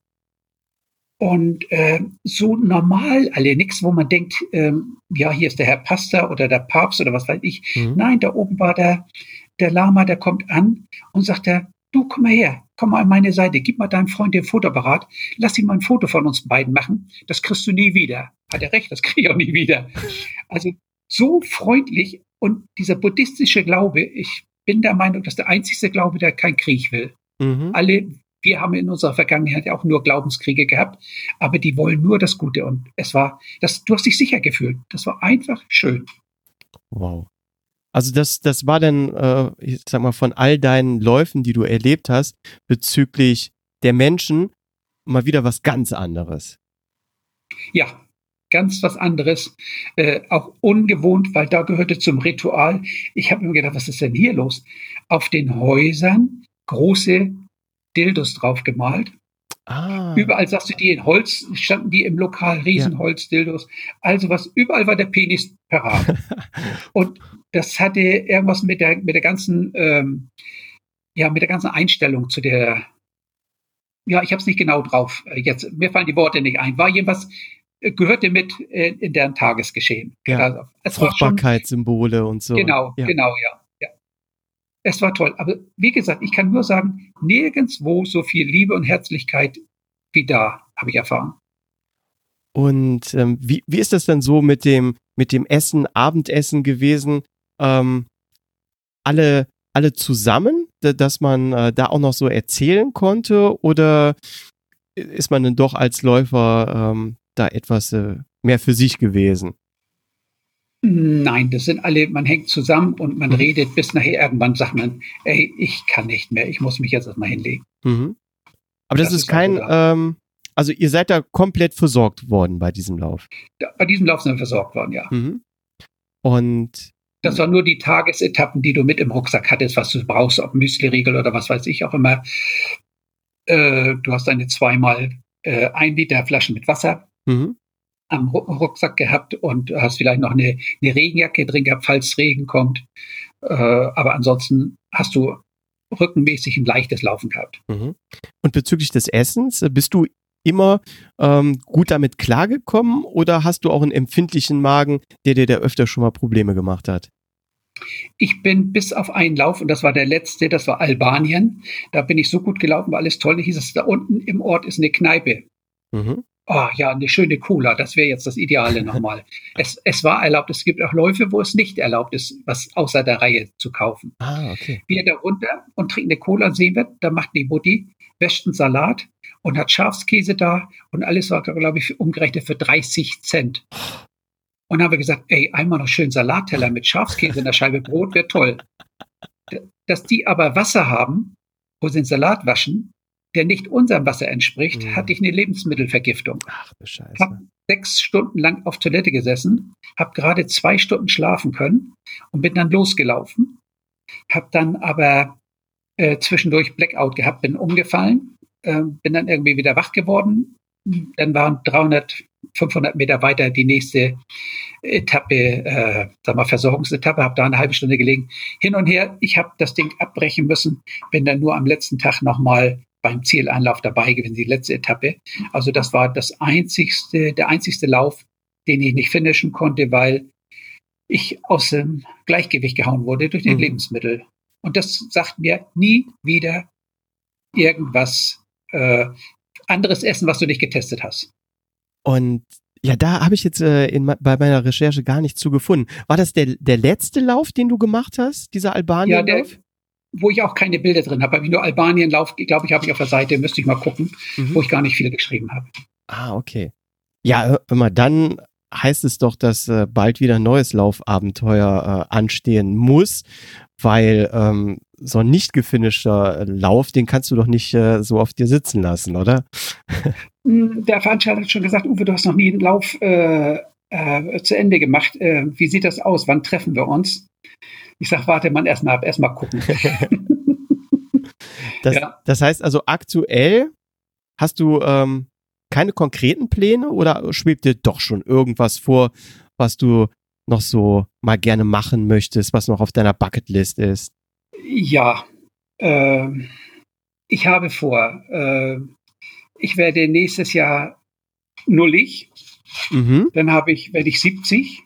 Und äh, so normal alle, nichts, wo man denkt, ähm, ja, hier ist der Herr Pastor oder der Papst oder was weiß ich. Mhm. Nein, da oben war der, der Lama, der kommt an und sagt, er, du komm mal her, komm mal an meine Seite, gib mal deinem Freund den Fotoapparat, lass ihn mal ein Foto von uns beiden machen, das kriegst du nie wieder. Hat er recht, das kriege ich auch nie wieder. Also so freundlich und dieser buddhistische Glaube, ich bin der Meinung, dass der einzige Glaube, der kein Krieg will. Mhm. Alle, wir haben in unserer Vergangenheit auch nur Glaubenskriege gehabt, aber die wollen nur das Gute und es war, das, du hast dich sicher gefühlt. Das war einfach schön. Wow. Also das, das war dann, äh, ich sag mal, von all deinen Läufen, die du erlebt hast, bezüglich der Menschen, mal wieder was ganz anderes. Ja, ganz was anderes, äh, auch ungewohnt, weil da gehörte zum Ritual. Ich habe mir gedacht, was ist denn hier los? Auf den Häusern große Dildos drauf gemalt. Ah. Überall sagst du die in Holz, standen die im Lokal, Riesenholz-Dildos. Also was, überall war der Penis parat. Und das hatte irgendwas mit der, mit der ganzen, ähm, ja, mit der ganzen Einstellung zu der, ja, ich habe es nicht genau drauf. Äh, jetzt, mir fallen die Worte nicht ein. War jedenfalls gehörte mit äh, in deren Tagesgeschehen. Ja. Also, Fruchtbarkeitssymbole und so. Genau, ja. genau, ja. Es war toll. Aber wie gesagt, ich kann nur sagen, nirgendwo so viel Liebe und Herzlichkeit wie da, habe ich erfahren. Und ähm, wie, wie ist das denn so mit dem, mit dem Essen, Abendessen gewesen? Ähm, alle, alle zusammen, dass man äh, da auch noch so erzählen konnte? Oder ist man denn doch als Läufer ähm, da etwas äh, mehr für sich gewesen? Nein, das sind alle, man hängt zusammen und man mhm. redet, bis nachher irgendwann sagt man, ey, ich kann nicht mehr, ich muss mich jetzt erstmal hinlegen. Mhm. Aber das, das, ist kein, also, ähm, also ihr seid da komplett versorgt worden bei diesem Lauf? Ja, bei diesem Lauf sind wir versorgt worden, ja. Mhm. Und das waren nur die Tagesetappen, die du mit im Rucksack hattest, was du brauchst, ob Müsli-Riegel oder was weiß ich auch immer. Äh, du hast eine zweimal äh, ein Liter Flaschen mit Wasser mhm. Am Rucksack gehabt und hast vielleicht noch eine, eine Regenjacke drin gehabt, falls Regen kommt. Äh, aber ansonsten hast du rückenmäßig ein leichtes Laufen gehabt. Mhm. Und bezüglich des Essens, bist du immer ähm, gut damit klargekommen oder hast du auch einen empfindlichen Magen, der dir da öfter schon mal Probleme gemacht hat? Ich bin bis auf einen Lauf, und das war der letzte, das war Albanien. Da bin ich so gut gelaufen, war alles toll. Da hieß es, da unten im Ort ist eine Kneipe. Mhm. Oh ja, eine schöne Cola, das wäre jetzt das Ideale nochmal. es, es war erlaubt, es gibt auch Läufe, wo es nicht erlaubt ist, was außer der Reihe zu kaufen. Ah, okay. Wir da runter und trinken eine Cola, sehen wir, da macht die Mutti, wäscht einen Salat und hat Schafskäse da und alles war, glaube ich, umgerechnet für 30 Cent. Und haben wir gesagt, ey, einmal noch schön Salatteller mit Schafskäse in der Scheibe Brot wäre toll. Dass die aber Wasser haben, wo sie den Salat waschen, der nicht unserem Wasser entspricht, mhm. hatte ich eine Lebensmittelvergiftung. Ach du Scheiße. Hab sechs Stunden lang auf Toilette gesessen, habe gerade zwei Stunden schlafen können und bin dann losgelaufen. Hab dann aber äh, zwischendurch Blackout gehabt, bin umgefallen, äh, bin dann irgendwie wieder wach geworden. Dann waren 300, 500 Meter weiter die nächste Etappe, äh, sag mal Versorgungsetappe, habe da eine halbe Stunde gelegen. Hin und her, ich habe das Ding abbrechen müssen, bin dann nur am letzten Tag nochmal beim Zieleinlauf dabei gewesen, die letzte Etappe. Also das war das einzigste, der einzigste Lauf, den ich nicht finishen konnte, weil ich aus dem Gleichgewicht gehauen wurde durch den mhm. Lebensmittel. Und das sagt mir nie wieder irgendwas äh, anderes essen, was du nicht getestet hast. Und ja, da habe ich jetzt äh, in, bei meiner Recherche gar nichts zu gefunden. War das der, der letzte Lauf, den du gemacht hast, dieser Albanien-Lauf? Ja, wo ich auch keine Bilder drin habe. Habe ich nur Albanien-Lauf, glaube ich, habe ich auf der Seite, müsste ich mal gucken, mhm. wo ich gar nicht viel geschrieben habe. Ah, okay. Ja, immer dann heißt es doch, dass äh, bald wieder ein neues Laufabenteuer äh, anstehen muss, weil ähm, so ein nicht gefinischter Lauf, den kannst du doch nicht äh, so auf dir sitzen lassen, oder? Hm, der Veranstalter hat schon gesagt, Uwe, du hast noch nie einen Lauf äh, äh, zu Ende gemacht. Äh, wie sieht das aus? Wann treffen wir uns? Ich sage, warte man erstmal ab, erstmal gucken. das, ja. das heißt also aktuell hast du ähm, keine konkreten Pläne oder schwebt dir doch schon irgendwas vor, was du noch so mal gerne machen möchtest, was noch auf deiner Bucketlist ist? Ja, äh, ich habe vor, äh, ich werde nächstes Jahr nullig, mhm. dann habe ich, werde ich 70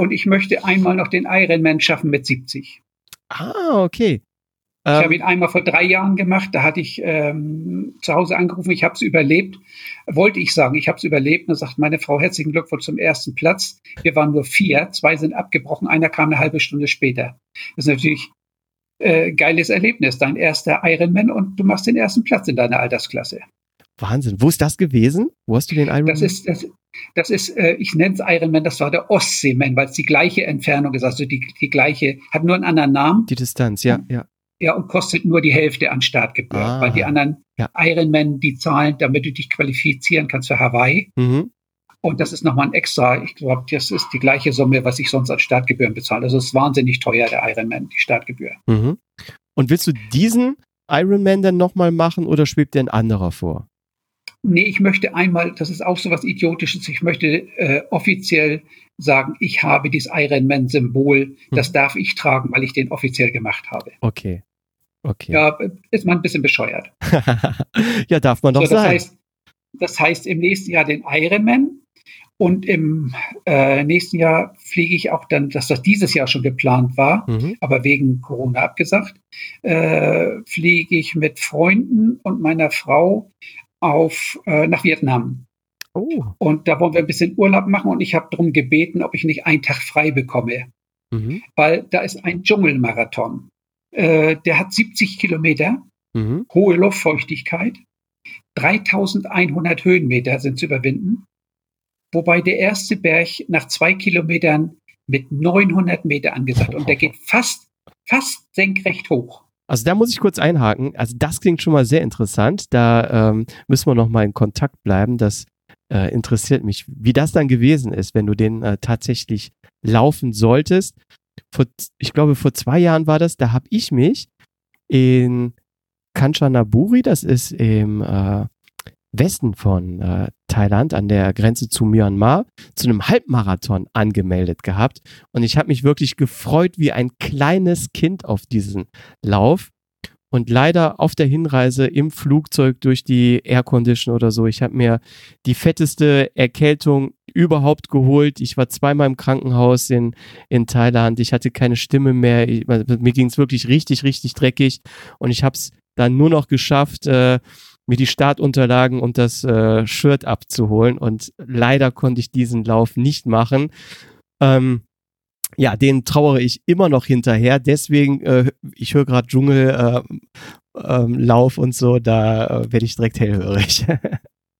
und ich möchte einmal noch den Ironman schaffen mit 70. Ah, okay. Ich ähm, habe ihn einmal vor drei Jahren gemacht. Da hatte ich ähm, zu Hause angerufen, ich habe es überlebt. Wollte ich sagen, ich habe es überlebt. Und da sagt meine Frau, herzlichen Glückwunsch zum ersten Platz. Wir waren nur vier, zwei sind abgebrochen, einer kam eine halbe Stunde später. Das ist natürlich äh, geiles Erlebnis, dein erster Ironman und du machst den ersten Platz in deiner Altersklasse. Wahnsinn. Wo ist das gewesen? Wo hast du den Ironman? Das ist, das, das ist, äh, ich nenne es Ironman, das war der Ostseeman, weil es die gleiche Entfernung ist, also die, die gleiche, hat nur einen anderen Namen. Die Distanz, ja, ja. Ja, und kostet nur die Hälfte an Startgebühr, ah, weil die anderen ja. Ironman, die zahlen, damit du dich qualifizieren kannst für Hawaii. Mhm. Und das ist nochmal ein extra, ich glaube, das ist die gleiche Summe, was ich sonst als Startgebühren bezahle. Also es ist wahnsinnig teuer, der Ironman, die Startgebühr. Mhm. Und willst du diesen Ironman dann nochmal machen oder schwebt dir ein anderer vor? Nee, ich möchte einmal, das ist auch so was Idiotisches, ich möchte äh, offiziell sagen, ich habe dieses Ironman-Symbol, das hm. darf ich tragen, weil ich den offiziell gemacht habe. Okay. Okay. Ja, ist man ein bisschen bescheuert. ja, darf man doch so, das sein. Heißt, das heißt, im nächsten Jahr den Ironman und im äh, nächsten Jahr fliege ich auch dann, dass das dieses Jahr schon geplant war, mhm. aber wegen Corona abgesagt, äh, fliege ich mit Freunden und meiner Frau auf, äh, nach Vietnam. Oh. Und da wollen wir ein bisschen Urlaub machen und ich habe darum gebeten, ob ich nicht einen Tag frei bekomme. Mhm. Weil da ist ein Dschungelmarathon. Äh, der hat 70 Kilometer, mhm. hohe Luftfeuchtigkeit, 3100 Höhenmeter sind zu überwinden. Wobei der erste Berg nach zwei Kilometern mit 900 Meter angesagt und der geht fast, fast senkrecht hoch. Also da muss ich kurz einhaken. Also das klingt schon mal sehr interessant. Da ähm, müssen wir noch mal in Kontakt bleiben. Das äh, interessiert mich, wie das dann gewesen ist, wenn du den äh, tatsächlich laufen solltest. Vor, ich glaube, vor zwei Jahren war das. Da habe ich mich in Kanchanaburi, das ist im äh, Westen von äh, Thailand an der Grenze zu Myanmar zu einem Halbmarathon angemeldet gehabt und ich habe mich wirklich gefreut wie ein kleines Kind auf diesen Lauf. Und leider auf der Hinreise im Flugzeug durch die Aircondition oder so, ich habe mir die fetteste Erkältung überhaupt geholt. Ich war zweimal im Krankenhaus in, in Thailand. Ich hatte keine Stimme mehr. Ich, mir ging es wirklich richtig, richtig dreckig. Und ich habe es dann nur noch geschafft, äh, mir die Startunterlagen und das äh, Shirt abzuholen. Und leider konnte ich diesen Lauf nicht machen. Ähm, ja, den trauere ich immer noch hinterher. Deswegen, äh, ich höre gerade Dschungellauf äh, Lauf und so, da äh, werde ich direkt hellhörig.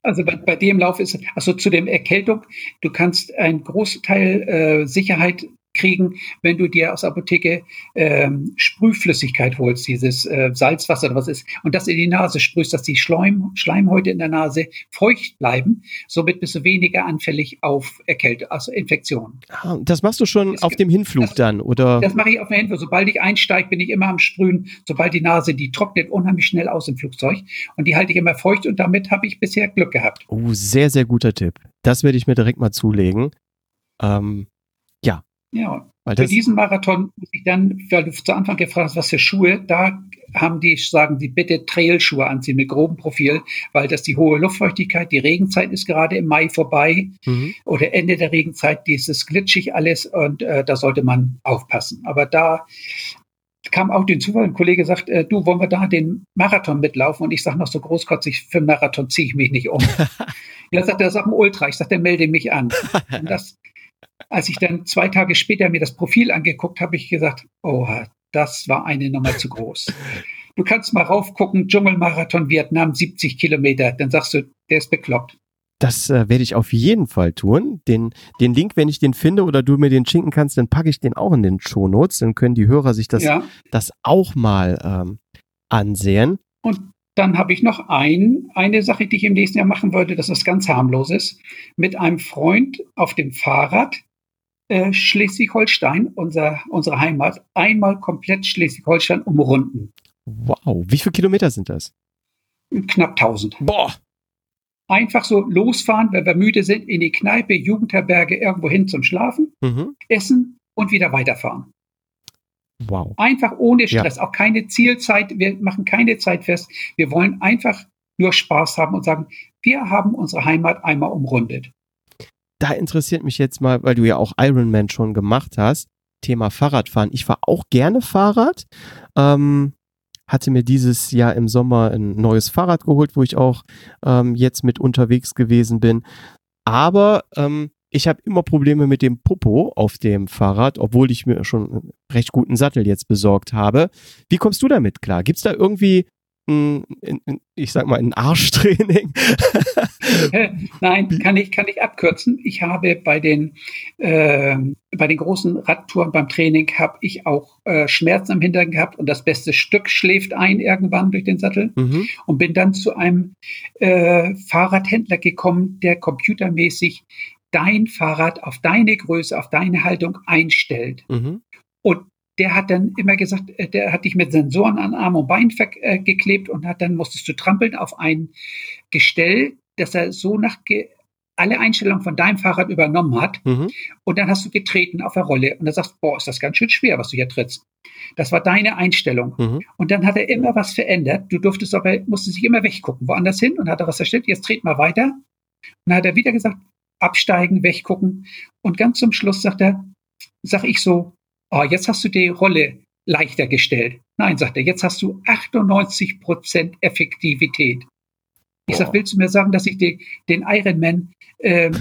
Also bei, bei dem Lauf ist, also zu dem Erkältung, du kannst einen großen Teil äh, Sicherheit kriegen, wenn du dir aus der Apotheke ähm, Sprühflüssigkeit holst, dieses äh, Salzwasser oder was ist, und das in die Nase sprühst, dass die Schleim, Schleimhäute in der Nase feucht bleiben. Somit bist du weniger anfällig auf Erkältung, also Infektionen. Ah, das machst du schon das, auf dem Hinflug das, dann, oder? Das mache ich auf dem Hinflug. Sobald ich einsteige, bin ich immer am Sprühen. Sobald die Nase, die trocknet unheimlich schnell aus im Flugzeug. Und die halte ich immer feucht und damit habe ich bisher Glück gehabt. Oh, sehr, sehr guter Tipp. Das werde ich mir direkt mal zulegen. Ähm, ja, ja, für diesen Marathon muss ich dann, weil du zu Anfang gefragt hast, was für Schuhe, da haben die, sagen die bitte Trailschuhe anziehen mit grobem Profil, weil das die hohe Luftfeuchtigkeit, die Regenzeit ist gerade im Mai vorbei mhm. oder Ende der Regenzeit, dieses glitschig alles und äh, da sollte man aufpassen. Aber da kam auch den Zufall, ein Kollege sagt, äh, du, wollen wir da den Marathon mitlaufen? Und ich sage noch so großkotzig, für einen Marathon ziehe ich mich nicht um. er sagt, er ist auch ein Ultra. Ich sagte, melde mich an. Und das als ich dann zwei Tage später mir das Profil angeguckt habe, ich gesagt, oh, das war eine Nummer zu groß. Du kannst mal raufgucken, Dschungelmarathon Vietnam, 70 Kilometer, dann sagst du, der ist bekloppt. Das äh, werde ich auf jeden Fall tun. Den, den Link, wenn ich den finde oder du mir den schinken kannst, dann packe ich den auch in den Show Notes. Dann können die Hörer sich das, ja. das auch mal ähm, ansehen. Und dann habe ich noch ein, eine Sache, die ich im nächsten Jahr machen würde, das ist ganz harmloses. Mit einem Freund auf dem Fahrrad äh, Schleswig-Holstein, unser, unsere Heimat, einmal komplett Schleswig-Holstein umrunden. Wow, wie viele Kilometer sind das? Knapp 1000. Boah. Einfach so losfahren, wenn wir müde sind, in die Kneipe, Jugendherberge, irgendwo hin zum Schlafen, mhm. essen und wieder weiterfahren. Wow. Einfach ohne Stress, ja. auch keine Zielzeit. Wir machen keine Zeit fest. Wir wollen einfach nur Spaß haben und sagen, wir haben unsere Heimat einmal umrundet. Da interessiert mich jetzt mal, weil du ja auch Ironman schon gemacht hast, Thema Fahrradfahren. Ich fahre auch gerne Fahrrad. Ähm, hatte mir dieses Jahr im Sommer ein neues Fahrrad geholt, wo ich auch ähm, jetzt mit unterwegs gewesen bin. Aber ähm, ich habe immer Probleme mit dem Popo auf dem Fahrrad, obwohl ich mir schon einen recht guten Sattel jetzt besorgt habe. Wie kommst du damit klar? Gibt es da irgendwie ein, ein, ich sag mal, ein Arschtraining? Nein, kann ich, kann ich abkürzen. Ich habe bei den, äh, bei den großen Radtouren beim Training habe ich auch äh, Schmerzen am Hintern gehabt und das beste Stück schläft ein irgendwann durch den Sattel mhm. und bin dann zu einem äh, Fahrradhändler gekommen, der computermäßig dein Fahrrad auf deine Größe, auf deine Haltung einstellt. Mhm. Und der hat dann immer gesagt, äh, der hat dich mit Sensoren an Arm und Bein äh, geklebt und hat dann musstest du trampeln auf ein Gestell, dass er so nach alle Einstellungen von deinem Fahrrad übernommen hat. Mhm. Und dann hast du getreten auf der Rolle und dann sagst, boah, ist das ganz schön schwer, was du hier trittst. Das war deine Einstellung. Mhm. Und dann hat er immer was verändert. Du durftest aber, musstest sich immer weggucken, woanders hin und hat er was erstellt. Jetzt tret mal weiter. Und dann hat er wieder gesagt, absteigen, weggucken. Und ganz zum Schluss sagt er, sag ich so, oh, jetzt hast du die Rolle leichter gestellt. Nein, sagt er, jetzt hast du 98 Prozent Effektivität. Ich sag, willst du mir sagen, dass ich die, den Ironman äh,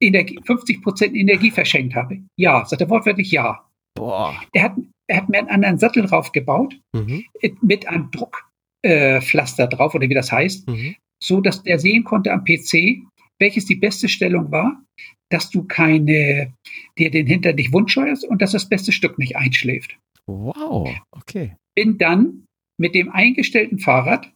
Energie, 50 Prozent Energie verschenkt habe? Ja, sagt er wortwörtlich ja. Boah. Er hat, er hat mir einen anderen Sattel draufgebaut mhm. mit einem Druckpflaster äh, drauf oder wie das heißt, mhm. so dass der sehen konnte am PC, welches die beste Stellung war, dass du keine, dir den Hintern nicht wundscheuerst und dass das beste Stück nicht einschläft. Wow, okay. Bin dann mit dem eingestellten Fahrrad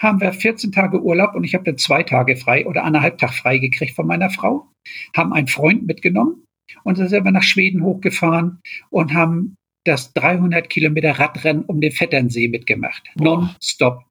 haben wir 14 Tage Urlaub und ich habe dann zwei Tage frei oder anderthalb Tag frei gekriegt von meiner Frau, haben einen Freund mitgenommen und dann sind wir nach Schweden hochgefahren und haben das 300 Kilometer Radrennen um den Vetternsee mitgemacht. Non-stop.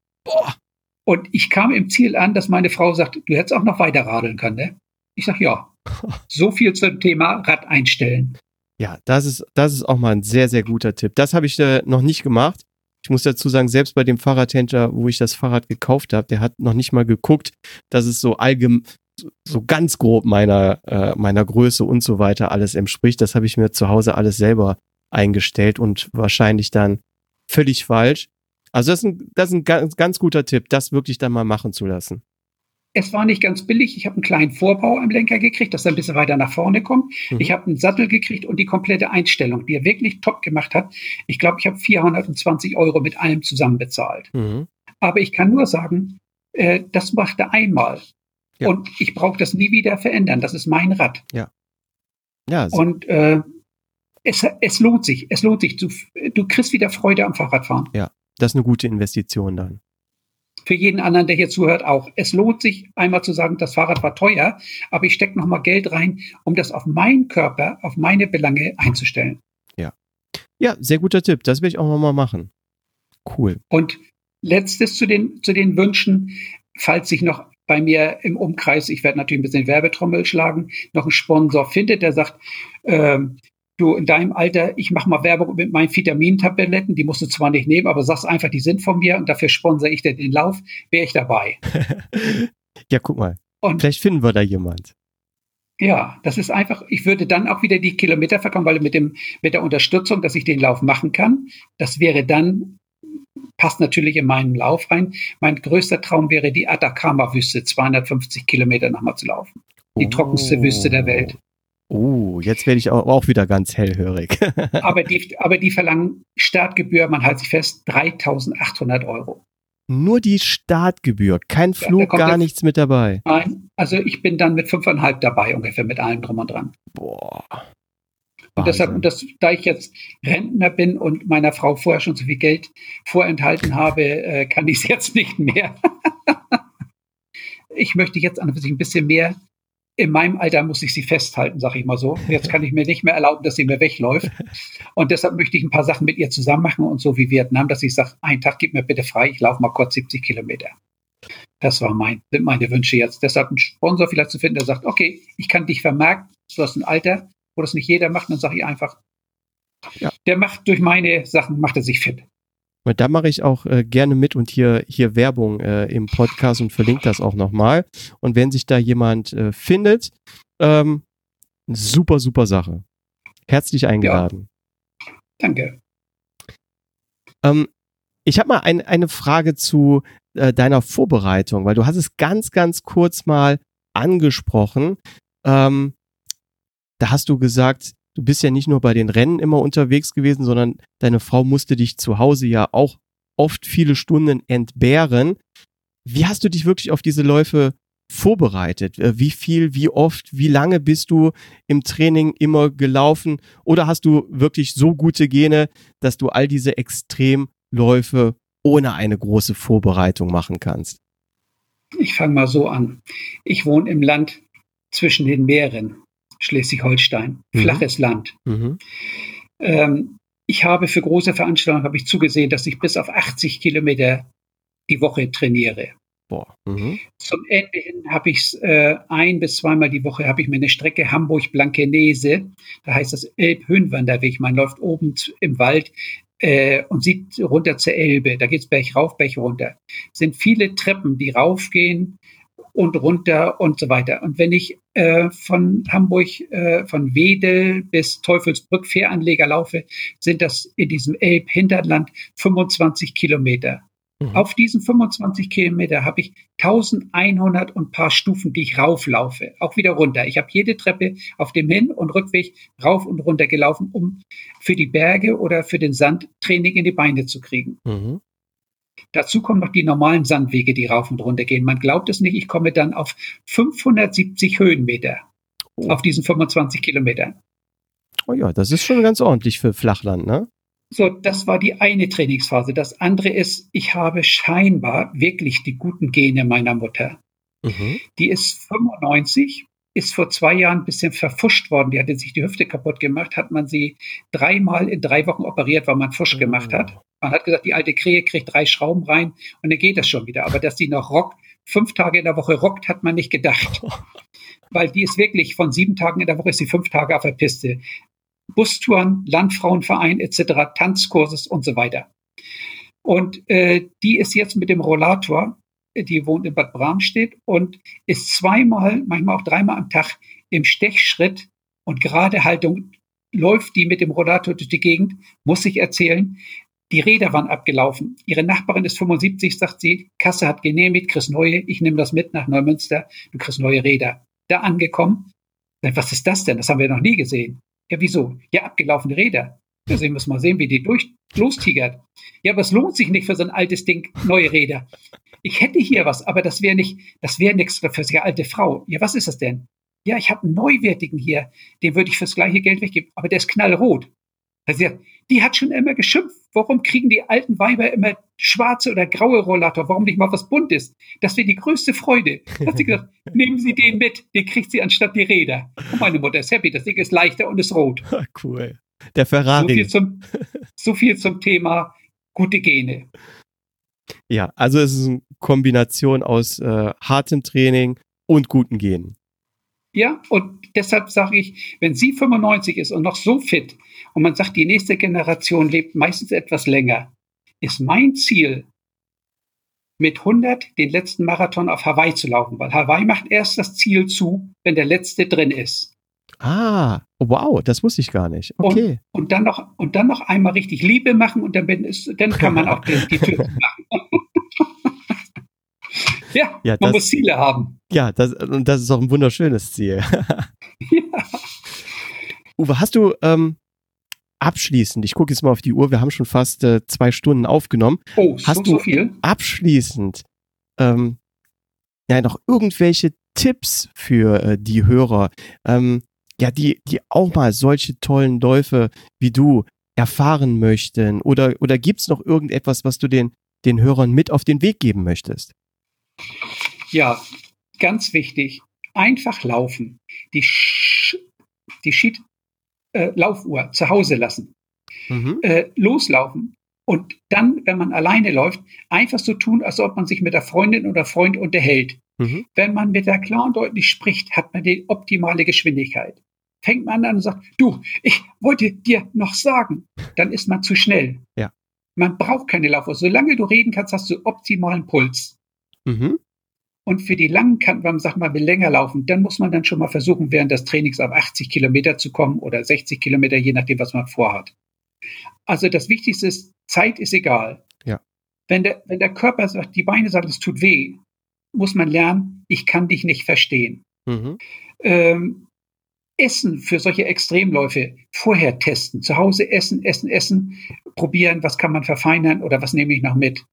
Und ich kam im Ziel an, dass meine Frau sagt, du hättest auch noch weiter radeln können, ne? Ich sag ja. So viel zum Thema Rad einstellen. Ja, das ist, das ist auch mal ein sehr, sehr guter Tipp. Das habe ich äh, noch nicht gemacht. Ich muss dazu sagen, selbst bei dem Fahrradhändler, wo ich das Fahrrad gekauft habe, der hat noch nicht mal geguckt, dass es so allgemein, so ganz grob meiner, äh, meiner Größe und so weiter alles entspricht. Das habe ich mir zu Hause alles selber eingestellt und wahrscheinlich dann völlig falsch. Also das ist ein, das ist ein ganz, ganz guter Tipp, das wirklich dann mal machen zu lassen. Es war nicht ganz billig. Ich habe einen kleinen Vorbau am Lenker gekriegt, dass er ein bisschen weiter nach vorne kommt. Mhm. Ich habe einen Sattel gekriegt und die komplette Einstellung, die er wirklich top gemacht hat. Ich glaube, ich habe 420 Euro mit allem zusammen bezahlt. Mhm. Aber ich kann nur sagen, äh, das macht er einmal. Ja. Und ich brauche das nie wieder verändern. Das ist mein Rad. Ja. Ja. Und äh, es, es lohnt sich. Es lohnt sich. Du, du kriegst wieder Freude am Fahrradfahren. Ja, das ist eine gute Investition dann für jeden anderen, der hier zuhört, auch. Es lohnt sich einmal zu sagen, das Fahrrad war teuer, aber ich stecke nochmal Geld rein, um das auf meinen Körper, auf meine Belange einzustellen. Ja. Ja, sehr guter Tipp. Das will ich auch nochmal machen. Cool. Und letztes zu den, zu den Wünschen, falls sich noch bei mir im Umkreis, ich werde natürlich ein bisschen Werbetrommel schlagen, noch einen Sponsor findet, der sagt, ähm, du in deinem Alter, ich mache mal Werbung mit meinen Vitamintabletten, die musst du zwar nicht nehmen, aber sagst einfach, die sind von mir und dafür sponsere ich dir den Lauf, wäre ich dabei. ja, guck mal. Und Vielleicht finden wir da jemand. Ja, das ist einfach, ich würde dann auch wieder die Kilometer verkommen, weil mit dem, mit der Unterstützung, dass ich den Lauf machen kann, das wäre dann, passt natürlich in meinen Lauf rein. Mein größter Traum wäre die Atacama-Wüste, 250 Kilometer nochmal zu laufen. Die oh. trockenste Wüste der Welt. Oh, jetzt werde ich auch wieder ganz hellhörig. aber, die, aber die verlangen Startgebühr, man hält sich fest, 3800 Euro. Nur die Startgebühr, kein Flug, ja, gar nichts mit dabei. Nein, also ich bin dann mit fünfeinhalb dabei ungefähr, mit allem drum und dran. Boah. Und deshalb, und das, da ich jetzt Rentner bin und meiner Frau vorher schon so viel Geld vorenthalten habe, äh, kann ich es jetzt nicht mehr. ich möchte jetzt an sich ein bisschen mehr in meinem Alter muss ich sie festhalten, sag ich mal so. Jetzt kann ich mir nicht mehr erlauben, dass sie mir wegläuft. Und deshalb möchte ich ein paar Sachen mit ihr zusammen machen und so wie Vietnam, dass ich sage, einen Tag gib mir bitte frei, ich laufe mal kurz 70 Kilometer. Das war mein, sind meine Wünsche jetzt. Deshalb einen Sponsor vielleicht zu finden, der sagt, okay, ich kann dich vermerken, du hast ein Alter, wo das nicht jeder macht, dann sage ich einfach, ja. der macht durch meine Sachen, macht er sich fit. Und da mache ich auch äh, gerne mit und hier, hier Werbung äh, im Podcast und verlinke das auch nochmal. Und wenn sich da jemand äh, findet, ähm, super, super Sache. Herzlich eingeladen. Ja. Danke. Ähm, ich habe mal ein, eine Frage zu äh, deiner Vorbereitung, weil du hast es ganz, ganz kurz mal angesprochen. Ähm, da hast du gesagt, du bist ja nicht nur bei den Rennen immer unterwegs gewesen, sondern deine Frau musste dich zu Hause ja auch oft viele Stunden entbehren. Wie hast du dich wirklich auf diese Läufe vorbereitet? Äh, wie viel, wie oft, wie lange bist du im Training immer gelaufen? Oder hast du wirklich so gute Gene, dass du all diese Extremläufe ohne eine große Vorbereitung machen kannst? Ich fange mal so an. Ich wohne im Land zwischen den Meeren. Schleswig-Holstein, mhm. flaches Land. Mhm. Ähm, ich habe für große Veranstaltungen habe ich zugesehen, dass ich bis auf 80 Kilometer die Woche trainiere. Mhm. Zum Ende hin habe ich äh, ein bis zweimal die Woche habe ich mir eine Strecke Hamburg-Blankenese, da heißt das Elb-Höhenwanderweg. Man läuft oben im Wald äh, und sieht runter zur Elbe. Da geht es Berg rauf, Berg runter. Es sind viele Treppen, die raufgehen und runter und so weiter. Und wenn ich äh, von Hamburg, äh, von Wedel bis Teufelsbrück Fähranleger laufe, sind das in diesem Elb-Hinterland 25 Kilometer. Mhm. Auf diesen 25 Kilometer habe ich 1100 und paar Stufen, die ich rauflaufe, auch wieder runter. Ich habe jede Treppe auf dem Hin- und Rückweg rauf und runter gelaufen, um für die Berge oder für den Sand Training in die Beine zu kriegen. Mhm. Dazu kommen noch die normalen Sandwege, die rauf und runter gehen. Man glaubt es nicht, ich komme dann auf 570 Höhenmeter oh. auf diesen 25 Kilometern. Oh ja, das ist schon ganz ordentlich für Flachland, ne? So, das war die eine Trainingsphase. Das andere ist, ich habe scheinbar wirklich die guten Gene meiner Mutter. Mhm. Die ist 95 ist vor zwei Jahren ein bisschen verfuscht worden. Die hatte sich die Hüfte kaputt gemacht, hat man sie dreimal in drei Wochen operiert, weil man Fusch gemacht hat. Oh. Man hat gesagt, die alte Krähe kriegt drei Schrauben rein und dann geht das schon wieder. Aber dass die noch rockt, fünf Tage in der Woche rockt, hat man nicht gedacht. Weil die ist wirklich von sieben Tagen in der Woche ist sie fünf Tage auf der Piste. Bustouren, Landfrauenverein etc., Tanzkurses und so weiter. Und äh, die ist jetzt mit dem Rollator, die wohnt in Bad Bramstedt und ist zweimal, manchmal auch dreimal am Tag im Stechschritt und gerade Haltung läuft die mit dem Rollator durch die Gegend, muss ich erzählen. Die Räder waren abgelaufen. Ihre Nachbarin ist 75, sagt sie, Kasse hat genehmigt, kriegst neue, ich nehme das mit nach Neumünster, du kriegst neue Räder. Da angekommen, was ist das denn? Das haben wir noch nie gesehen. Ja, wieso? Ja, abgelaufene Räder. Sehen wir mal sehen, wie die durch lostigert. Ja, aber es lohnt sich nicht für so ein altes Ding, neue Räder. Ich hätte hier was, aber das wäre nicht, das wäre nichts für eine alte Frau. Ja, was ist das denn? Ja, ich habe einen neuwertigen hier, den würde ich fürs gleiche Geld weggeben, aber der ist knallrot. Also, die hat schon immer geschimpft. Warum kriegen die alten Weiber immer schwarze oder graue Rollator? Warum nicht mal was Buntes? Das wäre die größte Freude. Da hat sie gesagt, nehmen Sie den mit, den kriegt sie anstatt die Räder. Und meine Mutter ist happy, das Ding ist leichter und ist rot. Cool. Der Ferrari. So viel zum, so viel zum Thema gute Gene. Ja, also es ist eine Kombination aus äh, hartem Training und guten Genen. Ja, und deshalb sage ich, wenn sie 95 ist und noch so fit und man sagt, die nächste Generation lebt meistens etwas länger, ist mein Ziel, mit 100 den letzten Marathon auf Hawaii zu laufen, weil Hawaii macht erst das Ziel zu, wenn der letzte drin ist. Ah, wow, das wusste ich gar nicht. Okay. Und, und dann noch und dann noch einmal richtig Liebe machen und dann, ist, dann kann man auch die, die Tür machen. Ja, ja man das, muss Ziele haben. Ja, das, und das ist auch ein wunderschönes Ziel. ja. Uwe, hast du ähm, abschließend, ich gucke jetzt mal auf die Uhr, wir haben schon fast äh, zwei Stunden aufgenommen. Oh, hast so, du so viel? abschließend ähm, ja noch irgendwelche Tipps für äh, die Hörer, ähm, ja, die, die auch mal solche tollen Läufe wie du erfahren möchten? Oder, oder gibt es noch irgendetwas, was du den, den Hörern mit auf den Weg geben möchtest? Ja, ganz wichtig. Einfach laufen. Die, Sch die Schied äh, Laufuhr zu Hause lassen. Mhm. Äh, loslaufen. Und dann, wenn man alleine läuft, einfach so tun, als ob man sich mit der Freundin oder Freund unterhält. Mhm. Wenn man mit der klar und deutlich spricht, hat man die optimale Geschwindigkeit. Fängt man an und sagt, du, ich wollte dir noch sagen, dann ist man zu schnell. Ja. Man braucht keine Laufuhr. Solange du reden kannst, hast du optimalen Puls. Mhm. Und für die langen Kanten, wenn man sagt, man will länger laufen, dann muss man dann schon mal versuchen, während des Trainings auf 80 Kilometer zu kommen oder 60 Kilometer, je nachdem, was man vorhat. Also das Wichtigste ist, Zeit ist egal. Ja. Wenn der, wenn der Körper sagt, die Beine sagen, es tut weh, muss man lernen, ich kann dich nicht verstehen. Mhm. Ähm, Essen für solche Extremläufe vorher testen. Zu Hause essen, essen, essen, probieren, was kann man verfeinern oder was nehme ich noch mit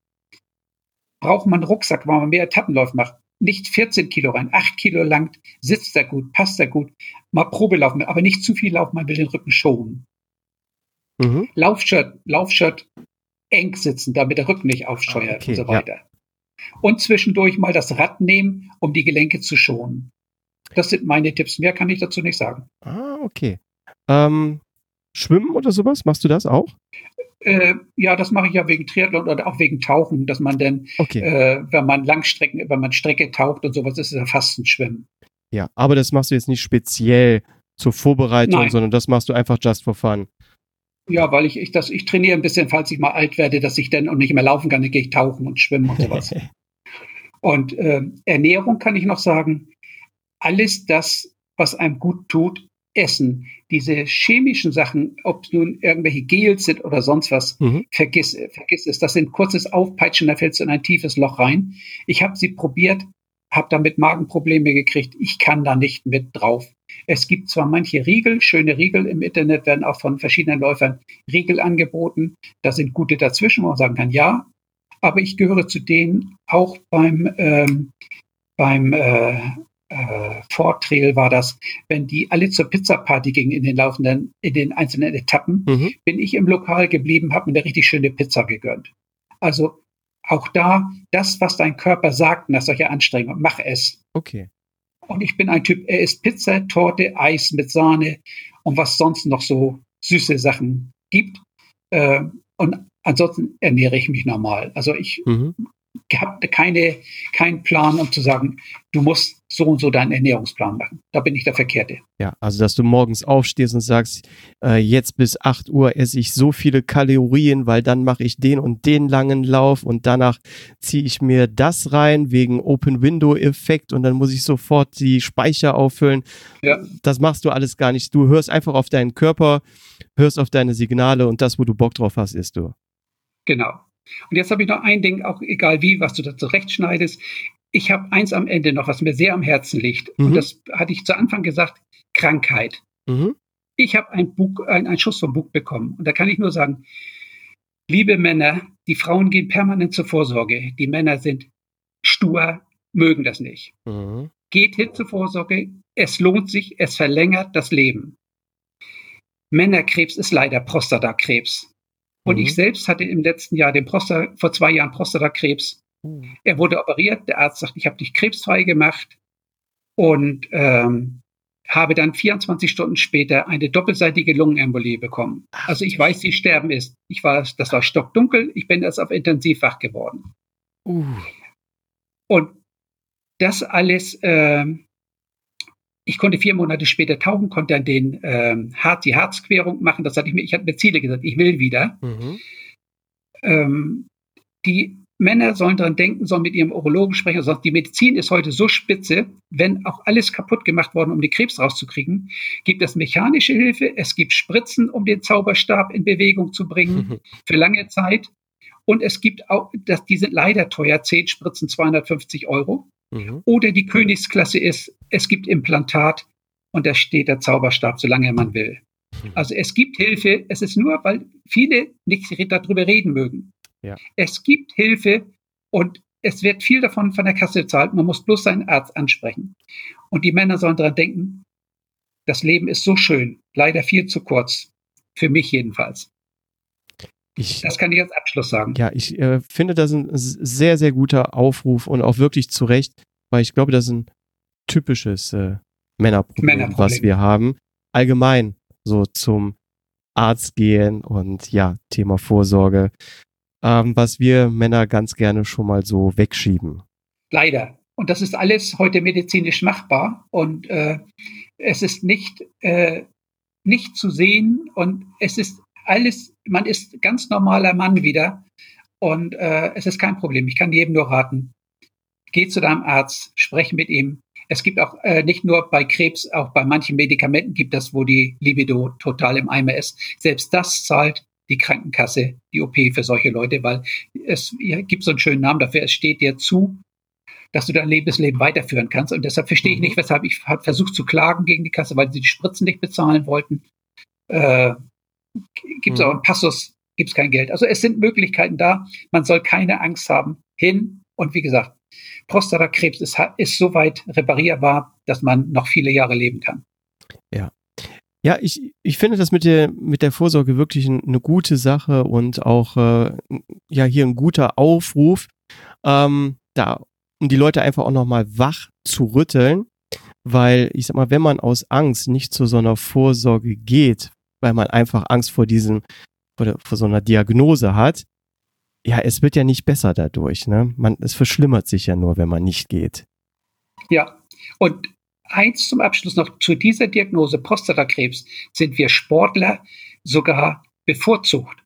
braucht man einen Rucksack, weil man mehr Etappenlauf macht. Nicht 14 Kilo rein, 8 Kilo lang, sitzt da gut, passt da gut. Mal Probe laufen, aber nicht zu viel laufen, man will den Rücken schonen. Mhm. Laufshirt, Laufshirt eng sitzen, damit der Rücken nicht aufsteuert okay, und so weiter. Ja. Und zwischendurch mal das Rad nehmen, um die Gelenke zu schonen. Das sind meine Tipps. Mehr kann ich dazu nicht sagen. Ah, okay. Ähm, Schwimmen oder sowas, machst du das auch? Äh, ja, das mache ich ja wegen Triathlon oder auch wegen Tauchen, dass man dann, okay. äh, wenn man Langstrecken, wenn man Strecke taucht und sowas, ist es ja fast ein Schwimmen. Ja, aber das machst du jetzt nicht speziell zur Vorbereitung, Nein. sondern das machst du einfach just for fun. Ja, weil ich, ich, das, ich trainiere ein bisschen, falls ich mal alt werde, dass ich dann und nicht mehr laufen kann, dann gehe ich tauchen und schwimmen und sowas. und äh, Ernährung kann ich noch sagen, alles das, was einem gut tut, essen. Diese chemischen Sachen, ob es nun irgendwelche Gels sind oder sonst was, mhm. vergiss, vergiss es. Das sind kurzes Aufpeitschen, da fällst du in ein tiefes Loch rein. Ich habe sie probiert, habe damit Magenprobleme gekriegt. Ich kann da nicht mit drauf. Es gibt zwar manche Riegel, schöne Riegel im Internet werden auch von verschiedenen Läufern Riegel angeboten. Da sind gute dazwischen, wo man sagen kann, ja. Aber ich gehöre zu denen auch beim ähm, beim äh, äh, Vortrail war das, wenn die alle zur Pizzaparty gingen in den laufenden, in den einzelnen Etappen, mhm. bin ich im Lokal geblieben, habe mir eine richtig schöne Pizza gegönnt. Also auch da, das, was dein Körper sagt nach solcher Anstrengung, mach es. Okay. Und ich bin ein Typ, er isst Pizza, Torte, Eis mit Sahne und was sonst noch so süße Sachen gibt. Äh, und ansonsten ernähre ich mich normal. Also ich mhm habe keine, keinen Plan, um zu sagen, du musst so und so deinen Ernährungsplan machen. Da bin ich der Verkehrte. Ja, also dass du morgens aufstehst und sagst, äh, jetzt bis 8 Uhr esse ich so viele Kalorien, weil dann mache ich den und den langen Lauf und danach ziehe ich mir das rein wegen Open-Window-Effekt und dann muss ich sofort die Speicher auffüllen. Ja. Das machst du alles gar nicht. Du hörst einfach auf deinen Körper, hörst auf deine Signale und das, wo du Bock drauf hast, isst du. Genau. Und jetzt habe ich noch ein Ding, auch egal wie, was du da zurechtschneidest. Ich habe eins am Ende noch, was mir sehr am Herzen liegt. Mhm. Und das hatte ich zu Anfang gesagt, Krankheit. Mhm. Ich habe ein Buch, ein, einen Schuss vom Bug bekommen. Und da kann ich nur sagen, liebe Männer, die Frauen gehen permanent zur Vorsorge. Die Männer sind stur, mögen das nicht. Mhm. Geht hin zur Vorsorge. Es lohnt sich, es verlängert das Leben. Männerkrebs ist leider Prostatakrebs. Und mhm. ich selbst hatte im letzten Jahr den Prostata, vor zwei Jahren Prostatakrebs. Mhm. Er wurde operiert. Der Arzt sagt, ich habe dich krebsfrei gemacht und ähm, habe dann 24 Stunden später eine doppelseitige Lungenembolie bekommen. Also ich weiß, wie Sterben ist. Ich war, das war stockdunkel. Ich bin erst auf Intensivfach geworden. Uh. Und das alles ähm, ich konnte vier Monate später tauchen, konnte dann den ähm, Harz, die Harzquerung machen. Das hatte ich mir, ich hatte mir Ziele gesagt, ich will wieder. Mhm. Ähm, die Männer sollen daran denken, sollen mit ihrem Urologen sprechen. Sonst die Medizin ist heute so spitze, wenn auch alles kaputt gemacht worden, um den Krebs rauszukriegen, gibt es mechanische Hilfe, es gibt Spritzen, um den Zauberstab in Bewegung zu bringen für lange Zeit. Und es gibt auch, das, die sind leider teuer, zehn Spritzen 250 Euro. Mhm. Oder die Königsklasse ist, es gibt Implantat und da steht der Zauberstab, solange man will. Mhm. Also es gibt Hilfe, es ist nur, weil viele nicht darüber reden mögen. Ja. Es gibt Hilfe und es wird viel davon von der Kasse bezahlt. Man muss bloß seinen Arzt ansprechen. Und die Männer sollen daran denken, das Leben ist so schön, leider viel zu kurz. Für mich jedenfalls. Ich, das kann ich als Abschluss sagen. Ja, ich äh, finde das ein sehr, sehr guter Aufruf und auch wirklich zu Recht, weil ich glaube, das ist ein typisches äh, Männerproblem, Männerproblem, was wir haben. Allgemein so zum Arzt gehen und ja, Thema Vorsorge, ähm, was wir Männer ganz gerne schon mal so wegschieben. Leider. Und das ist alles heute medizinisch machbar und äh, es ist nicht, äh, nicht zu sehen und es ist alles, man ist ganz normaler Mann wieder und äh, es ist kein Problem. Ich kann jedem nur raten, geh zu deinem Arzt, spreche mit ihm. Es gibt auch äh, nicht nur bei Krebs, auch bei manchen Medikamenten gibt es, wo die Libido total im Eimer ist. Selbst das zahlt die Krankenkasse, die OP für solche Leute, weil es gibt so einen schönen Namen dafür, es steht dir zu, dass du dein Lebensleben weiterführen kannst. Und deshalb verstehe ich mhm. nicht, weshalb ich habe versucht zu klagen gegen die Kasse, weil sie die Spritzen nicht bezahlen wollten. Äh, gibt es mhm. auch einen Passus, gibt es kein Geld. Also es sind Möglichkeiten da. Man soll keine Angst haben. Hin und wie gesagt, Prostatakrebs ist, ist so weit reparierbar, dass man noch viele Jahre leben kann. Ja. Ja, ich, ich finde das mit der, mit der Vorsorge wirklich eine gute Sache und auch äh, ja hier ein guter Aufruf, ähm, da, um die Leute einfach auch nochmal wach zu rütteln, weil ich sag mal, wenn man aus Angst nicht zu so einer Vorsorge geht, weil man einfach Angst vor diesem, vor, vor so einer Diagnose hat, ja, es wird ja nicht besser dadurch. Ne? Man, es verschlimmert sich ja nur, wenn man nicht geht. Ja, und eins zum Abschluss noch zu dieser Diagnose Prostatakrebs sind wir Sportler sogar bevorzugt.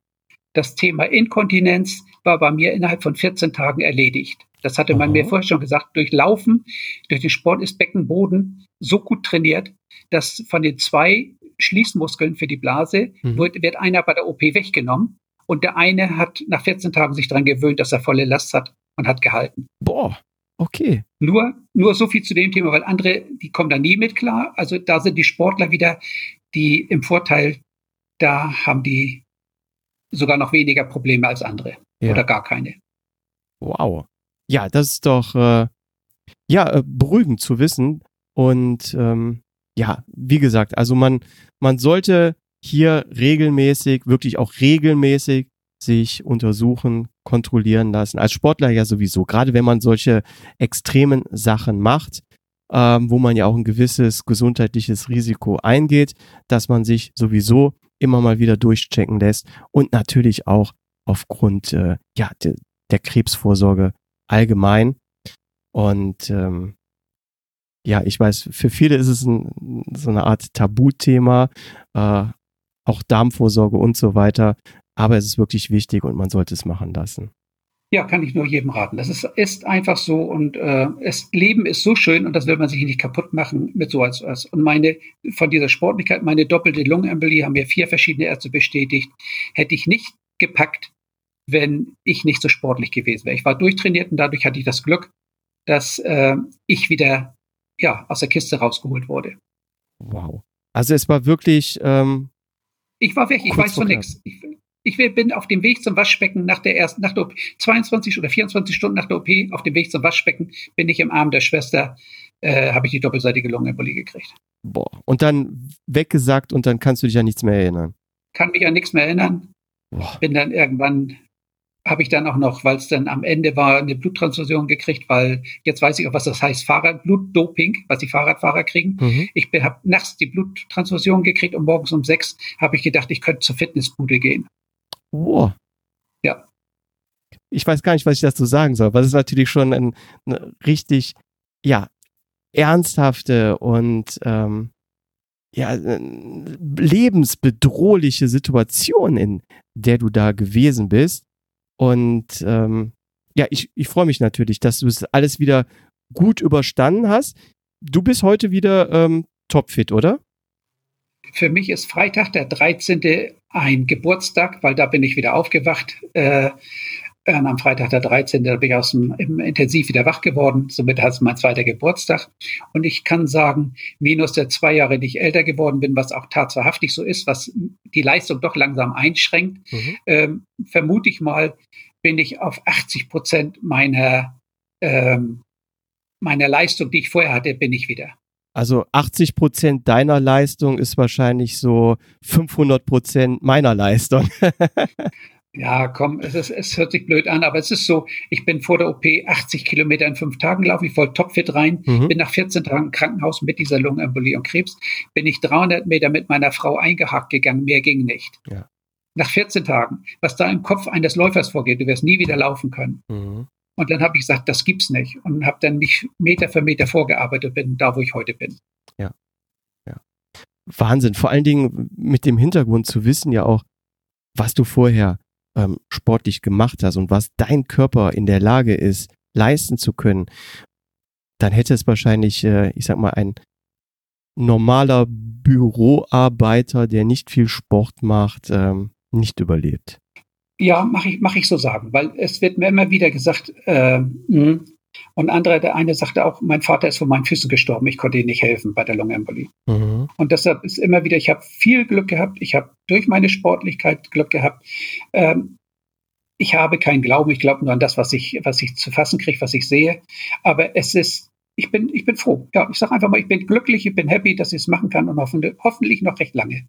Das Thema Inkontinenz war bei mir innerhalb von 14 Tagen erledigt. Das hatte man Aha. mir vorher schon gesagt. Durch Laufen, durch den Sport ist Beckenboden so gut trainiert, dass von den zwei Schließmuskeln für die Blase mhm. wird, wird einer bei der OP weggenommen und der eine hat nach 14 Tagen sich daran gewöhnt, dass er volle Last hat und hat gehalten. Boah, okay. Nur, nur so viel zu dem Thema, weil andere, die kommen da nie mit klar. Also da sind die Sportler wieder, die im Vorteil, da haben die sogar noch weniger Probleme als andere ja. oder gar keine. Wow. Ja, das ist doch äh, ja äh, beruhigend zu wissen. Und ähm, ja, wie gesagt, also man, man sollte hier regelmäßig, wirklich auch regelmäßig sich untersuchen, kontrollieren lassen. Als Sportler ja sowieso, gerade wenn man solche extremen Sachen macht. ähm, wo man ja auch ein gewisses gesundheitliches Risiko eingeht, dass man sich sowieso immer mal wieder durchchecken lässt und natürlich auch aufgrund äh, ja, de, der Krebsvorsorge allgemein. Und ähm, ja, ich weiß, für viele ist es ein, so eine Art Tabuthema, äh, auch Darmvorsorge und so weiter. Aber es ist wirklich wichtig und man sollte es machen lassen. Ja, kann ich nur jedem raten. Das ist, ist einfach so und äh, das Leben ist so schön und das will man sich nicht kaputt machen mit so etwas. Und meine, von dieser Sportlichkeit, meine doppelte Lungenembolie haben mir vier verschiedene Ärzte bestätigt, hätte ich nicht gepackt, wenn ich nicht so sportlich gewesen wäre. Ich war durchtrainiert und dadurch hatte ich das Glück, dass äh, ich wieder ja, aus der Kiste rausgeholt wurde. Wow. Also es war wirklich. Ähm, ich war weg, ich weiß von nichts. Ich, ich bin auf dem Weg zum Waschbecken nach der ersten, nach der OP, 22 oder 24 Stunden nach der OP, auf dem Weg zum Waschbecken, bin ich im Arm der Schwester, äh, habe ich die doppelseitige Lungenembolie gekriegt. Boah. Und dann weggesagt und dann kannst du dich an nichts mehr erinnern. Kann mich an nichts mehr erinnern. Boah. Bin dann irgendwann habe ich dann auch noch, weil es dann am Ende war, eine Bluttransfusion gekriegt, weil jetzt weiß ich auch, was das heißt, Fahrrad, Blutdoping, was die Fahrradfahrer kriegen. Mhm. Ich habe nachts die Bluttransfusion gekriegt und morgens um sechs habe ich gedacht, ich könnte zur Fitnessbude gehen. Wow. Ja. Ich weiß gar nicht, was ich dazu sagen soll, weil es ist natürlich schon ein, eine richtig, ja, ernsthafte und ähm, ja, lebensbedrohliche Situation, in der du da gewesen bist. Und ähm, ja, ich, ich freue mich natürlich, dass du es alles wieder gut überstanden hast. Du bist heute wieder ähm, topfit, oder? Für mich ist Freitag, der 13. ein Geburtstag, weil da bin ich wieder aufgewacht. Äh, am Freitag, der 13. Da bin ich aus dem im Intensiv wieder wach geworden. Somit hat es mein zweiter Geburtstag. Und ich kann sagen, minus der zwei Jahre, die ich älter geworden bin, was auch tatsächlich so ist, was die Leistung doch langsam einschränkt, mhm. ähm, vermute ich mal, bin ich auf 80 Prozent meiner, ähm, meiner Leistung, die ich vorher hatte, bin ich wieder. Also 80 Prozent deiner Leistung ist wahrscheinlich so 500 Prozent meiner Leistung. ja, komm, es, ist, es hört sich blöd an, aber es ist so, ich bin vor der OP 80 Kilometer in fünf Tagen gelaufen, ich wollte topfit rein, mhm. bin nach 14 Tagen im Krankenhaus mit dieser Lungenembolie und Krebs, bin ich 300 Meter mit meiner Frau eingehakt gegangen, mehr ging nicht. Ja. Nach 14 Tagen, was da im Kopf eines Läufers vorgeht, du wirst nie wieder laufen können. Mhm. Und dann habe ich gesagt, das gibt's nicht. Und habe dann mich Meter für Meter vorgearbeitet, bin da, wo ich heute bin. Ja. ja. Wahnsinn. Vor allen Dingen mit dem Hintergrund zu wissen ja auch, was du vorher ähm, sportlich gemacht hast und was dein Körper in der Lage ist, leisten zu können, dann hätte es wahrscheinlich, äh, ich sag mal, ein normaler Büroarbeiter, der nicht viel Sport macht, ähm, nicht überlebt. Ja, mache ich, mach ich so sagen, weil es wird mir immer wieder gesagt, äh, mh. und andere, der eine sagte auch, mein Vater ist vor meinen Füßen gestorben, ich konnte ihm nicht helfen bei der Lungenembolie. Mhm. Und deshalb ist immer wieder, ich habe viel Glück gehabt, ich habe durch meine Sportlichkeit Glück gehabt. Ähm, ich habe keinen Glauben, ich glaube nur an das, was ich, was ich zu fassen kriege, was ich sehe. Aber es ist, ich bin, ich bin froh. Ja, ich sage einfach mal, ich bin glücklich, ich bin happy, dass ich es machen kann und hoffentlich, hoffentlich noch recht lange.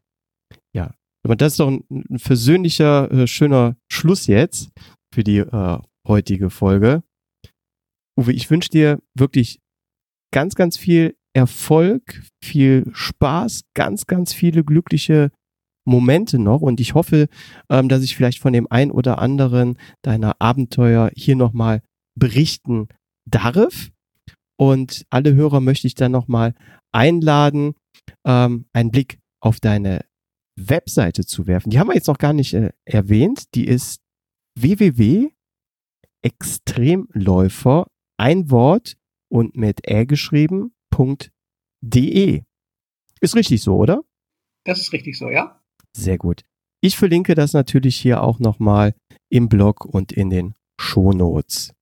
Ja, aber das ist doch ein, ein versöhnlicher, äh, schöner Schluss jetzt für die äh, heutige Folge. Uwe, ich wünsche dir wirklich ganz, ganz viel Erfolg, viel Spaß, ganz, ganz viele glückliche Momente noch und ich hoffe, ähm, dass ich vielleicht von dem ein oder anderen deiner Abenteuer hier nochmal berichten darf. Und alle Hörer möchte ich dann nochmal einladen, ähm, einen Blick auf deine Webseite zu werfen. Die haben wir jetzt noch gar nicht äh, erwähnt. Die ist www.extremläufer, ein Wort und mit ä geschrieben.de. Ist richtig so, oder? Das ist richtig so, ja. Sehr gut. Ich verlinke das natürlich hier auch nochmal im Blog und in den Shownotes.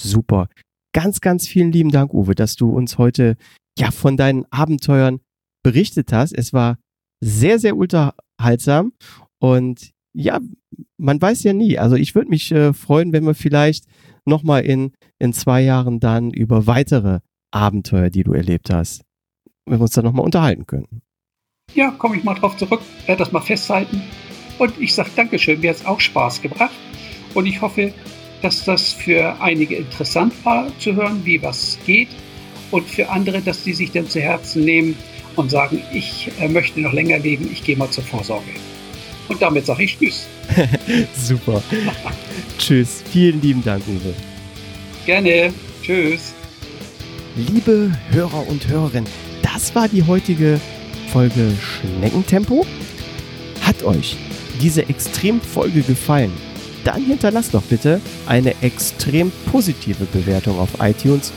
Super. Ganz, ganz vielen lieben Dank, Uwe, dass du uns heute ja von deinen Abenteuern berichtet hast. Es war sehr, sehr unterhaltsam. Und ja, man weiß ja nie. Also ich würde mich äh, freuen, wenn wir vielleicht nochmal in, in zwei Jahren dann über weitere Abenteuer, die du erlebt hast, wenn wir uns dann nochmal unterhalten können. Ja, komme ich mal drauf zurück, werde das mal festhalten. Und ich sage Dankeschön, mir hat es auch Spaß gebracht. Und ich hoffe, dass das für einige interessant war zu hören, wie was geht und für andere, dass die sich dann zu Herzen nehmen und sagen, ich äh, möchte noch länger leben, ich gehe mal zur Vorsorge. Und damit sage ich Tschüss. Super. Tschüss. Vielen lieben Dank, Uwe. Gerne. Tschüss. Liebe Hörer und Hörerinnen, das war die heutige Folge Schneckentempo. Hat euch diese Extremfolge gefallen? Dann hinterlasst doch bitte eine extrem positive Bewertung auf iTunes,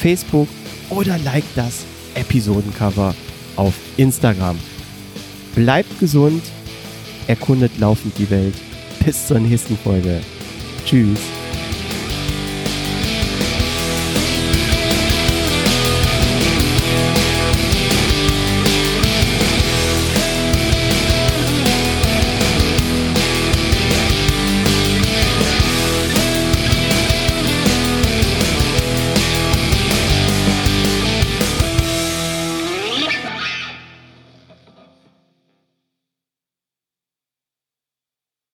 Facebook oder like das Episodencover auf Instagram. Bleibt gesund, erkundet laufend die Welt. Bis zur nächsten Folge. Tschüss.